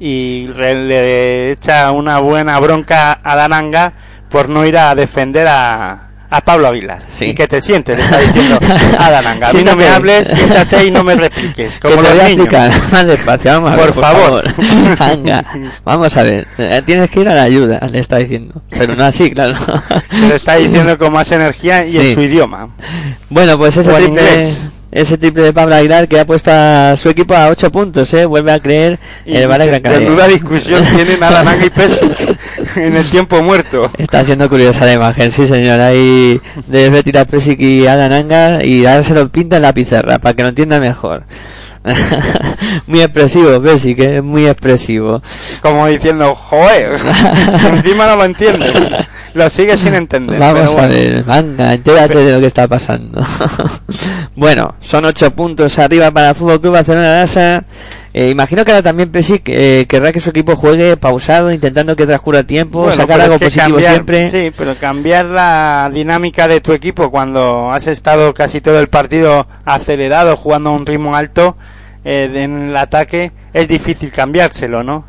y le echa una buena bronca a Dananga por no ir a defender a, a Pablo Aguilar. Sí. Y que te sientes, le está diciendo a Dananga. A mí no me hables, siéntate y no me repliques, como los niños. más despacio, vamos a Por ver, por favor. vamos a ver, eh, tienes que ir a la ayuda, le está diciendo, pero no así, claro. Te lo está diciendo con más energía y Sí. en su idioma. Bueno, pues ese triple, inglés. Ese triple de Pablo Aguilar que ha puesto a su equipo a 8 puntos, ¿eh? Vuelve a creer Y el Balay Gran Canaria. Menuda discusión tienen a Dananga y Pesic en el tiempo muerto. Está siendo curiosa la imagen, sí señor. Ahí debes retirar Pesic y Adananga y ahora se lo pinta en la pizarra para que lo entienda mejor. muy expresivo, Pesic, ¿eh? muy expresivo. Como diciendo, joder, encima no lo entiendes. Lo sigues sin entender. Vamos pero a ver, venga, entérate de lo que está pasando. bueno, son ocho puntos arriba para el Fútbol Club Barcelona Lasa. Eh, imagino que ahora también Pesic eh, querrá que su equipo juegue pausado, intentando que transcurra el tiempo, Bueno, sacar algo positivo cambiar- siempre. Sí, pero cambiar la dinámica de tu equipo cuando has estado casi todo el partido acelerado, jugando a un ritmo alto eh, en el ataque, es difícil cambiárselo, ¿no?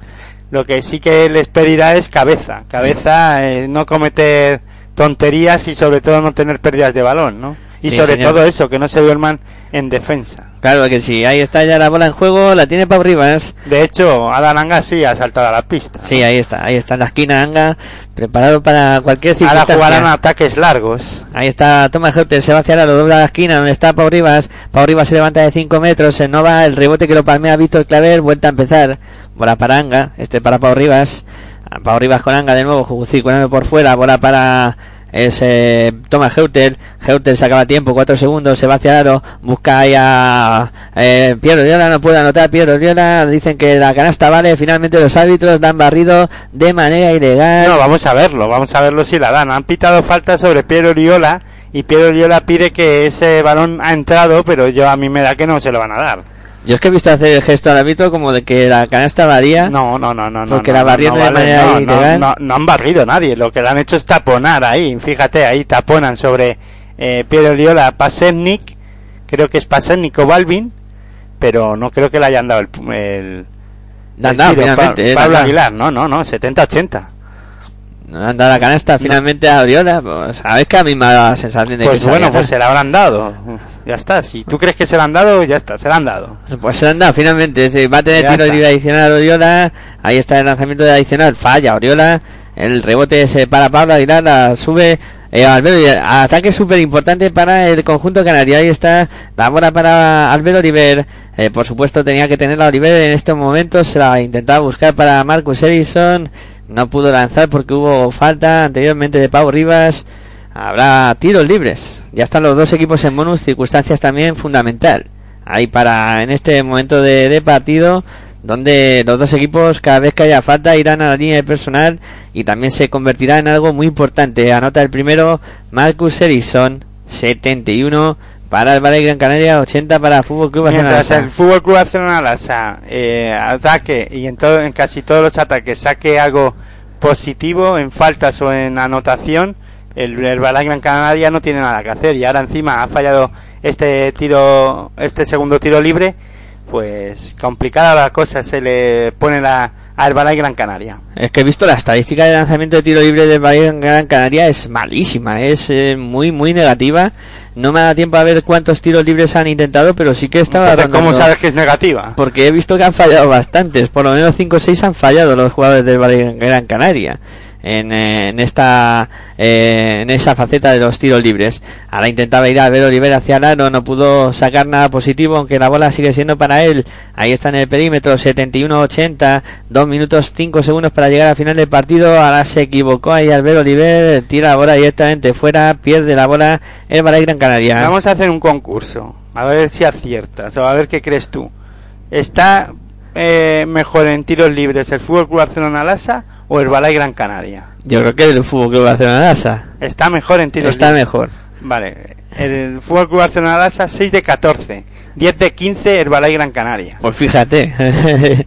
Lo que sí que les pedirá es cabeza. Cabeza, eh, no cometer tonterías y sobre todo no tener pérdidas de balón, ¿no? Y Sí, sobre señor. todo eso, que no se duerman en defensa. Claro que sí, ahí está ya la bola en juego, la tiene Pau Rivas. De hecho, Adan Anga sí ha saltado a la pista. Sí, ahí está, ahí está en la esquina Anga, preparado para cualquier Ahora circunstancia. jugarán ataques largos. Ahí está Thomas Heuter, se va hacia la dobla la esquina donde está Pau Rivas. Pau Rivas se levanta de 5 metros, se nova el rebote que lo palmea Víctor Claver, vuelta a empezar. Bola para Anga, este para Pau Rivas. A Pau Rivas con Anga de nuevo, circulando por fuera, bola para ese Thomas Heuter. Heuter se acaba tiempo, 4 segundos, se va hacia el aro, busca ahí a eh, Piero Oriola, no puede anotar Piero Oriola, dicen que la canasta vale, finalmente los árbitros han barrido de manera ilegal. No, vamos a verlo, vamos a verlo si la dan. Han pitado falta sobre Piero Oriola y Piero Oriola pide que ese balón ha entrado, pero yo a mí me da que no se lo van a dar. Yo es que he visto hacer el gesto al árbitro como de que la canasta varía. No, no, no, no. no, Porque no, la no, barriendo no de vale, manera no, no, ilegal. No, no han barrido nadie, lo que le han hecho es taponar ahí. Fíjate, ahí taponan sobre eh, Piero Oriola, Pasevnik, creo que es Pasevnik o Balvin, pero no creo que le hayan dado el... el tiro. Pa- eh, Pablo. Aguilar, no, no, no, 70-80. No le han dado la canasta finalmente a Oriola. Pues, sabes que a mí me dado la sensación de que Pues se bueno, pues se la habrán dado. Ya está, si tú crees que se la han dado, ya está, se la han dado. Pues se le han dado finalmente. sí, va a tener Ya tiro libre adicional Oriola. Ahí está el lanzamiento de adicional. Falla Oriola. El rebote se para Pablo Aguilar. La sube. Eh, Albero, y ataque súper importante para el conjunto canario. Ahí está la bola para Albert Oliver. Eh, por supuesto, tenía que tener la Oliver en estos momentos. Se la intentaba buscar para Marcus Edison. No pudo lanzar porque hubo falta anteriormente de Pau Rivas. Habrá tiros libres. Ya están los dos equipos en bonus, circunstancias también fundamental. Ahí para en este momento de, de partido, donde los dos equipos cada vez que haya falta irán a la línea de personal y también se convertirá en algo muy importante. Anota el primero Marcus Edison, 71 para el Valle Gran Canaria, 80 para Fútbol Club Barcelona. Mientras el Fútbol Club Barcelona Lasa eh, ataque y en, todo, en casi todos los ataques saque algo positivo en faltas o en anotación, el, el Balay Gran Canaria no tiene nada que hacer y ahora encima ha fallado este tiro, este segundo tiro libre, pues complicada la cosa se le pone la, al Balay Gran Canaria. Es que he visto la estadística de lanzamiento de tiro libre del Valle Gran Canaria es malísima, es eh, muy muy negativa. No me da tiempo a ver cuántos tiros libres han intentado, pero sí que estaba Entonces, ¿cómo sabes que es negativa? Porque he visto que han fallado bastantes, por lo menos 5 o 6 han fallado los jugadores del Valle Gran Canaria. En, eh, en esta eh, en esa faceta de los tiros libres. Ahora intentaba ir a ver Oliver hacia el aro, no pudo sacar nada positivo, aunque la bola sigue siendo para él. Ahí está en el perímetro, 71-80, 2 minutos 5 segundos para llegar al final del partido. Ahora se equivocó ahí Albert Oliver, tira la bola directamente fuera, pierde la bola el Balay Gran Canaria. Vamos a hacer un concurso, a ver si aciertas o a ver qué crees tú. ¿Está eh, mejor en tiros libres el Fútbol Club Barcelona Lasa o el Balay Gran Canaria? Yo creo que el Fútbol Club Barcelona Lasa Está mejor en tiros está mejor. Vale, el Fútbol Club Barcelona Lasa 6 de 14, 10 de 15 el Balay Gran Canaria. Pues fíjate,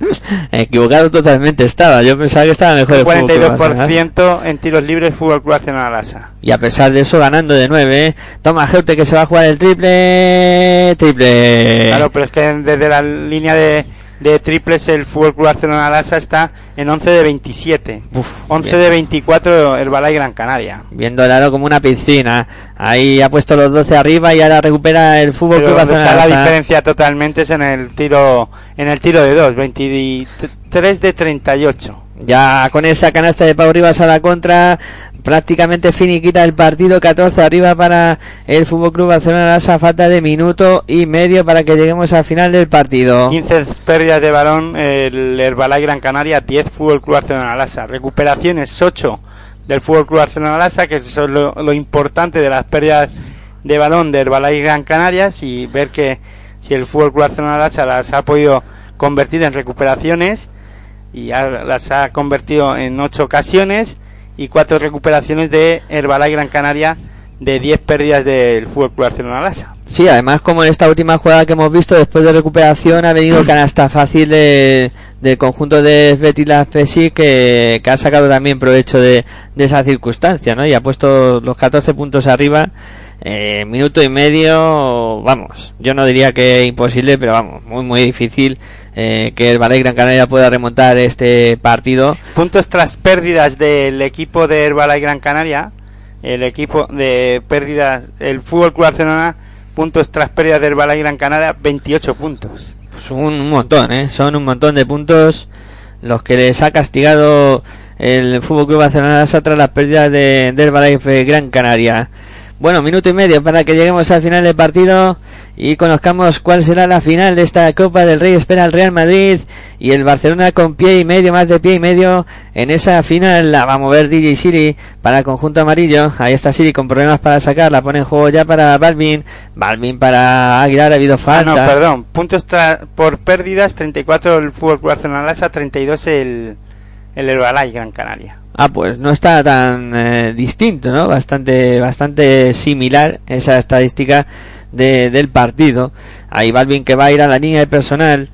equivocado totalmente estaba. Yo pensaba que estaba mejor el Fútbol Club Barcelona Lasa. 42% en tiros libres Fútbol Club Barcelona Lasa. Y a pesar de eso, ganando de 9. Toma Geute que se va a jugar el triple. Triple. Claro, pero es que desde la línea de, de triples el Fútbol Club Barcelona Lasa está en 11 de 27. Uf, 11 bien. de 24 el Balay Gran Canaria. Viendo el aro como una piscina. Ahí ha puesto los 12 arriba y ahora recupera el Fútbol Club Barcelona. está la diferencia totalmente es en el tiro en el tiro de 2, 23 de 38. Ya con esa canasta de Pau Rivas a la contra, prácticamente finiquita el partido, 14 arriba para el Fútbol Club Barcelona Lasa, falta de minuto y medio para que lleguemos al final del partido. 15 pérdidas de balón el Herbalife Gran Canaria, 10 Fútbol Club Barcelona Lasa. Recuperaciones 8 del Fútbol Club Barcelona Lasa, que es lo, importante de las pérdidas de balón de Herbalife Gran Canarias y ver que si el Fútbol Club Barcelona Lasa las ha podido convertir en recuperaciones y ha- las ha convertido en 8 ocasiones y 4 recuperaciones de Herbalife Gran Canaria de 10 pérdidas del Fútbol Club Barcelona Lasa. Sí, además como en esta última jugada que hemos visto, después de recuperación ha venido canasta fácil de- del conjunto de Betila Pesi que, que ha sacado también provecho de, de esa circunstancia, ¿no? Y ha puesto los 14 puntos arriba, eh, minuto y medio, vamos, yo no diría que imposible, pero vamos, muy muy difícil eh, que el Ballet Gran Canaria pueda remontar este partido. puntos tras pérdidas del equipo de Herbalife Gran Canaria, el equipo de pérdidas, el Fútbol Club Barcelona, puntos tras pérdidas de Herbalife Gran Canaria, 28 puntos. Pues un, un montón, ¿eh? Son un montón de puntos los que les ha castigado el Fútbol Club Barcelona tras las pérdidas de, del Herbalife Gran Canaria. Bueno, minuto y medio para que lleguemos al final del partido y conozcamos cuál será la final de esta Copa del Rey. Espera el Real Madrid y el Barcelona con pie y medio, más de pie y medio en esa final. La va a mover DJ Siri para el conjunto amarillo. Ahí está Siri con problemas para sacar. La pone en juego ya para Balvin. Balvin para Aguilar. Ha habido Ah, falta. no, perdón, puntos tra- por pérdidas, 34 el Fútbol Barcelona Lasa, 32 el, el Herbalife Gran Canaria. Ah, pues no está tan eh, distinto, ¿no? Bastante, bastante similar esa estadística de, del partido. Ahí Balvin que va a ir a la línea de personal.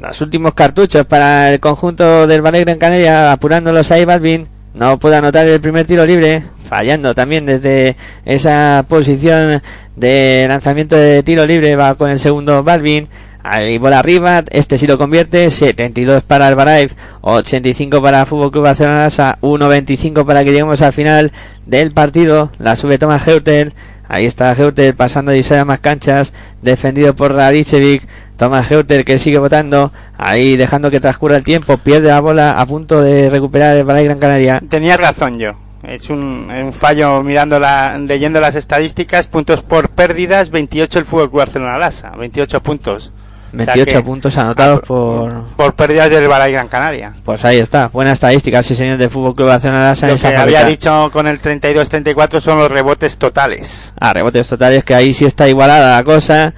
Los últimos cartuchos para el conjunto del Ballet Gran Canaria, apurándolos ahí Balvin. No puede anotar el primer tiro libre, fallando también desde esa posición de lanzamiento de tiro libre. Va con el segundo Balvin. Ahí bola arriba, este sí lo convierte, 72 para el Baraif, 85 para Fútbol Club Barcelona Lasa, 1.25 para que lleguemos al final del partido, la sube Thomas Heutel, ahí está Heutel pasando y a más canchas, defendido por Radicevic, Thomas Heutel que sigue votando, ahí dejando que transcurra el tiempo, pierde la bola a punto de recuperar el Baraif Gran Canaria. Tenía razón yo. Es un, un fallo mirando la, leyendo las estadísticas, puntos por pérdidas, 28 el Fútbol Club Barcelona Lasa, 28 puntos. O sea 28 puntos anotados ah, por... por pérdidas del Herbalife Gran Canaria. Pues ahí está, buena estadística, sí señor, de Fútbol Club Barcelona Lo que había dicho con el 32-34 son los rebotes totales. Ah, rebotes totales, que ahí sí está igualada la cosa.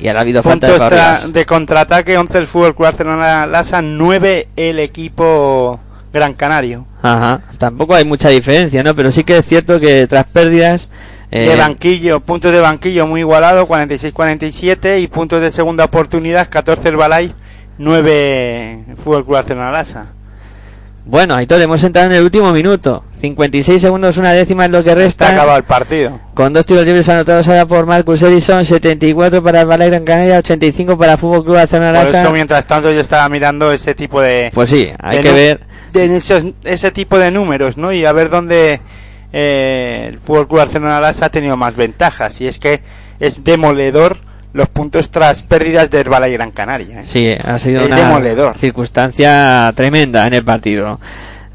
Y ahora ha habido falta de de contraataque, 11 el Fútbol Club Barcelona Lasa, 9 el equipo Gran Canario. Ajá, tampoco hay mucha diferencia, ¿no? Pero sí que es cierto que tras pérdidas... eh, De banquillo, puntos de banquillo muy igualado, 46-47 y puntos de segunda oportunidad, 14 el Balay, 9 Fútbol Club Barcelona Lasa. bueno, Aitor, hemos entrado en el último minuto. 56 segundos, una décima es lo que resta. acabado el partido. Con dos tiros libres anotados ahora por Marcus Edison, 74 para el Ballet Gran Canaria, 85 para Fútbol Club Barcelona Por eso, mientras tanto, yo estaba mirando ese tipo de, Pues sí, hay de que ver... de esos- ese tipo de números, ¿no? Y a ver dónde eh, el Fútbol Club Barcelona ha tenido más ventajas. Y es que es demoledor los puntos tras pérdidas de Herbala y Gran Canaria. ¿eh? Sí, ha sido Es una demoledor. circunstancia tremenda en el partido.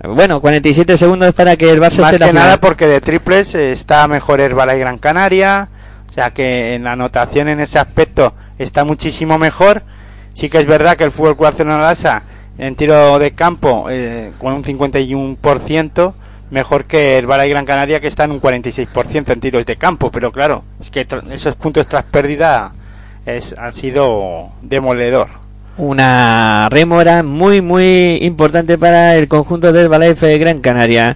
Bueno, 47 segundos para que el Barça Más esté en la que nada porque de triples eh, está mejor Herbala y Gran Canaria. O sea que en la anotación en ese aspecto está muchísimo mejor. Sí que es verdad que el Fútbol Barcelona en tiro de campo eh, con un 51% mejor que Herbala y Gran Canaria que está en un 46% en tiros de campo. Pero claro, es que esos puntos tras pérdida es, han sido demoledor. Una rémora muy, muy importante para el conjunto del Balaife Gran Canaria.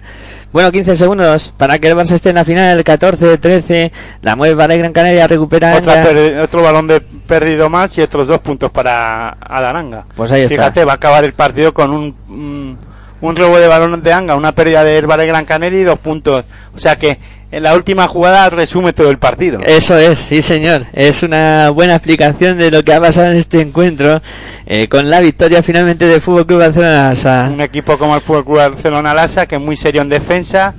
Bueno, 15 segundos para que el Barça esté en la final, 14-13. La mueve Balai Gran Canaria, recupera. Otro balón de perdido más y otros dos puntos para Adaranga. Pues ahí está. Fíjate, va a acabar el partido con un, un, un robo de balón de Anga, una pérdida de Herbal Gran Canaria y dos puntos. O sea que en la última jugada resume todo el partido. Eso es, sí señor. Es una buena explicación de lo que ha pasado en este encuentro eh, con la victoria finalmente del Fútbol Club Barcelona. Lasa. Un equipo como el Fútbol Club Barcelona Lasa, que es muy serio en defensa.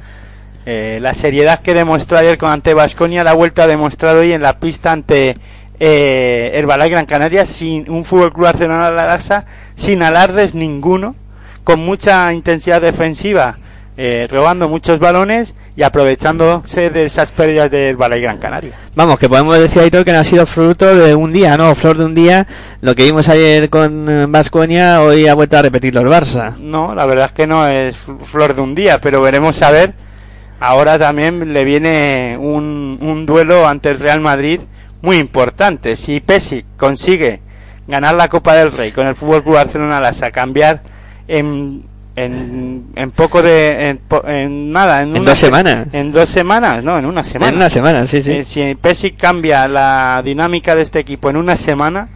Eh, la seriedad que demostró ayer con ante Vasconia la ha vuelto a demostrar hoy en la pista ante eh, Herbalife Gran Canaria sin un Fútbol Club Barcelona Lasa sin alardes ninguno, con mucha intensidad defensiva, eh, robando muchos balones y aprovechándose de esas pérdidas de Herbalife Gran Canaria. Vamos, que podemos decir, Aitor, que no ha sido fruto de un día, ¿no? Flor de un día. Lo que vimos ayer con Vasconia, hoy ha vuelto a repetirlo el Barça. No, la verdad es que no es flor de un día, pero veremos a ver. Ahora también le viene un, un duelo ante el Real Madrid muy importante. Si Pesic consigue ganar la Copa del Rey con el Fútbol Club Barcelona Lasa, cambiar en, en, en poco de en, en nada en, En una dos se- semanas. en dos semanas no en una semana En una semana, sí, sí. eh, si Pesic cambia la dinámica de este equipo en una semana,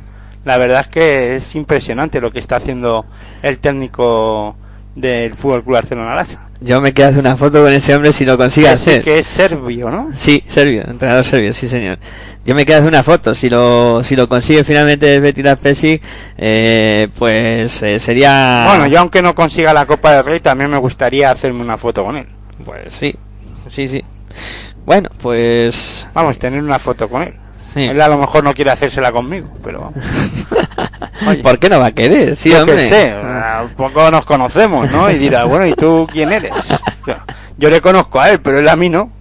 la verdad es que es impresionante lo que está haciendo el técnico del Fútbol Club Barcelona Lasa. Yo me quedo hacer una foto con ese hombre si lo consigue hacer. que es serbio, ¿no? Sí, serbio, entrenador serbio, sí señor. Yo me quedo hacer una foto, si lo, si lo consigue finalmente Betty Pesic, eh, pues eh, sería... Bueno, yo aunque no consiga la Copa del Rey, también me gustaría hacerme una foto con él. Pues sí, sí, sí. Bueno, pues... Vamos, tener una foto con él. Sí. Él a lo mejor no quiere hacérsela conmigo, pero vamos. Oye, ¿Por qué no va a querer? Sí, yo hombre. sé, un poco nos conocemos, ¿no? Y dirá, bueno, ¿y tú quién eres? Yo le conozco a él, pero él a mí no.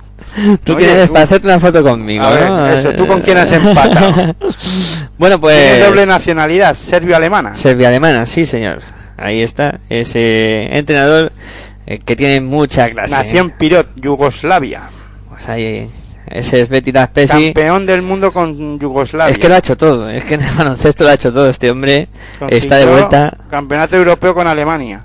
Tú Oye, quieres tú- para hacerte una foto conmigo, A ver, ¿no? eso, ¿tú con quién has empatado? bueno, pues... Tiene doble nacionalidad, serbio-alemana. Serbia alemana, sí señor. Ahí está, ese entrenador eh, que tiene mucha clase. Nació en Pirot, Yugoslavia. Pues ahí, ese es Betty Pesi. Campeón del mundo con Yugoslavia. Es que lo ha hecho todo, es que en el baloncesto lo ha hecho todo. Este hombre Consiguió está de vuelta. Campeonato europeo con Alemania.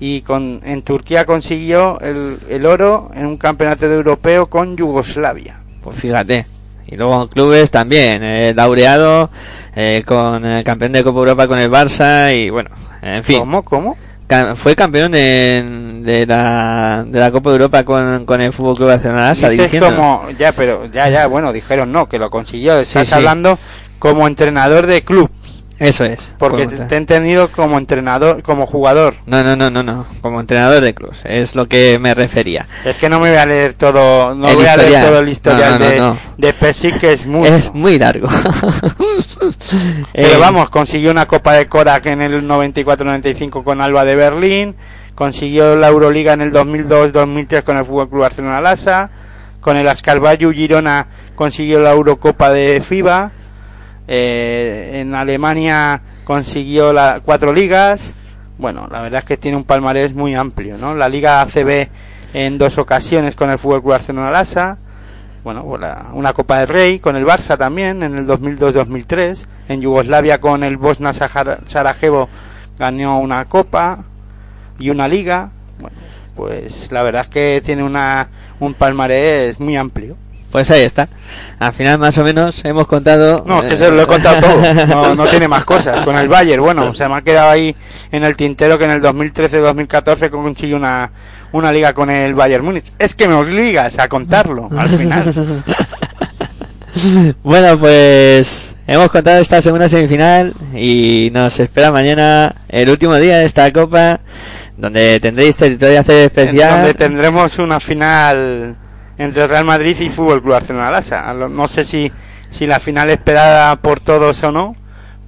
Y con, en Turquía consiguió el, el oro en un campeonato de europeo con Yugoslavia. Pues fíjate. Y luego en clubes también, eh, laureado eh, con el campeón de Copa Europa con el Barça y bueno, en fin. ¿Cómo? ¿Cómo? Fue campeón de, de, la, de la Copa de Europa con, con el Fútbol Club Barcelona Asa, Dices dirigiendo. como, ya, pero, ya, ya, bueno, dijeron no, que lo consiguió. Estás sí. hablando como entrenador de clubs. Eso es. Porque te he entendido como entrenador, como jugador. No, no, no, no, no. Como entrenador de clubs. Es lo que me refería. Es que no me voy a leer todo, no El voy a leer historial. todo el historial No, no, no, de, de Pesic, que es mucho. Es muy largo. Pero Eh, vamos, consiguió una Copa de Korak en el 94-95 con Alba de Berlín, consiguió la Euroliga en el 2002-2003 con el Fútbol Club Barcelona Lasa, con el Ascarbayu Girona consiguió la Eurocopa de FIBA, eh, en Alemania consiguió la cuatro ligas. Bueno, la verdad es que tiene un palmarés muy amplio, ¿no? La Liga ACB en dos ocasiones con el Fútbol Club Barcelona Lasa, bueno, pues una Copa del Rey con el Barça también en el 2002-2003. En Yugoslavia con el Bosna Sarajevo ganó una Copa y una Liga. Pues la verdad es que tiene una, un palmarés muy amplio. Pues ahí está. Al final, más o menos, hemos contado. No, es que eh, se lo he contado todo. No, no tiene más cosas. Con el Bayern, bueno, se me ha quedado ahí en el tintero que en el 2013-2014 consiguió una, una liga con el Bayern Múnich. Es que me obligas a contarlo al final. bueno, pues hemos contado esta segunda semifinal y nos espera mañana el último día de esta copa donde tendréis territorio hacer especial. donde tendremos una final entre Real Madrid y Fútbol Club Barcelona Lasa. A lo- No sé si, si la final esperada por todos o no,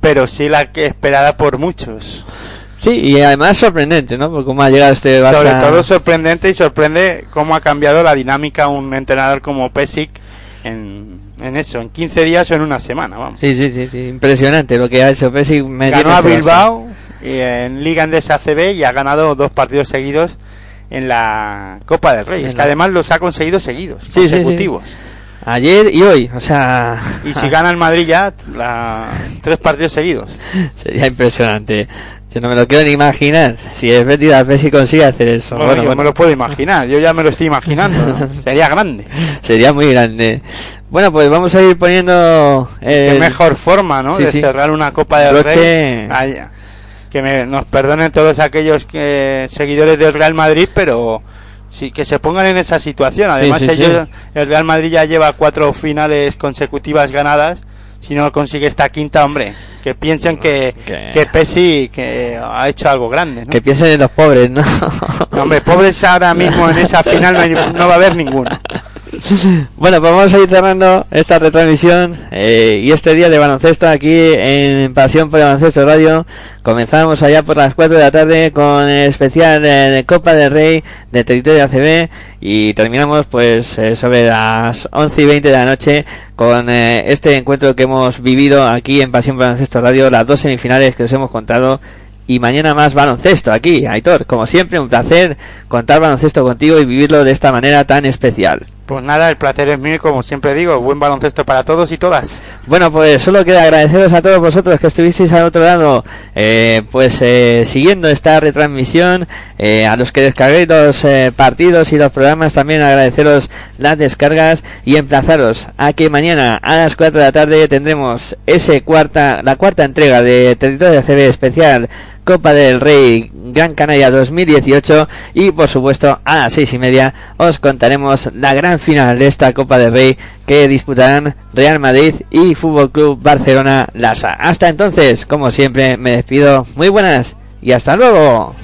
pero sí la que esperada por muchos. Sí, y además sorprendente, ¿no? Por cómo ha llegado este Barça. Sobre todo sorprendente y sorprende cómo ha cambiado la dinámica un entrenador como Pesic en, en eso, en 15 días o en una semana, vamos. Sí, sí, sí, sí, impresionante lo que ha hecho Pesic. Ganó a Bilbao y en Liga Endesa ACB y ha ganado dos partidos seguidos en la Copa del Rey. Es que además los ha conseguido seguidos, Sí, sí, sí. consecutivos. Ayer y hoy, o sea... Y si gana el Madrid ya, la- tres partidos seguidos. Sería impresionante. Yo no me lo quiero ni imaginar. Si es Betis, a ver si consigue hacer eso. Bueno, Bueno, yo bueno, me lo puedo imaginar, yo ya me lo estoy imaginando. ¿no? Sería grande. Sería muy grande. Bueno, pues vamos a ir poniendo... Qué el- mejor forma, ¿no? sí, de sí. cerrar una Copa del Broche- Rey. Que me- nos perdonen todos aquellos que, seguidores del Real Madrid, pero sí que se pongan en esa situación. Además, sí, sí. ellos, el Real Madrid ya lleva cuatro finales consecutivas ganadas. Si no consigue esta quinta, hombre, que piensen que, Que- que Pesi que ha hecho algo grande. ¿no? Que piensen en los pobres, ¿no? No, hombre, pobres ahora mismo en esa final no, hay- no va a haber ninguno. Bueno, pues vamos a ir cerrando esta retransmisión eh, y este día de baloncesto aquí en Pasión por el Baloncesto Radio. Comenzamos allá por las 4 de la tarde con el especial de Copa del Rey de territorio ACB y terminamos pues eh, sobre las 11 y 20 de la noche con eh, este encuentro que hemos vivido aquí en Pasión por el Baloncesto Radio, las dos semifinales que os hemos contado y mañana más baloncesto aquí, Aitor. Como siempre, un placer contar baloncesto contigo y vivirlo de esta manera tan especial. Pues nada, el placer es mío, como siempre digo, buen baloncesto para todos y todas. Bueno, pues solo queda agradeceros a todos vosotros que estuvisteis al otro lado, eh, pues eh, siguiendo esta retransmisión, eh, a los que descarguéis los eh, partidos y los programas, también agradeceros las descargas y emplazaros a que mañana a las 4 de la tarde tendremos ese cuarta, la cuarta entrega de Territorio CB especial Copa del Rey Gran Canaria 2018 y por supuesto a las seis y media os contaremos la gran final de esta Copa del Rey que disputarán Real Madrid y Fútbol Club Barcelona Lasa. Hasta entonces, como siempre, me despido. Muy buenas y hasta luego.